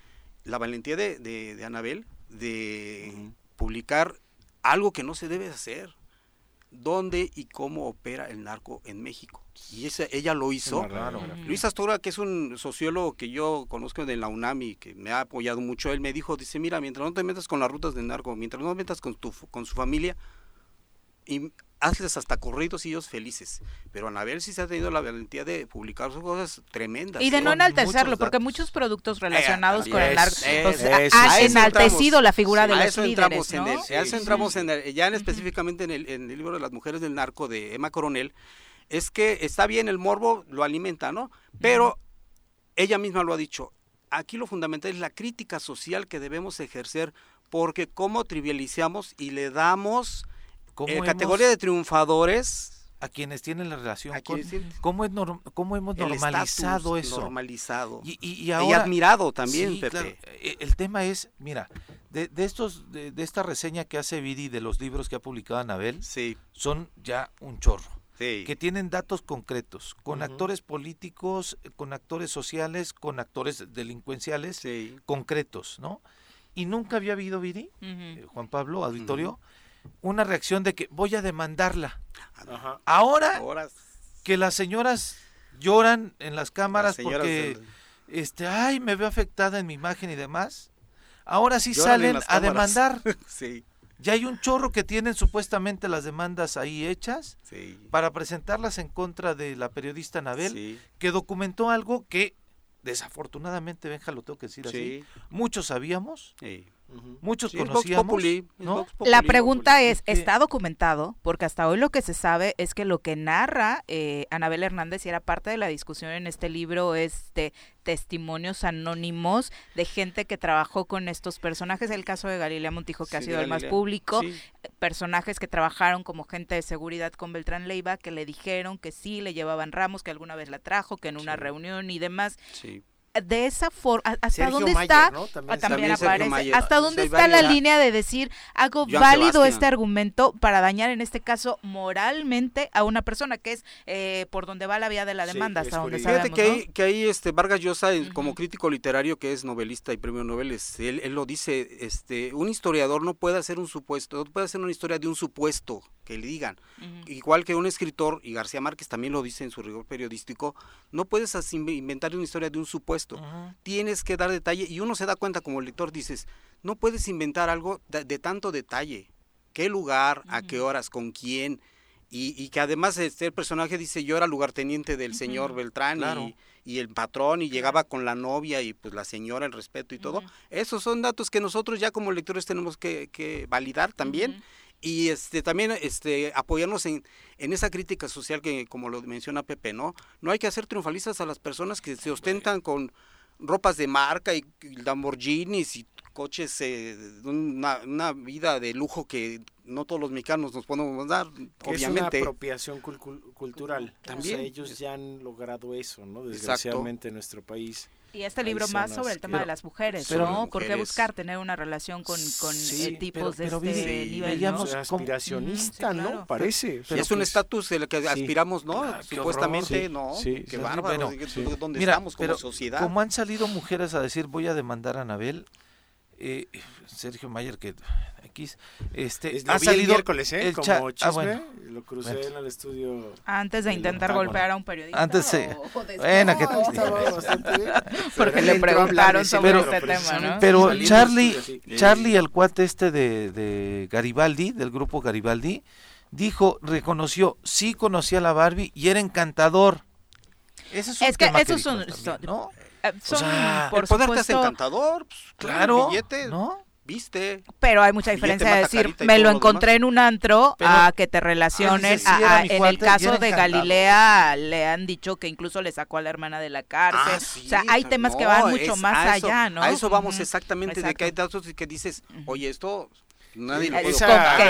[SPEAKER 7] la valentía de, de, de Anabel de publicar algo que no se debe hacer. ¿Dónde y cómo opera el narco en México? Y esa, ella lo hizo. Luis Astora, que es un sociólogo que yo conozco de la UNAM y que me ha apoyado mucho, él me dijo, dice, mira, mientras no te metas con las rutas del narco, mientras no te metas con, tu, con su familia, y hazles hasta corridos y ellos felices. Pero Anabel sí se ha tenido la valentía de publicar sus cosas tremendas.
[SPEAKER 1] Y de
[SPEAKER 7] ¿eh?
[SPEAKER 1] no enaltecerlo,
[SPEAKER 2] muchos
[SPEAKER 1] porque muchos productos relacionados con el
[SPEAKER 7] también.
[SPEAKER 1] narco
[SPEAKER 7] Eso,
[SPEAKER 1] o sea,
[SPEAKER 4] eso,
[SPEAKER 1] han
[SPEAKER 7] a eso
[SPEAKER 1] enaltecido
[SPEAKER 7] entramos.
[SPEAKER 1] la figura de
[SPEAKER 7] a
[SPEAKER 1] los
[SPEAKER 7] eso
[SPEAKER 1] líderes,
[SPEAKER 7] entramos en
[SPEAKER 1] ¿no?
[SPEAKER 7] el, a eso entramos
[SPEAKER 4] sí.
[SPEAKER 7] en el- ya en específicamente en el, en el libro de las mujeres del narco de Emma Coronel, es que está bien el morbo, lo alimenta, ¿no? Pero ella misma lo ha dicho, aquí lo fundamental es la crítica social que debemos ejercer, porque cómo trivializamos y le damos
[SPEAKER 2] ¿Cómo
[SPEAKER 7] eh,
[SPEAKER 2] hemos-
[SPEAKER 7] categoría de triunfadores
[SPEAKER 2] a quienes tienen la relación con cómo es norm- cómo hemos normalizado eso
[SPEAKER 7] normalizado.
[SPEAKER 2] Y, y- y
[SPEAKER 7] y
[SPEAKER 2] ahora
[SPEAKER 7] admirado también
[SPEAKER 2] Sí,
[SPEAKER 7] Pepe.
[SPEAKER 2] Claro. Eh, El tema es, mira, de, de estos, de, de esta reseña que hace Vidi de los libros que ha publicado Anabel,
[SPEAKER 7] sí.
[SPEAKER 2] son ya un chorro,
[SPEAKER 7] sí.
[SPEAKER 2] Que tienen datos concretos, con actores políticos, con actores sociales, con actores delincuenciales
[SPEAKER 7] sí.
[SPEAKER 2] concretos, ¿no? Y nunca había habido, Vidi,
[SPEAKER 1] Ujú.
[SPEAKER 2] eh, Juan Pablo, auditorio, una reacción de que voy a demandarla.
[SPEAKER 4] Ajá.
[SPEAKER 2] Ahora que las señoras lloran en las cámaras
[SPEAKER 7] las
[SPEAKER 2] porque
[SPEAKER 7] del-
[SPEAKER 2] este, ay, me veo afectada en mi imagen y demás. Ahora sí
[SPEAKER 7] Lloran
[SPEAKER 2] salen a
[SPEAKER 7] cámaras.
[SPEAKER 2] demandar.
[SPEAKER 7] sí
[SPEAKER 2] Ya hay un chorro que tienen supuestamente las demandas ahí hechas
[SPEAKER 7] sí
[SPEAKER 2] para presentarlas en contra de la periodista Anabel,
[SPEAKER 7] sí
[SPEAKER 2] que documentó algo que desafortunadamente, Benja, lo tengo que decir así,
[SPEAKER 7] sí,
[SPEAKER 2] muchos sabíamos, muchos
[SPEAKER 7] Sí, es Vox
[SPEAKER 2] conocíamos,
[SPEAKER 7] Populi, es
[SPEAKER 2] ¿no?
[SPEAKER 7] Vox
[SPEAKER 1] La pregunta es, ¿está documentado? Porque hasta hoy lo que se sabe es que lo que narra eh, Anabel Hernández y era parte de la discusión en este libro es de testimonios anónimos de gente que trabajó con estos personajes. El caso de Galilea Montijo, que ha sido el más público.
[SPEAKER 7] Sí,
[SPEAKER 1] Personajes que trabajaron como gente de seguridad con Beltrán Leiva, que le dijeron que sí, le llevaban ramos, que alguna vez la trajo, que en una
[SPEAKER 7] Sí.
[SPEAKER 1] reunión y demás.
[SPEAKER 7] sí.
[SPEAKER 1] De esa forma, ¿hasta
[SPEAKER 4] Sergio
[SPEAKER 1] dónde
[SPEAKER 4] Mayer,
[SPEAKER 1] está?
[SPEAKER 4] ¿no?
[SPEAKER 1] Ah,
[SPEAKER 4] También,
[SPEAKER 1] también,
[SPEAKER 7] También Sergio
[SPEAKER 1] aparece.
[SPEAKER 7] Mayer.
[SPEAKER 1] ¿Hasta dónde
[SPEAKER 7] Hay
[SPEAKER 1] está la línea de decir hago
[SPEAKER 7] Joan
[SPEAKER 1] válido
[SPEAKER 7] Sebastián.
[SPEAKER 1] este argumento para dañar en este caso moralmente a una persona que es eh, por donde va la vía de la demanda hasta donde sabemos,
[SPEAKER 7] Fíjate que
[SPEAKER 1] ¿no?
[SPEAKER 7] ahí, que ahí este Vargas Llosa, como crítico literario que es novelista y premio Nobel, él, él lo dice, este, un historiador no puede hacer un supuesto, no puede hacer una historia de un supuesto que le digan. Igual que un escritor, y García Márquez también lo dice en su rigor periodístico, no puedes inventar una historia de un supuesto. Tienes que dar detalle y uno se da cuenta como lector, dices, no puedes inventar algo de, de tanto detalle. ¿Qué lugar? ¿A qué horas? ¿Con quién? Y, y que además este, el personaje dice, yo era lugarteniente del señor. Beltrán
[SPEAKER 2] Claro.
[SPEAKER 7] y, y el patrón y llegaba con la novia y pues la señora, el respeto y todo. Esos son datos que nosotros ya como lectores tenemos que, que validar también. Y este también este apoyarnos en, en esa crítica social que como lo menciona Pepe, ¿no? No hay que hacer triunfalistas a las personas que se ostentan con ropas de marca y, y Lamborghinis y coches eh, una, una vida de lujo que no todos los mexicanos nos podemos dar,
[SPEAKER 4] Que es una
[SPEAKER 7] obviamente.
[SPEAKER 4] apropiación cul- cul- cultural.
[SPEAKER 7] También.
[SPEAKER 4] O sea, ellos ya han logrado eso, ¿no? Desgraciadamente en nuestro país.
[SPEAKER 1] Y este libro más sobre el tema de las mujeres,
[SPEAKER 2] pero-
[SPEAKER 1] ¿no? ¿Por qué buscar tener una relación con, con
[SPEAKER 2] Sí,
[SPEAKER 1] eh, tipos
[SPEAKER 2] pero- pero
[SPEAKER 1] de este
[SPEAKER 2] Viri,
[SPEAKER 1] nivel,
[SPEAKER 2] veíamos-
[SPEAKER 1] ¿no?
[SPEAKER 4] Aspiracionista,
[SPEAKER 1] sí,
[SPEAKER 4] ¿no?
[SPEAKER 1] claro.
[SPEAKER 4] Parece. Pero
[SPEAKER 7] es un
[SPEAKER 4] pues,
[SPEAKER 7] estatus el que
[SPEAKER 4] sí.
[SPEAKER 7] aspiramos, ¿no?
[SPEAKER 2] Ah, qué
[SPEAKER 7] Supuestamente. ¿no?
[SPEAKER 4] Sí,
[SPEAKER 7] qué
[SPEAKER 4] sí,
[SPEAKER 7] bárbaro.
[SPEAKER 2] bueno,
[SPEAKER 4] sí.
[SPEAKER 7] ¿Dónde
[SPEAKER 2] Mira,
[SPEAKER 7] estamos como
[SPEAKER 2] pero
[SPEAKER 7] sociedad?
[SPEAKER 2] como han salido mujeres a decir voy a demandar a Anabel, eh, Sergio Mayer que X, este
[SPEAKER 4] Es-
[SPEAKER 2] ha
[SPEAKER 4] vi el
[SPEAKER 2] salido
[SPEAKER 4] miércoles, ¿eh?
[SPEAKER 2] el
[SPEAKER 4] Como
[SPEAKER 2] cha-
[SPEAKER 4] chisme,
[SPEAKER 2] ah, bueno.
[SPEAKER 4] lo crucé
[SPEAKER 2] Bueno.
[SPEAKER 4] en el estudio.
[SPEAKER 1] Antes de intentar golpear a un periodista.
[SPEAKER 2] Antes
[SPEAKER 1] o después.
[SPEAKER 2] Bueno, que
[SPEAKER 4] No, estaba bastante bien.
[SPEAKER 1] Porque
[SPEAKER 4] Pero
[SPEAKER 1] le preguntaron
[SPEAKER 4] de
[SPEAKER 1] sobre
[SPEAKER 4] libro,
[SPEAKER 1] este tema. ¿no?
[SPEAKER 2] Pero Charlie. Charlie, el cuate este de, de Garibaldi, del grupo Garibaldi, dijo, reconoció, sí conocía a la Barbie y era encantador. Ese es un
[SPEAKER 1] Es que
[SPEAKER 2] tema
[SPEAKER 1] esos
[SPEAKER 2] dijo
[SPEAKER 1] son-
[SPEAKER 2] él también, ¿no?
[SPEAKER 1] Eh, Son,
[SPEAKER 2] sea,
[SPEAKER 1] por
[SPEAKER 7] el poder te hace
[SPEAKER 1] supuesto,
[SPEAKER 7] encantador, pues,
[SPEAKER 2] Claro,
[SPEAKER 7] billete,
[SPEAKER 2] ¿no?
[SPEAKER 7] viste.
[SPEAKER 1] pero hay mucha diferencia de decir,
[SPEAKER 7] y
[SPEAKER 1] me lo encontré en un antro
[SPEAKER 2] Pero-
[SPEAKER 1] a que te relacionen.
[SPEAKER 2] Ah, sí,
[SPEAKER 1] a- en
[SPEAKER 2] cuate
[SPEAKER 1] el
[SPEAKER 2] y
[SPEAKER 1] caso de. Galilea le han dicho que incluso le sacó a la hermana de la cárcel.
[SPEAKER 7] Ah,
[SPEAKER 1] o sea, hay
[SPEAKER 7] no,
[SPEAKER 1] temas que van mucho
[SPEAKER 7] es-
[SPEAKER 1] más
[SPEAKER 7] eso-
[SPEAKER 1] allá, ¿no?
[SPEAKER 7] A eso vamos exactamente, de que hay datos que dices, oye, esto nadie lo
[SPEAKER 1] Eh,
[SPEAKER 7] puede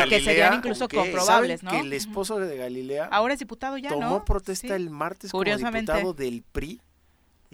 [SPEAKER 1] que- que, serían incluso comprobables, ¿no?
[SPEAKER 4] ¿Saben que el esposo de Galilea
[SPEAKER 1] Ahora es diputado ya,
[SPEAKER 4] tomó
[SPEAKER 1] ¿no?
[SPEAKER 4] protesta
[SPEAKER 1] Sí.
[SPEAKER 4] el martes como diputado del PRI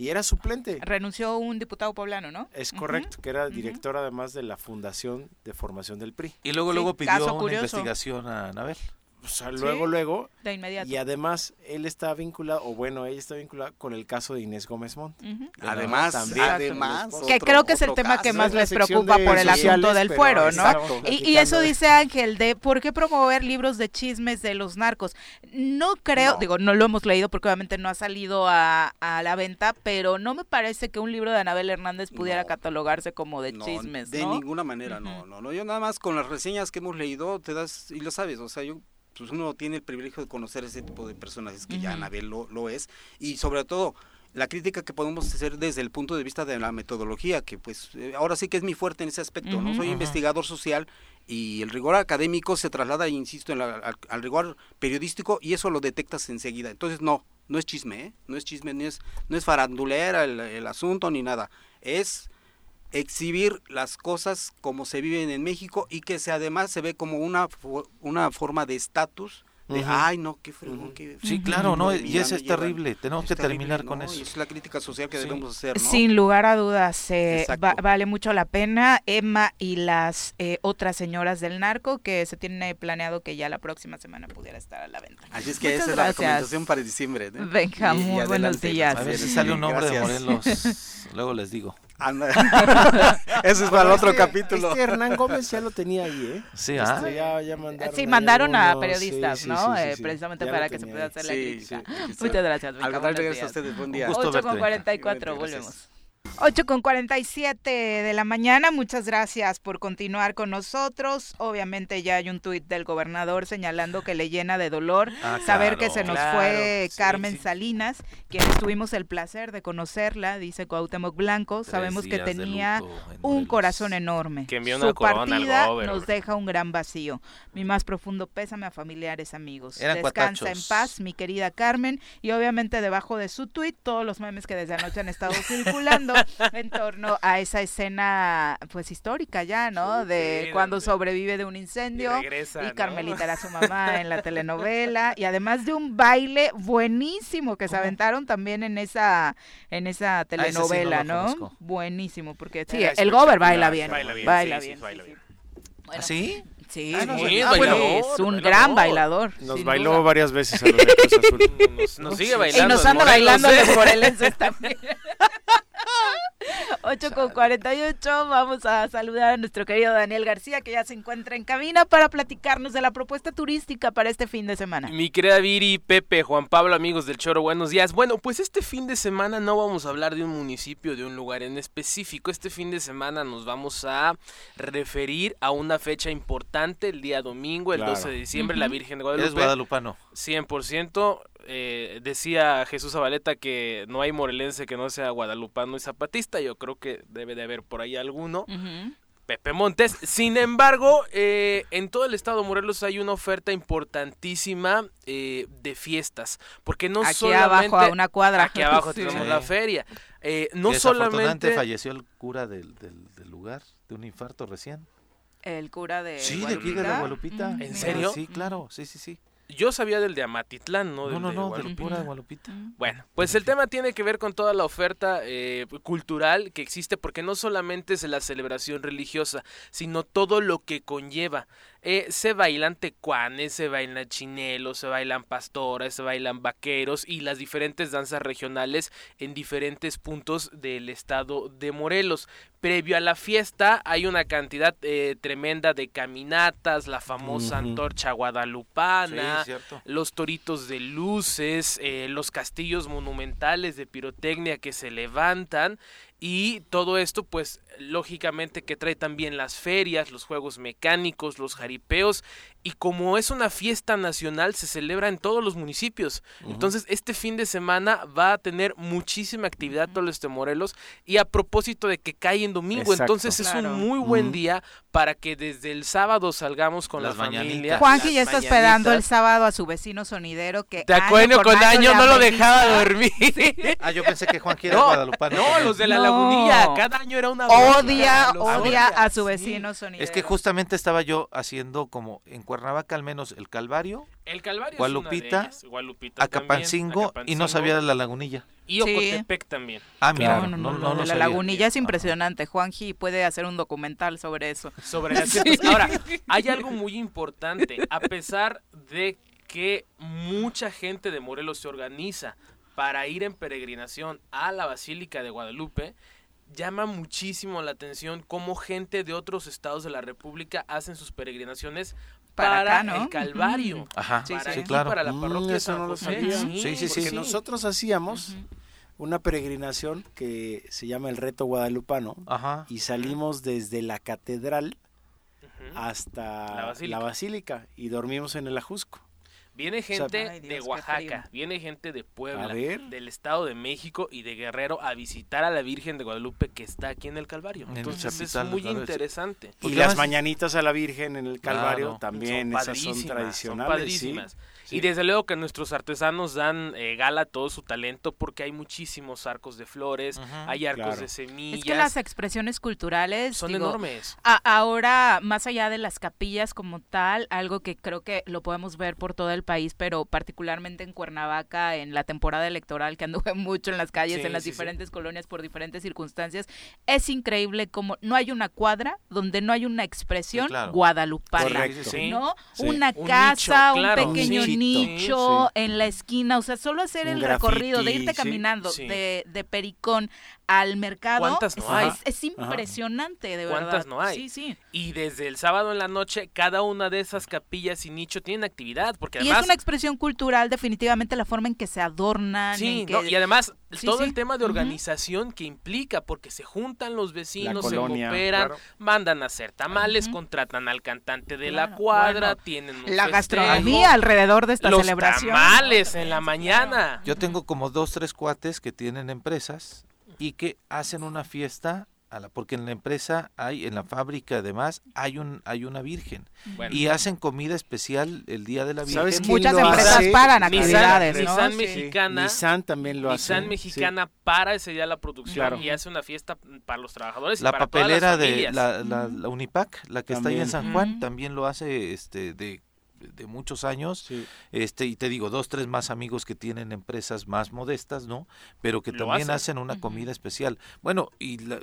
[SPEAKER 4] y era suplente.
[SPEAKER 1] Renunció un diputado poblano, ¿no?
[SPEAKER 4] Es correcto, que era director además de la Fundación de Formación del PRI.
[SPEAKER 2] Y luego,
[SPEAKER 1] Sí,
[SPEAKER 2] luego pidió una
[SPEAKER 1] curioso.
[SPEAKER 2] investigación a Anabel.
[SPEAKER 4] O sea, luego, luego,
[SPEAKER 1] De inmediato.
[SPEAKER 4] y además él está vinculado, o bueno, ella está vinculada con el caso de Inés Gómez Montt.
[SPEAKER 7] Además,
[SPEAKER 4] También.
[SPEAKER 7] además.
[SPEAKER 4] Exacto.
[SPEAKER 1] Que
[SPEAKER 7] otro-
[SPEAKER 1] creo que es el
[SPEAKER 7] otro
[SPEAKER 1] tema que más les preocupa por el
[SPEAKER 4] sociales,
[SPEAKER 1] asunto del fuero, ¿no?
[SPEAKER 4] exacto,
[SPEAKER 1] Y, y eso
[SPEAKER 4] de-
[SPEAKER 1] dice Ángel, de por qué promover libros de chismes de los narcos. No creo,
[SPEAKER 7] No.
[SPEAKER 1] digo, no lo hemos leído porque obviamente no ha salido a, a la venta, pero no me parece que un libro de Anabel Hernández pudiera
[SPEAKER 7] No.
[SPEAKER 1] catalogarse como de
[SPEAKER 7] No,
[SPEAKER 1] chismes,
[SPEAKER 7] de ninguna manera, no, no. Yo nada más con las reseñas que hemos leído te das, y lo sabes, o sea, yo, pues uno tiene el privilegio de conocer ese tipo de personajes que ya. Anabel lo, lo es, y sobre todo la crítica que podemos hacer desde el punto de vista de la metodología, que pues eh, ahora sí que es mi fuerte en ese aspecto, ¿no? Soy investigador social y el rigor académico se traslada, insisto, en la- al, al rigor periodístico y eso lo detectas enseguida. Entonces, no, no es chisme, ¿eh? No es chisme, ni es, no es farandulera el, el asunto ni nada. Es exhibir las cosas como se viven en México y que se además se ve como una, una forma de estatus de, ay, no, qué fregón, qué...
[SPEAKER 2] Sí, claro, ¿no? Y eso es terrible. Tenemos
[SPEAKER 7] Es
[SPEAKER 2] que
[SPEAKER 7] terrible,
[SPEAKER 2] terminar con
[SPEAKER 7] ¿no?
[SPEAKER 2] eso.
[SPEAKER 7] Y es la crítica social que
[SPEAKER 2] Sí.
[SPEAKER 7] debemos hacer, ¿no?
[SPEAKER 1] Sin lugar a dudas, eh, va- vale mucho la pena. Emma y las eh, otras señoras del narco, que se tiene planeado que ya la próxima semana pudiera estar a la venta.
[SPEAKER 7] Así es que
[SPEAKER 1] Muchas
[SPEAKER 7] esa es la recomendación para diciembre. ¿no?
[SPEAKER 1] Venga, muy buenos
[SPEAKER 7] adelante,
[SPEAKER 1] días.
[SPEAKER 2] A ver si sale un hombre de. Morelos. Luego les digo.
[SPEAKER 7] Anda. Eso es para el otro
[SPEAKER 4] este-
[SPEAKER 7] capítulo.
[SPEAKER 4] Este Hernán Gómez ya lo tenía ahí, ¿eh?
[SPEAKER 2] Sí, ah.
[SPEAKER 4] Este, ya, ya mandaron
[SPEAKER 1] Sí, mandaron a periodistas,
[SPEAKER 4] sí,
[SPEAKER 1] ¿no?
[SPEAKER 4] sí,
[SPEAKER 1] Eh,
[SPEAKER 4] sí.
[SPEAKER 1] precisamente
[SPEAKER 4] Ya
[SPEAKER 1] para que se pueda hacer la crítica. Muchas gracias.
[SPEAKER 7] Al contrario, gracias a ustedes. Buen día.
[SPEAKER 2] Un gusto
[SPEAKER 1] 8 con
[SPEAKER 2] verte.
[SPEAKER 1] 44,
[SPEAKER 7] Gracias.
[SPEAKER 1] volvemos. 8 con 47 de la mañana, muchas gracias por continuar con nosotros. Obviamente ya hay un tuit del gobernador señalando que le llena de dolor
[SPEAKER 2] Ah,
[SPEAKER 1] saber que se nos
[SPEAKER 4] Claro,
[SPEAKER 1] fue
[SPEAKER 4] sí,
[SPEAKER 1] Carmen
[SPEAKER 4] sí.
[SPEAKER 1] Salinas, quienes tuvimos el placer de conocerla, dice Cuauhtémoc Blanco.
[SPEAKER 2] Tres
[SPEAKER 1] Sabemos que tenía un corazón enorme.
[SPEAKER 8] Que envió una
[SPEAKER 1] Su
[SPEAKER 8] corona al
[SPEAKER 1] partida
[SPEAKER 8] gober,
[SPEAKER 1] nos deja un gran vacío. Mi más profundo pésame a familiares, amigos.
[SPEAKER 2] Eran
[SPEAKER 1] Descansa en paz, mi querida Carmen. Y obviamente debajo de su tuit, todos los memes que desde anoche han estado circulando en torno a esa escena, pues histórica ya, ¿no?
[SPEAKER 8] Sí,
[SPEAKER 1] de
[SPEAKER 8] sí,
[SPEAKER 1] cuando
[SPEAKER 8] de-
[SPEAKER 1] sobrevive de un
[SPEAKER 8] Y
[SPEAKER 1] incendio.
[SPEAKER 8] regresa,
[SPEAKER 1] Y
[SPEAKER 8] ¿no?
[SPEAKER 1] Carmelita era su mamá en la telenovela y además de un baile buenísimo que se aventaron también en esa en esa
[SPEAKER 2] sí no
[SPEAKER 1] telenovela, ¿no?
[SPEAKER 2] conozco.
[SPEAKER 1] Buenísimo porque sí, el Gober baila bien,
[SPEAKER 8] baila bien,
[SPEAKER 1] baila
[SPEAKER 8] sí,
[SPEAKER 1] bien,
[SPEAKER 8] sí, baila
[SPEAKER 1] sí,
[SPEAKER 8] bien.
[SPEAKER 1] sí. Bueno,
[SPEAKER 2] ¿Ah, sí?
[SPEAKER 1] Sí,
[SPEAKER 2] Ah, no,
[SPEAKER 1] sí,
[SPEAKER 2] sí,
[SPEAKER 1] ah,
[SPEAKER 2] es
[SPEAKER 1] bueno,
[SPEAKER 8] bailador,
[SPEAKER 1] es un
[SPEAKER 8] bailador.
[SPEAKER 1] gran bailador.
[SPEAKER 4] Nos bailó
[SPEAKER 1] duda.
[SPEAKER 4] varias veces a los de Azul.
[SPEAKER 8] Nos, nos sigue
[SPEAKER 1] Y
[SPEAKER 8] bailando.
[SPEAKER 1] nos
[SPEAKER 8] en
[SPEAKER 1] anda bailando
[SPEAKER 8] ¿eh?
[SPEAKER 1] los morelenses también. 8 con 48, vamos a saludar a nuestro querido Daniel García que ya se encuentra en cabina para platicarnos de la propuesta turística para este fin de semana.
[SPEAKER 8] Mi querida Viri, Pepe, Juan Pablo, amigos del Choro, buenos días. Bueno, pues este fin de semana no vamos a hablar de un municipio, de un lugar en específico. Este fin de semana nos vamos a referir a una fecha importante, el día domingo, el
[SPEAKER 4] Claro.
[SPEAKER 8] 12 de diciembre, la. Virgen de
[SPEAKER 2] Eres
[SPEAKER 8] Guadalupe.
[SPEAKER 2] guadalupano.
[SPEAKER 8] 100%. Eh, decía Jesús Zabaleta que no hay morelense que no sea guadalupano y zapatista. Yo creo que debe de haber por ahí alguno. Pepe Montes. Sin embargo, eh, en todo el estado de Morelos hay una oferta importantísima eh, de fiestas. Porque no
[SPEAKER 1] Aquí
[SPEAKER 8] solamente...
[SPEAKER 1] abajo a una cuadra.
[SPEAKER 8] Aquí abajo
[SPEAKER 1] Sí.
[SPEAKER 8] tenemos
[SPEAKER 2] Sí.
[SPEAKER 8] la feria. Eh, no solamente...
[SPEAKER 2] falleció el cura del, del, del lugar de un infarto recién.
[SPEAKER 1] El cura de
[SPEAKER 2] Sí, de aquí de la
[SPEAKER 1] Guadalupita.
[SPEAKER 8] ¿En serio?
[SPEAKER 2] Sí, claro, sí, sí, sí.
[SPEAKER 8] Yo sabía del de Amatitlán,
[SPEAKER 2] No,
[SPEAKER 8] no del
[SPEAKER 2] no,
[SPEAKER 8] de
[SPEAKER 2] no, de
[SPEAKER 8] Guadalupe.
[SPEAKER 2] pura Guadalupita.
[SPEAKER 8] Bueno, pues el tema tiene que ver con toda la oferta eh, cultural que existe, porque no solamente es la celebración religiosa, sino todo lo que conlleva. Eh, se bailan tecuanes, se bailan chinelos, se bailan pastoras, se bailan vaqueros y las diferentes danzas regionales en diferentes puntos del estado de Morelos. Previo a la fiesta hay una cantidad eh, tremenda de caminatas, la famosa antorcha guadalupana,
[SPEAKER 2] Sí,
[SPEAKER 8] los toritos de luces, eh, los castillos monumentales de pirotecnia que se levantan y todo esto pues lógicamente que trae también las ferias, los juegos mecánicos, los jaripeos y como es una fiesta nacional se celebra en todos los municipios. Entonces este fin de semana va a tener muchísima actividad todo este Morelos y a propósito de que cae en domingo,
[SPEAKER 4] Exacto.
[SPEAKER 8] entonces es un muy buen día para que desde el sábado salgamos con
[SPEAKER 2] Las
[SPEAKER 8] la familia.
[SPEAKER 2] mañanitas.
[SPEAKER 1] Juanji ya está esperando el sábado a su vecino sonidero que
[SPEAKER 8] De
[SPEAKER 1] año
[SPEAKER 8] acuerdo con año no lo dejaba dormir.
[SPEAKER 2] Ah, yo pensé que Juan quiere
[SPEAKER 8] No,
[SPEAKER 2] guadalupano.
[SPEAKER 8] No, los de la
[SPEAKER 1] No.
[SPEAKER 8] lagunilla, cada año era una
[SPEAKER 1] Odia, odia a su
[SPEAKER 8] sí.
[SPEAKER 1] vecino sonidero.
[SPEAKER 2] Es que justamente estaba yo haciendo como en Cuernavaca al menos el Calvario,
[SPEAKER 8] El Calvario
[SPEAKER 2] Gualupita,
[SPEAKER 8] es una de ellas, Gualupita
[SPEAKER 2] Acapancingo y no sabía de la lagunilla.
[SPEAKER 8] Y
[SPEAKER 1] Sí.
[SPEAKER 8] Ocotepec también.
[SPEAKER 2] Ah, mira,
[SPEAKER 1] No,
[SPEAKER 2] no,
[SPEAKER 1] no, no,
[SPEAKER 2] no,
[SPEAKER 1] lo
[SPEAKER 2] lo
[SPEAKER 1] de la
[SPEAKER 2] sabía.
[SPEAKER 1] lagunilla es impresionante. Juanji puede hacer un documental sobre eso.
[SPEAKER 8] sobre las. Ahora, hay algo muy importante. A pesar de que mucha gente de Morelos se organiza para ir en peregrinación a la Basílica de Guadalupe, llama muchísimo la atención cómo gente de otros estados de la República hacen sus peregrinaciones
[SPEAKER 1] Para
[SPEAKER 8] para,
[SPEAKER 1] acá, ¿no?
[SPEAKER 8] el Calvario.
[SPEAKER 2] Ajá,
[SPEAKER 1] Sí,
[SPEAKER 8] para
[SPEAKER 1] sí.
[SPEAKER 2] sí,
[SPEAKER 8] aquí,
[SPEAKER 2] claro.
[SPEAKER 8] para la parroquia de
[SPEAKER 4] eso
[SPEAKER 8] San
[SPEAKER 4] no lo
[SPEAKER 8] José.
[SPEAKER 4] sabía.
[SPEAKER 2] Sí, sí, sí.
[SPEAKER 4] Porque nosotros hacíamos una peregrinación que se llama el Reto Guadalupano
[SPEAKER 2] Ajá.
[SPEAKER 4] y salimos desde la catedral hasta
[SPEAKER 8] La basílica,
[SPEAKER 4] y dormimos en el Ajusco.
[SPEAKER 8] Viene gente de Oaxaca, viene gente de Puebla, del Estado de México y de Guerrero a visitar a la Virgen de Guadalupe que está aquí en el Calvario.
[SPEAKER 2] En el
[SPEAKER 8] Entonces es muy
[SPEAKER 2] claro, es-
[SPEAKER 8] interesante.
[SPEAKER 2] Porque
[SPEAKER 4] y las
[SPEAKER 2] además-
[SPEAKER 4] mañanitas a la Virgen en el Calvario
[SPEAKER 2] Claro.
[SPEAKER 4] también,
[SPEAKER 8] Son
[SPEAKER 4] esas son tradicionales.
[SPEAKER 8] Son padrísimas.
[SPEAKER 4] Sí.
[SPEAKER 8] Y desde luego que nuestros artesanos dan eh, gala a todo su talento porque hay muchísimos arcos de flores, hay arcos
[SPEAKER 4] Claro.
[SPEAKER 8] de
[SPEAKER 1] Es
[SPEAKER 8] semillas.
[SPEAKER 1] que las expresiones culturales
[SPEAKER 8] son
[SPEAKER 1] digo,
[SPEAKER 8] enormes.
[SPEAKER 1] a- ahora, más allá de las capillas como tal, algo que creo que lo podemos ver por todo el país, pero particularmente en Cuernavaca, en la temporada electoral, que anduve mucho en las calles,
[SPEAKER 8] Sí,
[SPEAKER 1] en las
[SPEAKER 8] sí, sí.
[SPEAKER 1] diferentes colonias por diferentes circunstancias, es increíble como no hay una cuadra donde no hay una expresión
[SPEAKER 2] claro.
[SPEAKER 1] guadalupana.
[SPEAKER 4] Correcto.
[SPEAKER 8] Sí.
[SPEAKER 1] ¿no?
[SPEAKER 4] Sí.
[SPEAKER 1] Una
[SPEAKER 8] Un
[SPEAKER 1] casa,
[SPEAKER 8] nicho, claro.
[SPEAKER 1] un pequeño
[SPEAKER 4] Un
[SPEAKER 1] nicho en la esquina, o sea, solo hacer
[SPEAKER 4] Un
[SPEAKER 1] el recorrido de irte
[SPEAKER 4] sí.
[SPEAKER 1] caminando
[SPEAKER 8] Sí.
[SPEAKER 1] de, de Pericón al mercado.
[SPEAKER 8] ¿Cuántas no
[SPEAKER 1] es,
[SPEAKER 8] hay?
[SPEAKER 1] es- es impresionante, de verdad.
[SPEAKER 8] ¿Cuántas no hay?
[SPEAKER 1] Sí, sí.
[SPEAKER 8] Y desde el sábado en la noche, cada una de esas capillas y nicho tienen actividad. Porque
[SPEAKER 1] Y
[SPEAKER 8] además.
[SPEAKER 1] es una expresión cultural, definitivamente, la forma en que se adornan.
[SPEAKER 8] Sí,
[SPEAKER 1] en que-
[SPEAKER 8] no, y además
[SPEAKER 1] Sí,
[SPEAKER 8] todo
[SPEAKER 1] sí.
[SPEAKER 8] el tema de organización que implica, porque se juntan los vecinos, se
[SPEAKER 4] colonia,
[SPEAKER 8] cooperan,
[SPEAKER 4] claro.
[SPEAKER 8] mandan a hacer tamales, contratan al cantante de la cuadra,
[SPEAKER 1] bueno,
[SPEAKER 8] tienen un
[SPEAKER 1] la
[SPEAKER 8] festejo,
[SPEAKER 1] gastronomía alrededor de esta
[SPEAKER 8] los
[SPEAKER 1] celebración.
[SPEAKER 8] tamales en la mañana.
[SPEAKER 2] Yo tengo como dos, tres cuates que tienen empresas y que hacen una fiesta, a la, porque en la empresa hay, en la fábrica además, hay un hay una virgen.
[SPEAKER 8] Bueno,
[SPEAKER 2] Y hacen comida especial el día de la virgen.
[SPEAKER 4] ¿Sabes
[SPEAKER 1] Muchas
[SPEAKER 4] lo
[SPEAKER 1] empresas
[SPEAKER 4] hace?
[SPEAKER 1] paran
[SPEAKER 8] Nissan-
[SPEAKER 1] actividades, ¿no?
[SPEAKER 8] Nissan
[SPEAKER 1] Sí.
[SPEAKER 8] Mexicana,
[SPEAKER 4] Nissan también lo hace.
[SPEAKER 8] Nissan Mexicana para ese día la producción
[SPEAKER 4] Claro.
[SPEAKER 8] y hace una fiesta para los trabajadores y
[SPEAKER 2] La
[SPEAKER 8] para todas las
[SPEAKER 2] papelera de la, la, la Unipac, la que está ahí en. San Juan, también lo hace este de, de muchos años.
[SPEAKER 4] Sí.
[SPEAKER 2] Este, y te digo, dos, tres más amigos que tienen empresas más modestas, ¿no? Pero que
[SPEAKER 8] Lo
[SPEAKER 2] también
[SPEAKER 8] hacen.
[SPEAKER 2] hacen una comida especial. Bueno, y la-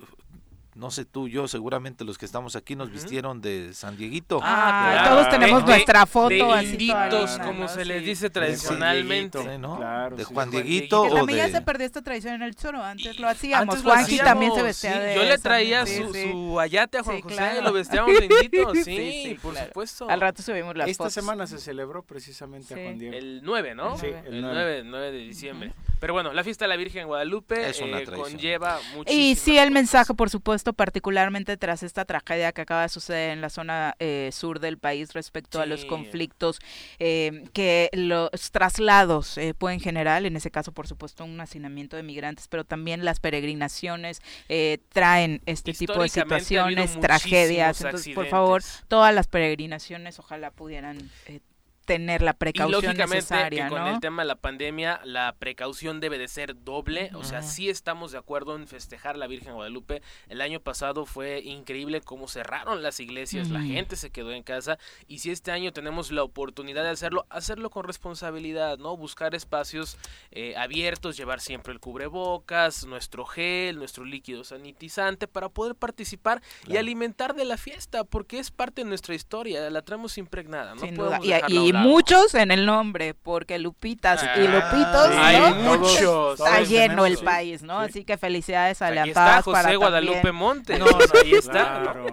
[SPEAKER 2] no sé tú, yo, seguramente los que estamos aquí nos
[SPEAKER 8] Ujú.
[SPEAKER 2] vistieron de San Dieguito.
[SPEAKER 1] Ah,
[SPEAKER 8] claro.
[SPEAKER 1] todos tenemos
[SPEAKER 8] De-
[SPEAKER 1] nuestra
[SPEAKER 8] de
[SPEAKER 1] foto así.
[SPEAKER 8] inditos, como
[SPEAKER 1] ¿no?
[SPEAKER 8] se les
[SPEAKER 1] Sí.
[SPEAKER 8] dice
[SPEAKER 4] De
[SPEAKER 8] tradicionalmente.
[SPEAKER 2] Sí, ¿no?
[SPEAKER 4] Claro,
[SPEAKER 2] de
[SPEAKER 4] sí.
[SPEAKER 2] Juan
[SPEAKER 8] Juan
[SPEAKER 2] Dieguito o
[SPEAKER 1] también ya
[SPEAKER 2] de...
[SPEAKER 1] se perdió esta tradición en el choro. Antes lo hacíamos.
[SPEAKER 8] antes lo
[SPEAKER 1] Juanji también se vestía
[SPEAKER 8] sí,
[SPEAKER 1] de
[SPEAKER 8] Yo le traía
[SPEAKER 1] sí,
[SPEAKER 8] su,
[SPEAKER 1] sí.
[SPEAKER 8] su ayate a Juan
[SPEAKER 1] Sí,
[SPEAKER 8] José
[SPEAKER 1] claro.
[SPEAKER 8] y lo vestíamos de indito. Sí,
[SPEAKER 1] Sí, sí,
[SPEAKER 8] por
[SPEAKER 1] claro.
[SPEAKER 8] supuesto.
[SPEAKER 1] Al rato subimos las
[SPEAKER 4] Esta
[SPEAKER 1] fotos.
[SPEAKER 4] semana se celebró precisamente
[SPEAKER 1] Sí.
[SPEAKER 4] a Juan Diego.
[SPEAKER 8] El 9, ¿no?
[SPEAKER 4] Sí,
[SPEAKER 8] el,
[SPEAKER 4] el
[SPEAKER 8] 9. 9, de diciembre. Pero bueno, la fiesta de la Virgen en Guadalupe
[SPEAKER 2] Es una
[SPEAKER 8] eh, conlleva
[SPEAKER 1] Y sí, el mensaje, por supuesto, particularmente tras esta tragedia que acaba de suceder en la zona eh, sur del país respecto a los conflictos eh, que los traslados eh, pueden generar, en ese caso, por supuesto, un hacinamiento de migrantes, pero también las peregrinaciones eh, traen este tipo de
[SPEAKER 8] ha
[SPEAKER 1] situaciones, tragedias. Entonces, por favor, todas las peregrinaciones ojalá pudieran eh, tener la
[SPEAKER 8] Y
[SPEAKER 1] precaución
[SPEAKER 8] lógicamente
[SPEAKER 1] necesaria,
[SPEAKER 8] que con
[SPEAKER 1] ¿no?
[SPEAKER 8] el tema de la pandemia la precaución debe de ser doble, o sea, sí estamos de acuerdo en festejar la Virgen de Guadalupe. El año pasado fue increíble cómo cerraron las iglesias, la gente se quedó en casa y si este año tenemos la oportunidad de hacerlo, hacerlo con responsabilidad, ¿no? Buscar espacios eh, abiertos, llevar siempre el cubrebocas, nuestro gel, nuestro líquido sanitizante para poder participar y alimentar de la fiesta, porque es parte de nuestra historia, la traemos impregnada, ¿no?
[SPEAKER 1] Sin
[SPEAKER 8] podemos
[SPEAKER 1] duda. Y, y muchos en el nombre, porque Lupitas y
[SPEAKER 8] Ah,
[SPEAKER 1] Lupitos,
[SPEAKER 8] hay
[SPEAKER 1] ¿no?
[SPEAKER 8] muchos.
[SPEAKER 1] Está
[SPEAKER 4] Todos
[SPEAKER 1] lleno
[SPEAKER 4] tenemos,
[SPEAKER 1] el
[SPEAKER 4] sí.
[SPEAKER 1] país, ¿no?
[SPEAKER 4] Sí.
[SPEAKER 1] Así que felicidades a la
[SPEAKER 8] está José
[SPEAKER 1] para
[SPEAKER 8] Guadalupe
[SPEAKER 1] también-
[SPEAKER 8] Montes.
[SPEAKER 2] No, no,
[SPEAKER 8] ahí está.
[SPEAKER 4] Claro.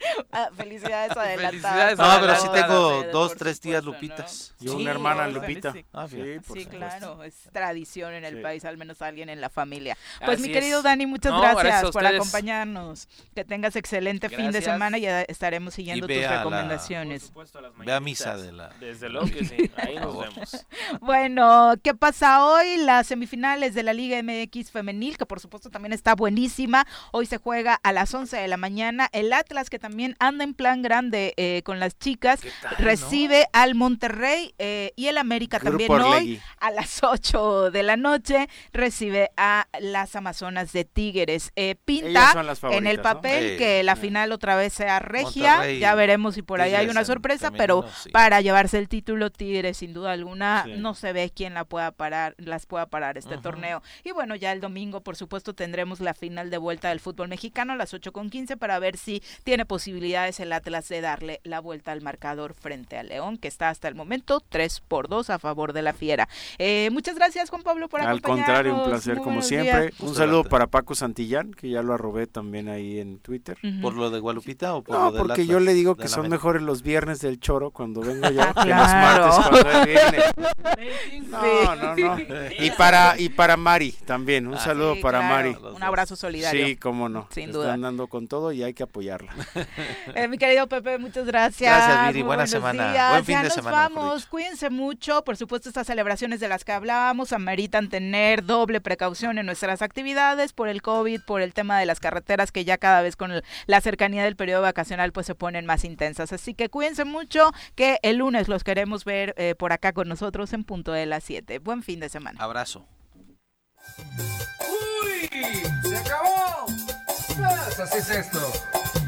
[SPEAKER 1] Ah, felicidades adelantadas.
[SPEAKER 2] No, pero sí tengo
[SPEAKER 1] ustedes,
[SPEAKER 2] dos, tres tías
[SPEAKER 1] supuesto, ¿no?
[SPEAKER 2] Lupitas.
[SPEAKER 4] Y una
[SPEAKER 1] Sí,
[SPEAKER 4] hermana Lupita.
[SPEAKER 1] sí.
[SPEAKER 2] Ah.
[SPEAKER 4] Sí, por
[SPEAKER 1] Sí, claro, es tradición en el
[SPEAKER 4] Sí.
[SPEAKER 1] país, al menos alguien en la familia. Pues
[SPEAKER 8] Así
[SPEAKER 1] mi querido
[SPEAKER 8] es.
[SPEAKER 1] Dani, muchas
[SPEAKER 8] No,
[SPEAKER 1] gracias, por acompañarnos. Que tengas excelente fin de semana y ya estaremos siguiendo tus
[SPEAKER 2] la-
[SPEAKER 1] recomendaciones.
[SPEAKER 8] Por supuesto, a las
[SPEAKER 2] Ve a misa de la...
[SPEAKER 8] Desde luego que sí, ahí nos vemos.
[SPEAKER 1] Bueno, ¿qué pasa hoy? Las semifinales de la Liga MX femenil, que por supuesto también está buenísima. Hoy se juega a las 11 de la mañana. El Atlas, que también anda en plan grande eh, con las chicas, recibe al Monterrey eh, y el América también hoy. A las 8 de la noche recibe a las Amazonas de Tigres. Eh, pinta en el papel que la final otra vez sea regia.
[SPEAKER 2] Monterrey,
[SPEAKER 1] ya veremos si por ahí hay una sorpresa, pero
[SPEAKER 2] sí.
[SPEAKER 1] para llevarse el título Tigres sin duda alguna
[SPEAKER 4] Sí.
[SPEAKER 1] no se ve quién la pueda parar, las pueda parar este torneo. Y bueno, ya el domingo por supuesto tendremos la final de vuelta del fútbol mexicano a las 8 con 15 para ver si tiene posibilidades el Atlas de darle la vuelta al marcador frente a León, que está hasta el momento 3 por 2 a favor de la Fiera. Eh, muchas gracias Juan Pablo por
[SPEAKER 4] Al
[SPEAKER 1] acompañarnos.
[SPEAKER 4] contrario, un placer
[SPEAKER 1] Muy
[SPEAKER 4] como siempre.
[SPEAKER 1] días.
[SPEAKER 4] Un saludo para Paco Santillán, que ya lo arrobé también ahí en Twitter.
[SPEAKER 1] Ujú.
[SPEAKER 2] ¿Por lo de Gualupita o por
[SPEAKER 4] No,
[SPEAKER 2] lo del
[SPEAKER 4] porque
[SPEAKER 2] Atlas
[SPEAKER 4] yo le digo
[SPEAKER 2] de
[SPEAKER 4] que son
[SPEAKER 2] América?
[SPEAKER 4] mejores los viernes del choro cuando vengo yo
[SPEAKER 1] Ah,
[SPEAKER 4] que los
[SPEAKER 1] claro.
[SPEAKER 4] martes cuando él viene. No, no, no. Y para, y para Mari también, un
[SPEAKER 2] Ah,
[SPEAKER 4] saludo
[SPEAKER 1] Sí,
[SPEAKER 4] para
[SPEAKER 1] claro,
[SPEAKER 4] Mari.
[SPEAKER 1] Un abrazo solidario.
[SPEAKER 4] Sí, cómo no.
[SPEAKER 1] Sin
[SPEAKER 4] Se
[SPEAKER 1] duda.
[SPEAKER 4] Están dando con todo y hay que apoyarla.
[SPEAKER 1] Eh, mi querido Pepe, muchas gracias.
[SPEAKER 2] Gracias, Viri. Buena
[SPEAKER 1] buenos
[SPEAKER 2] semana.
[SPEAKER 1] días.
[SPEAKER 2] Buen fin
[SPEAKER 1] ya
[SPEAKER 2] de
[SPEAKER 1] nos
[SPEAKER 2] semana,
[SPEAKER 1] vamos. Cuídense mucho. Por supuesto, estas celebraciones de las que hablábamos ameritan tener doble precaución en nuestras actividades por el COVID, por el tema de las carreteras que ya cada vez con el- la cercanía del periodo vacacional pues se ponen más intensas. Así que cuídense mucho que el lunes los queremos ver eh, por acá con nosotros en punto de las 7. Buen fin de semana.
[SPEAKER 2] Abrazo.
[SPEAKER 9] ¡Uy! ¡Se acabó! Pues así es esto.